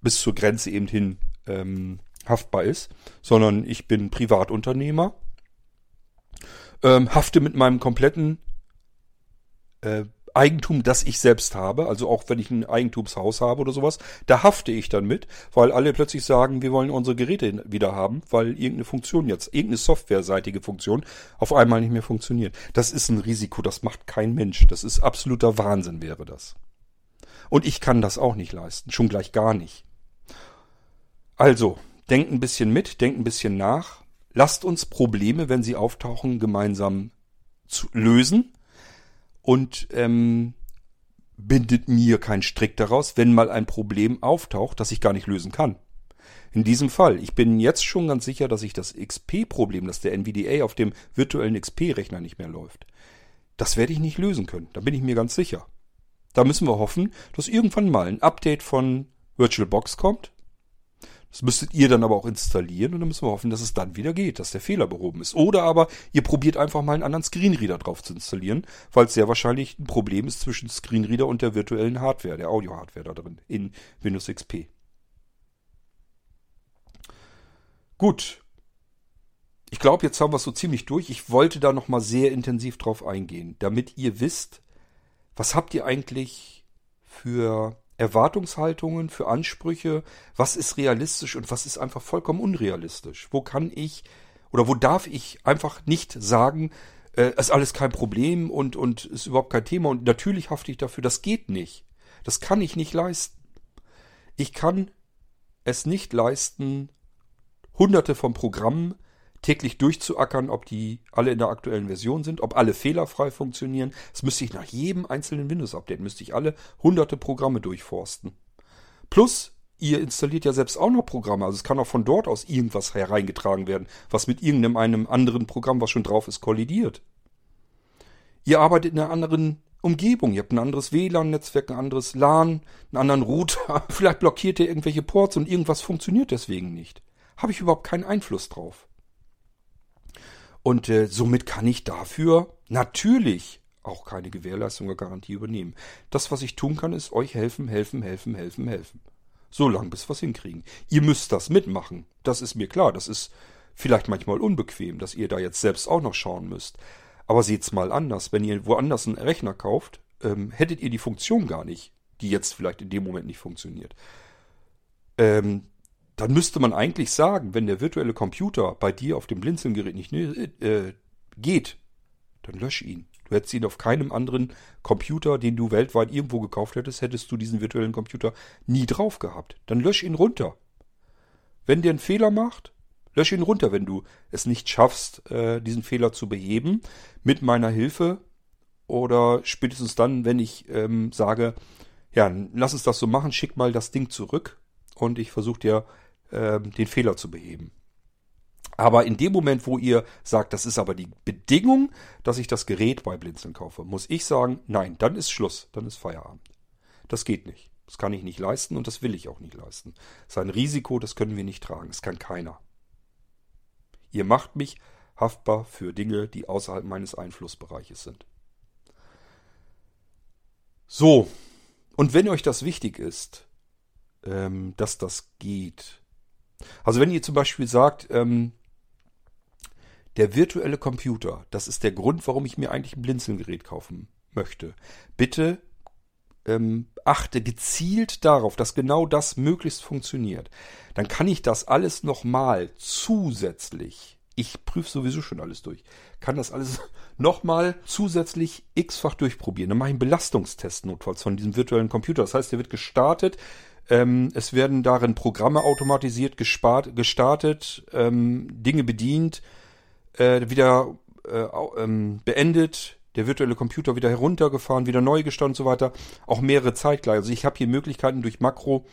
bis zur Grenze eben hin ähm, haftbar ist, sondern ich bin Privatunternehmer, ähm, hafte mit meinem kompletten äh, Eigentum, das ich selbst habe, also auch wenn ich ein Eigentumshaus habe oder sowas, da hafte ich dann mit, weil alle plötzlich sagen, wir wollen unsere Geräte wieder haben, weil irgendeine Funktion jetzt, irgendeine softwareseitige Funktion auf einmal nicht mehr funktioniert. Das ist ein Risiko, das macht kein Mensch. Das ist absoluter Wahnsinn wäre das. Und ich kann das auch nicht leisten, schon gleich gar nicht. Also, denkt ein bisschen mit, denkt ein bisschen nach. Lasst uns Probleme, wenn sie auftauchen, gemeinsam zu lösen. Und ähm, bindet mir keinen Strick daraus, wenn mal ein Problem auftaucht, das ich gar nicht lösen kann. In diesem Fall, ich bin jetzt schon ganz sicher, dass ich das XP-Problem, dass der NVDA auf dem virtuellen XP-Rechner nicht mehr läuft, das werde ich nicht lösen können. Da bin ich mir ganz sicher. Da müssen wir hoffen, dass irgendwann mal ein Update von VirtualBox kommt, das müsstet ihr dann aber auch installieren und dann müssen wir hoffen, dass es dann wieder geht, dass der Fehler behoben ist. Oder aber ihr probiert einfach mal einen anderen Screenreader drauf zu installieren, weil es sehr wahrscheinlich ein Problem ist zwischen Screenreader und der virtuellen Hardware, der Audio-Hardware da drin in Windows XP. Gut. Ich glaube, jetzt haben wir es so ziemlich durch. Ich wollte da nochmal sehr intensiv drauf eingehen, damit ihr wisst, was habt ihr eigentlich für Erwartungshaltungen, für Ansprüche, was ist realistisch und was ist einfach vollkommen unrealistisch. Wo kann ich oder wo darf ich einfach nicht sagen, äh, ist alles kein Problem und, und ist überhaupt kein Thema und natürlich hafte ich dafür, das geht nicht. Das kann ich nicht leisten. Ich kann es nicht leisten, hunderte von Programmen täglich durchzuackern, ob die alle in der aktuellen Version sind, ob alle fehlerfrei funktionieren. Das müsste ich nach jedem einzelnen Windows-Update, müsste ich alle hunderte Programme durchforsten. Plus, ihr installiert ja selbst auch noch Programme, also es kann auch von dort aus irgendwas hereingetragen werden, was mit irgendeinem einem anderen Programm, was schon drauf ist, kollidiert. Ihr arbeitet in einer anderen Umgebung. Ihr habt ein anderes WLAN-Netzwerk, ein anderes LAN, einen anderen Router. Vielleicht blockiert ihr irgendwelche Ports und irgendwas funktioniert deswegen nicht. Habe ich überhaupt keinen Einfluss drauf. Und äh, somit kann ich dafür natürlich auch keine Gewährleistung oder Garantie übernehmen. Das, was ich tun kann, ist euch helfen, helfen, helfen, helfen, helfen. So lange, bis wir es hinkriegen. Ihr müsst das mitmachen. Das ist mir klar. Das ist vielleicht manchmal unbequem, dass ihr da jetzt selbst auch noch schauen müsst. Aber seht's mal anders. Wenn ihr woanders einen Rechner kauft, ähm, hättet ihr die Funktion gar nicht, die jetzt vielleicht in dem Moment nicht funktioniert. Ähm, dann müsste man eigentlich sagen, wenn der virtuelle Computer bei dir auf dem Blinzelgerät nicht äh, geht, dann lösch ihn. Du hättest ihn auf keinem anderen Computer, den du weltweit irgendwo gekauft hättest, hättest du diesen virtuellen Computer nie drauf gehabt. Dann lösch ihn runter. Wenn der einen Fehler macht, lösch ihn runter. Wenn du es nicht schaffst, äh, diesen Fehler zu beheben, mit meiner Hilfe oder spätestens dann, wenn ich ähm, sage, ja, lass uns das so machen, schick mal das Ding zurück und ich versuche dir ähm, den Fehler zu beheben. Aber in dem Moment, wo ihr sagt, das ist aber die Bedingung, dass ich das Gerät bei Blinzeln kaufe, muss ich sagen, nein, dann ist Schluss, dann ist Feierabend. Das geht nicht. Das kann ich nicht leisten und das will ich auch nicht leisten. Das ist ein Risiko, das können wir nicht tragen. Das kann keiner. Ihr macht mich haftbar für Dinge, die außerhalb meines Einflussbereiches sind. So, und wenn euch das wichtig ist, ähm, dass das geht, also wenn ihr zum Beispiel sagt, ähm, der virtuelle Computer, das ist der Grund, warum ich mir eigentlich ein Blinzelgerät kaufen möchte. Bitte ähm, achte gezielt darauf, dass genau das möglichst funktioniert. Dann kann ich das alles nochmal zusätzlich, ich prüfe sowieso schon alles durch, kann das alles nochmal zusätzlich x-fach durchprobieren. Dann mache ich einen Belastungstest notfalls von diesem virtuellen Computer. Das heißt, der wird gestartet, ähm, es werden darin Programme automatisiert gespart, gestartet, ähm, Dinge bedient, äh, wieder äh, ähm, beendet, der virtuelle Computer wieder heruntergefahren, wieder neu gestartet und so weiter. Auch mehrere zeitgleich. Also ich habe hier Möglichkeiten durch Makro,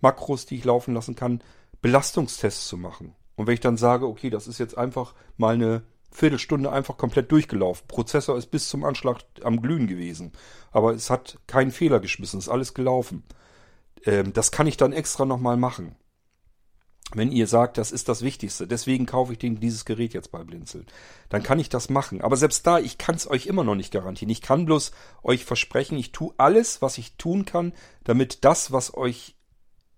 Makros, die ich laufen lassen kann, Belastungstests zu machen. Und wenn ich dann sage, okay, das ist jetzt einfach mal eine Viertelstunde einfach komplett durchgelaufen. Prozessor ist bis zum Anschlag am Glühen gewesen. Aber es hat keinen Fehler geschmissen, ist alles gelaufen. Ähm, das kann ich dann extra nochmal machen wenn ihr sagt, das ist das Wichtigste, deswegen kaufe ich dieses Gerät jetzt bei Blinzeln, dann kann ich das machen. Aber selbst da, ich kann es euch immer noch nicht garantieren. Ich kann bloß euch versprechen, ich tue alles, was ich tun kann, damit das, was euch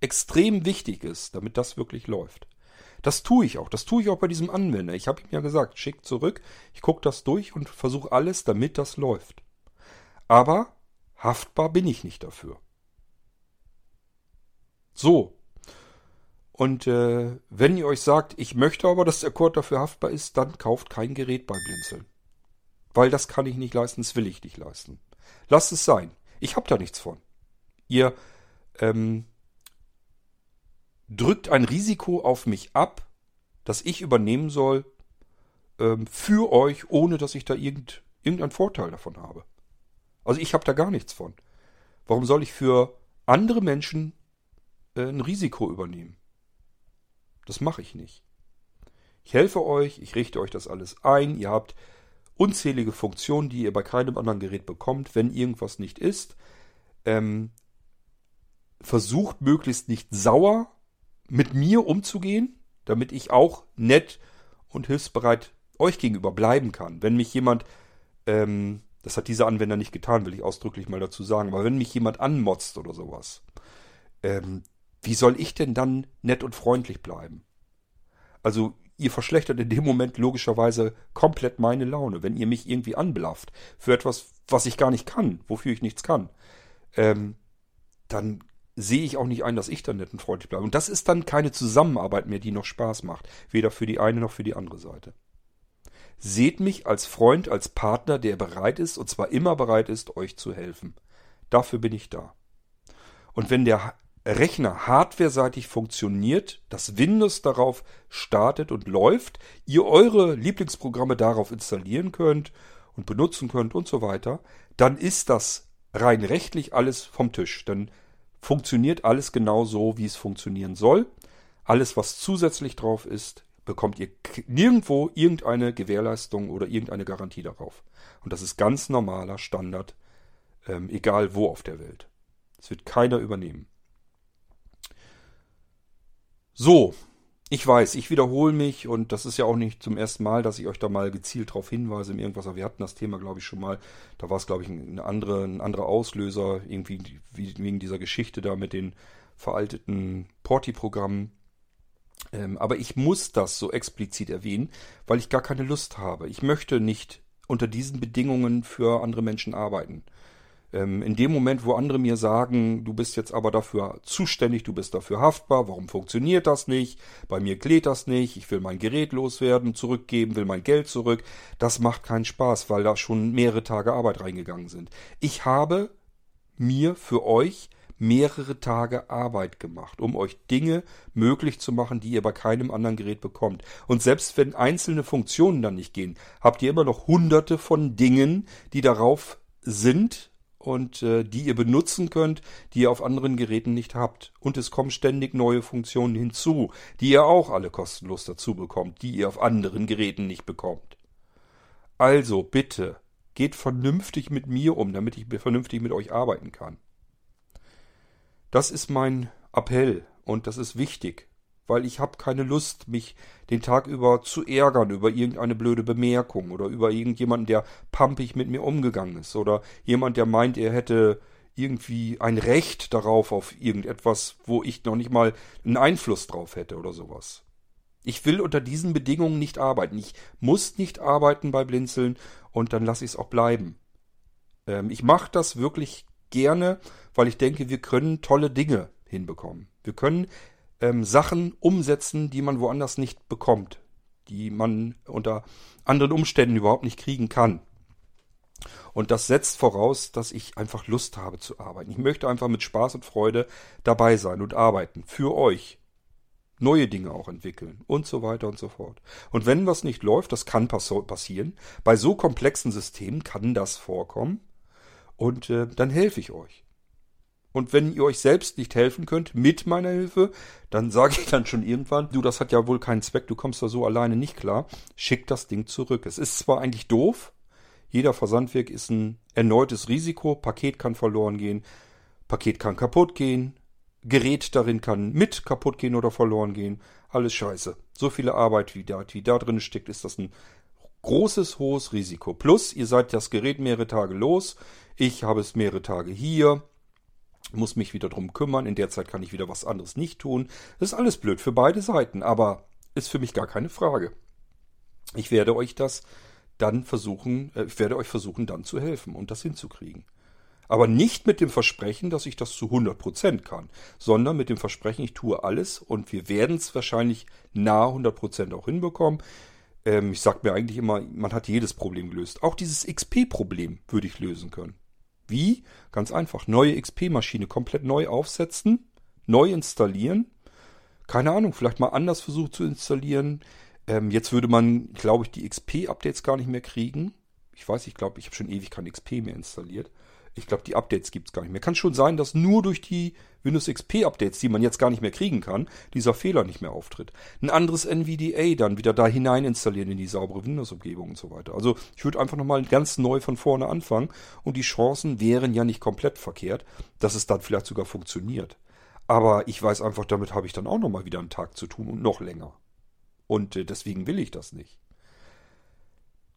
extrem wichtig ist, damit das wirklich läuft. Das tue ich auch. Das tue ich auch bei diesem Anwender. Ich habe ihm ja gesagt, schick zurück, ich gucke das durch und versuche alles, damit das läuft. Aber haftbar bin ich nicht dafür. So, und äh, wenn ihr euch sagt, ich möchte aber, dass der Code dafür haftbar ist, dann kauft kein Gerät bei Blinzeln. Weil das kann ich nicht leisten, das will ich nicht leisten. Lasst es sein. Ich habe da nichts von. Ihr ähm, drückt ein Risiko auf mich ab, das ich übernehmen soll ähm, für euch, ohne dass ich da irgend, irgendeinen Vorteil davon habe. Also ich habe da gar nichts von. Warum soll ich für andere Menschen äh, ein Risiko übernehmen? Das mache ich nicht. Ich helfe euch, ich richte euch das alles ein. Ihr habt unzählige Funktionen, die ihr bei keinem anderen Gerät bekommt, wenn irgendwas nicht ist. Ähm, versucht möglichst nicht sauer mit mir umzugehen, damit ich auch nett und hilfsbereit euch gegenüber bleiben kann. Wenn mich jemand, ähm, das hat dieser Anwender nicht getan, will ich ausdrücklich mal dazu sagen, aber wenn mich jemand anmotzt oder sowas, ähm, wie soll ich denn dann nett und freundlich bleiben? Also ihr verschlechtert in dem Moment logischerweise komplett meine Laune, wenn ihr mich irgendwie anblafft für etwas, was ich gar nicht kann, wofür ich nichts kann. Ähm, dann sehe ich auch nicht ein, dass ich dann nett und freundlich bleibe. Und das ist dann keine Zusammenarbeit mehr, die noch Spaß macht. Weder für die eine noch für die andere Seite. Seht mich als Freund, als Partner, der bereit ist, und zwar immer bereit ist, euch zu helfen. Dafür bin ich da. Und wenn der Rechner hardwareseitig funktioniert, das Windows darauf startet und läuft, ihr eure Lieblingsprogramme darauf installieren könnt und benutzen könnt und so weiter, dann ist das rein rechtlich alles vom Tisch. Dann funktioniert alles genau so, wie es funktionieren soll. Alles, was zusätzlich drauf ist, bekommt ihr nirgendwo irgendeine Gewährleistung oder irgendeine Garantie darauf. Und das ist ganz normaler Standard, ähm, egal wo auf der Welt. Es wird keiner übernehmen. So, Ich weiß, ich wiederhole mich und das ist ja auch nicht zum ersten Mal, dass ich euch da mal gezielt darauf hinweise, in irgendwas. Aber wir hatten das Thema, glaube ich, schon mal. Da war es, glaube ich, ein, andere, ein anderer Auslöser, irgendwie wegen dieser Geschichte da mit den veralteten Porti-Programmen. Ähm, aber ich muss das so explizit erwähnen, weil ich gar keine Lust habe. Ich möchte nicht unter diesen Bedingungen für andere Menschen arbeiten. Ähm, in dem Moment, wo andere mir sagen, du bist jetzt aber dafür zuständig, du bist dafür haftbar, warum funktioniert das nicht, bei mir klärt das nicht, ich will mein Gerät loswerden, zurückgeben, will mein Geld zurück, das macht keinen Spaß, weil da schon mehrere Tage Arbeit reingegangen sind. Ich habe mir für euch mehrere Tage Arbeit gemacht, um euch Dinge möglich zu machen, die ihr bei keinem anderen Gerät bekommt. Und selbst wenn einzelne Funktionen dann nicht gehen, habt ihr immer noch hunderte von Dingen, die darauf sind, und äh, die ihr benutzen könnt, die ihr auf anderen Geräten nicht habt. Und es kommen ständig neue Funktionen hinzu, die ihr auch alle kostenlos dazu bekommt, die ihr auf anderen Geräten nicht bekommt. Also bitte, geht vernünftig mit mir um, damit ich vernünftig mit euch arbeiten kann. Das ist mein Appell und das ist wichtig weil ich habe keine Lust, mich den Tag über zu ärgern über irgendeine blöde Bemerkung oder über irgendjemanden, der pampig mit mir umgegangen ist oder jemand, der meint, er hätte irgendwie ein Recht darauf auf irgendetwas, wo ich noch nicht mal einen Einfluss drauf hätte oder sowas. Ich will unter diesen Bedingungen nicht arbeiten. Ich muss nicht arbeiten bei Blinzeln und dann lasse ich es auch bleiben. Ähm, ich mache das wirklich gerne, weil ich denke, wir können tolle Dinge hinbekommen. Wir können ähm, Sachen umsetzen, die man woanders nicht bekommt, die man unter anderen Umständen überhaupt nicht kriegen kann. Und das setzt voraus, dass ich einfach Lust habe zu arbeiten. Ich möchte einfach mit Spaß und Freude dabei sein und arbeiten. Für euch. Neue Dinge auch entwickeln und so weiter und so fort. Und wenn was nicht läuft, das kann pass passieren. Bei so komplexen Systemen kann das vorkommen. Und äh, dann helfe ich euch. Und wenn ihr euch selbst nicht helfen könnt mit meiner Hilfe, dann sage ich dann schon irgendwann, du, das hat ja wohl keinen Zweck, du kommst da so alleine nicht klar, schick das Ding zurück. Es ist zwar eigentlich doof, jeder Versandweg ist ein erneutes Risiko, Paket kann verloren gehen, Paket kann kaputt gehen, Gerät darin kann mit kaputt gehen oder verloren gehen, alles scheiße. So viele Arbeit, wie da, wie da drin steckt, ist das ein großes, hohes Risiko. Plus, ihr seid das Gerät mehrere Tage los, ich habe es mehrere Tage hier, muss mich wieder drum kümmern, in der Zeit kann ich wieder was anderes nicht tun. Das ist alles blöd für beide Seiten, aber ist für mich gar keine Frage. Ich werde euch das dann versuchen, äh, ich werde euch versuchen dann zu helfen und das hinzukriegen. Aber nicht mit dem Versprechen, dass ich das zu 100% kann, sondern mit dem Versprechen, ich tue alles und wir werden es wahrscheinlich nahe 100% auch hinbekommen. Ähm, ich sage mir eigentlich immer, man hat jedes Problem gelöst. Auch dieses XP-Problem würde ich lösen können. Wie? Ganz einfach. Neue XP-Maschine komplett neu aufsetzen, neu installieren. Keine Ahnung, vielleicht mal anders versucht zu installieren. Ähm, jetzt würde man, glaube ich, die XP-Updates gar nicht mehr kriegen. Ich weiß, ich glaube, ich habe schon ewig kein XP mehr installiert. Ich glaube, die Updates gibt es gar nicht mehr. Kann schon sein, dass nur durch die Windows XP Updates, die man jetzt gar nicht mehr kriegen kann, dieser Fehler nicht mehr auftritt. Ein anderes NVDA dann wieder da hinein installieren in die saubere Windows-Umgebung und so weiter. Also ich würde einfach nochmal ganz neu von vorne anfangen und die Chancen wären ja nicht komplett verkehrt, dass es dann vielleicht sogar funktioniert. Aber ich weiß einfach, damit habe ich dann auch nochmal wieder einen Tag zu tun und noch länger. Und äh, deswegen will ich das nicht.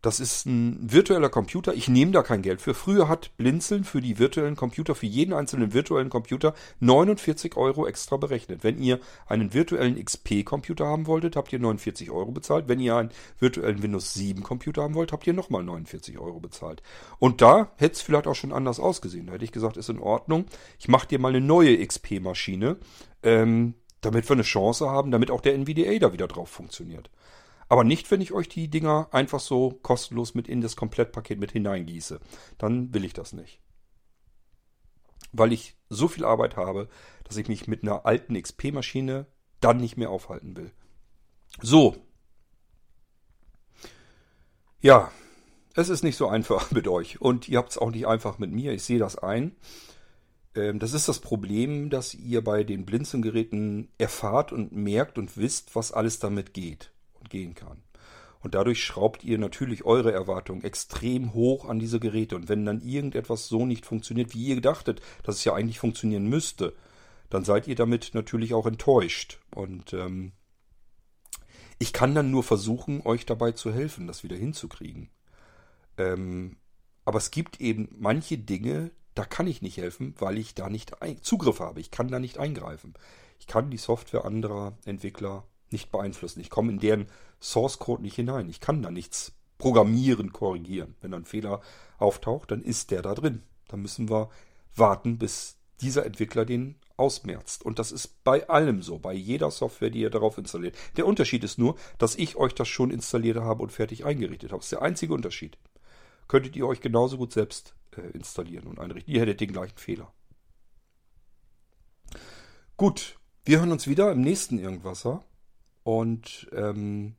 Das ist ein virtueller Computer. Ich nehme da kein Geld für. Früher hat Blinzeln für die virtuellen Computer, für jeden einzelnen virtuellen Computer 49 Euro extra berechnet. Wenn ihr einen virtuellen XP-Computer haben wolltet, habt ihr 49 Euro bezahlt. Wenn ihr einen virtuellen Windows 7 Computer haben wollt, habt ihr nochmal 49 Euro bezahlt. Und da hätte es vielleicht auch schon anders ausgesehen. Da hätte ich gesagt, ist in Ordnung. Ich mache dir mal eine neue XP-Maschine, ähm, damit wir eine Chance haben, damit auch der NVDA da wieder drauf funktioniert. Aber nicht, wenn ich euch die Dinger einfach so kostenlos mit in das Komplettpaket mit hineingieße. Dann will ich das nicht. Weil ich so viel Arbeit habe, dass ich mich mit einer alten XP-Maschine dann nicht mehr aufhalten will. So. Ja, es ist nicht so einfach mit euch. Und ihr habt es auch nicht einfach mit mir. Ich sehe das ein. Ähm, das ist das Problem, dass ihr bei den Blinzelgeräten erfahrt und merkt und wisst, was alles damit geht gehen kann. Und dadurch schraubt ihr natürlich eure Erwartungen extrem hoch an diese Geräte. Und wenn dann irgendetwas so nicht funktioniert, wie ihr gedachtet, dass es ja eigentlich funktionieren müsste, dann seid ihr damit natürlich auch enttäuscht. Und ähm, Ich kann dann nur versuchen, euch dabei zu helfen, das wieder hinzukriegen. Ähm, aber es gibt eben manche Dinge, da kann ich nicht helfen, weil ich da nicht Zugriff habe. Ich kann da nicht eingreifen. Ich kann die Software anderer Entwickler nicht beeinflussen. Ich komme in deren Source Code nicht hinein. Ich kann da nichts programmieren, korrigieren. Wenn ein Fehler auftaucht, dann ist der da drin. Dann müssen wir warten, bis dieser Entwickler den ausmerzt. Und das ist bei allem so, bei jeder Software, die ihr darauf installiert. Der Unterschied ist nur, dass ich euch das schon installiert habe und fertig eingerichtet habe. Das ist der einzige Unterschied. Könntet ihr euch genauso gut selbst äh, installieren und einrichten. Ihr hättet den gleichen Fehler. Gut, wir hören uns wieder im nächsten Irgendwasser. Und ähm,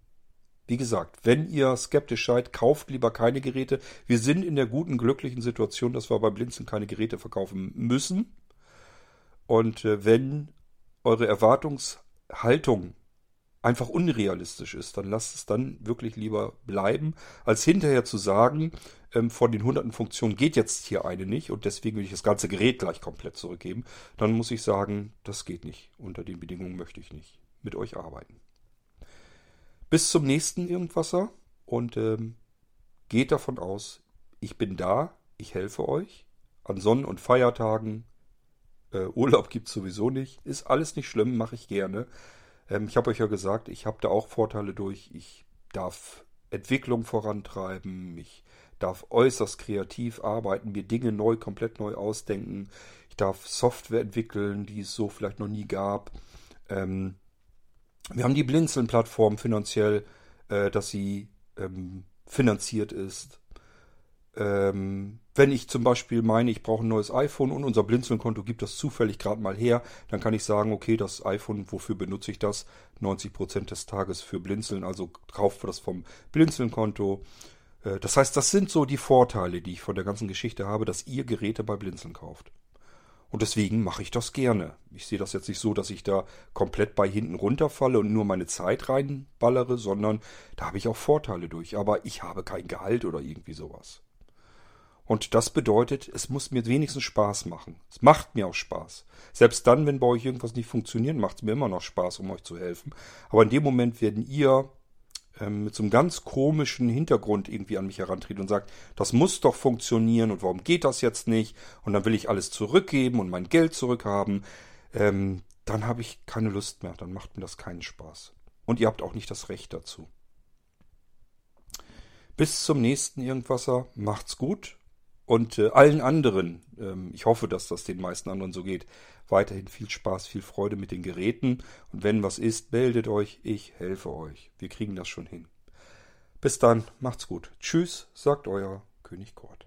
wie gesagt, wenn ihr skeptisch seid, kauft lieber keine Geräte. Wir sind in der guten, glücklichen Situation, dass wir bei Blinzeln keine Geräte verkaufen müssen. Und äh, wenn eure Erwartungshaltung einfach unrealistisch ist, dann lasst es dann wirklich lieber bleiben, als hinterher zu sagen, ähm, von den hunderten Funktionen geht jetzt hier eine nicht und deswegen will ich das ganze Gerät gleich komplett zurückgeben. Dann muss ich sagen, das geht nicht. Unter den Bedingungen möchte ich nicht mit euch arbeiten. Bis zum nächsten Irgendwasser und ähm, geht davon aus, ich bin da, ich helfe euch. An Sonnen- und Feiertagen, äh, Urlaub gibt es sowieso nicht. Ist alles nicht schlimm, mache ich gerne. Ähm, ich habe euch ja gesagt, ich habe da auch Vorteile durch. Ich darf Entwicklung vorantreiben, ich darf äußerst kreativ arbeiten, mir Dinge neu, komplett neu ausdenken. Ich darf Software entwickeln, die es so vielleicht noch nie gab. Ähm, wir haben die Blinzeln-Plattform finanziell, äh, dass sie ähm, finanziert ist. Ähm, wenn ich zum Beispiel meine, ich brauche ein neues iPhone und unser Blinzeln-Konto gibt das zufällig gerade mal her, dann kann ich sagen, okay, das iPhone, wofür benutze ich das? 90% des Tages für Blinzeln, also kauft das vom Blinzeln-Konto. Äh, das heißt, das sind so die Vorteile, die ich von der ganzen Geschichte habe, dass ihr Geräte bei Blinzeln kauft. Und deswegen mache ich das gerne. Ich sehe das jetzt nicht so, dass ich da komplett bei hinten runterfalle und nur meine Zeit reinballere, sondern da habe ich auch Vorteile durch. Aber ich habe kein Gehalt oder irgendwie sowas. Und das bedeutet, es muss mir wenigstens Spaß machen. Es macht mir auch Spaß. Selbst dann, wenn bei euch irgendwas nicht funktioniert, macht es mir immer noch Spaß, um euch zu helfen. Aber in dem Moment werden ihr ähm, mit so einem ganz komischen Hintergrund irgendwie an mich herantreten und sagt, das muss doch funktionieren und warum geht das jetzt nicht? Und dann will ich alles zurückgeben und mein Geld zurückhaben. Ähm, dann habe ich keine Lust mehr. Dann macht mir das keinen Spaß. Und ihr habt auch nicht das Recht dazu. Bis zum nächsten Irgendwasser. Macht's gut und äh, allen anderen, ähm, ich hoffe, dass das den meisten anderen so geht, weiterhin viel Spaß, viel Freude mit den Geräten. Und wenn was ist, meldet euch, ich helfe euch. Wir kriegen das schon hin. Bis dann, macht's gut. Tschüss, sagt euer König Kort.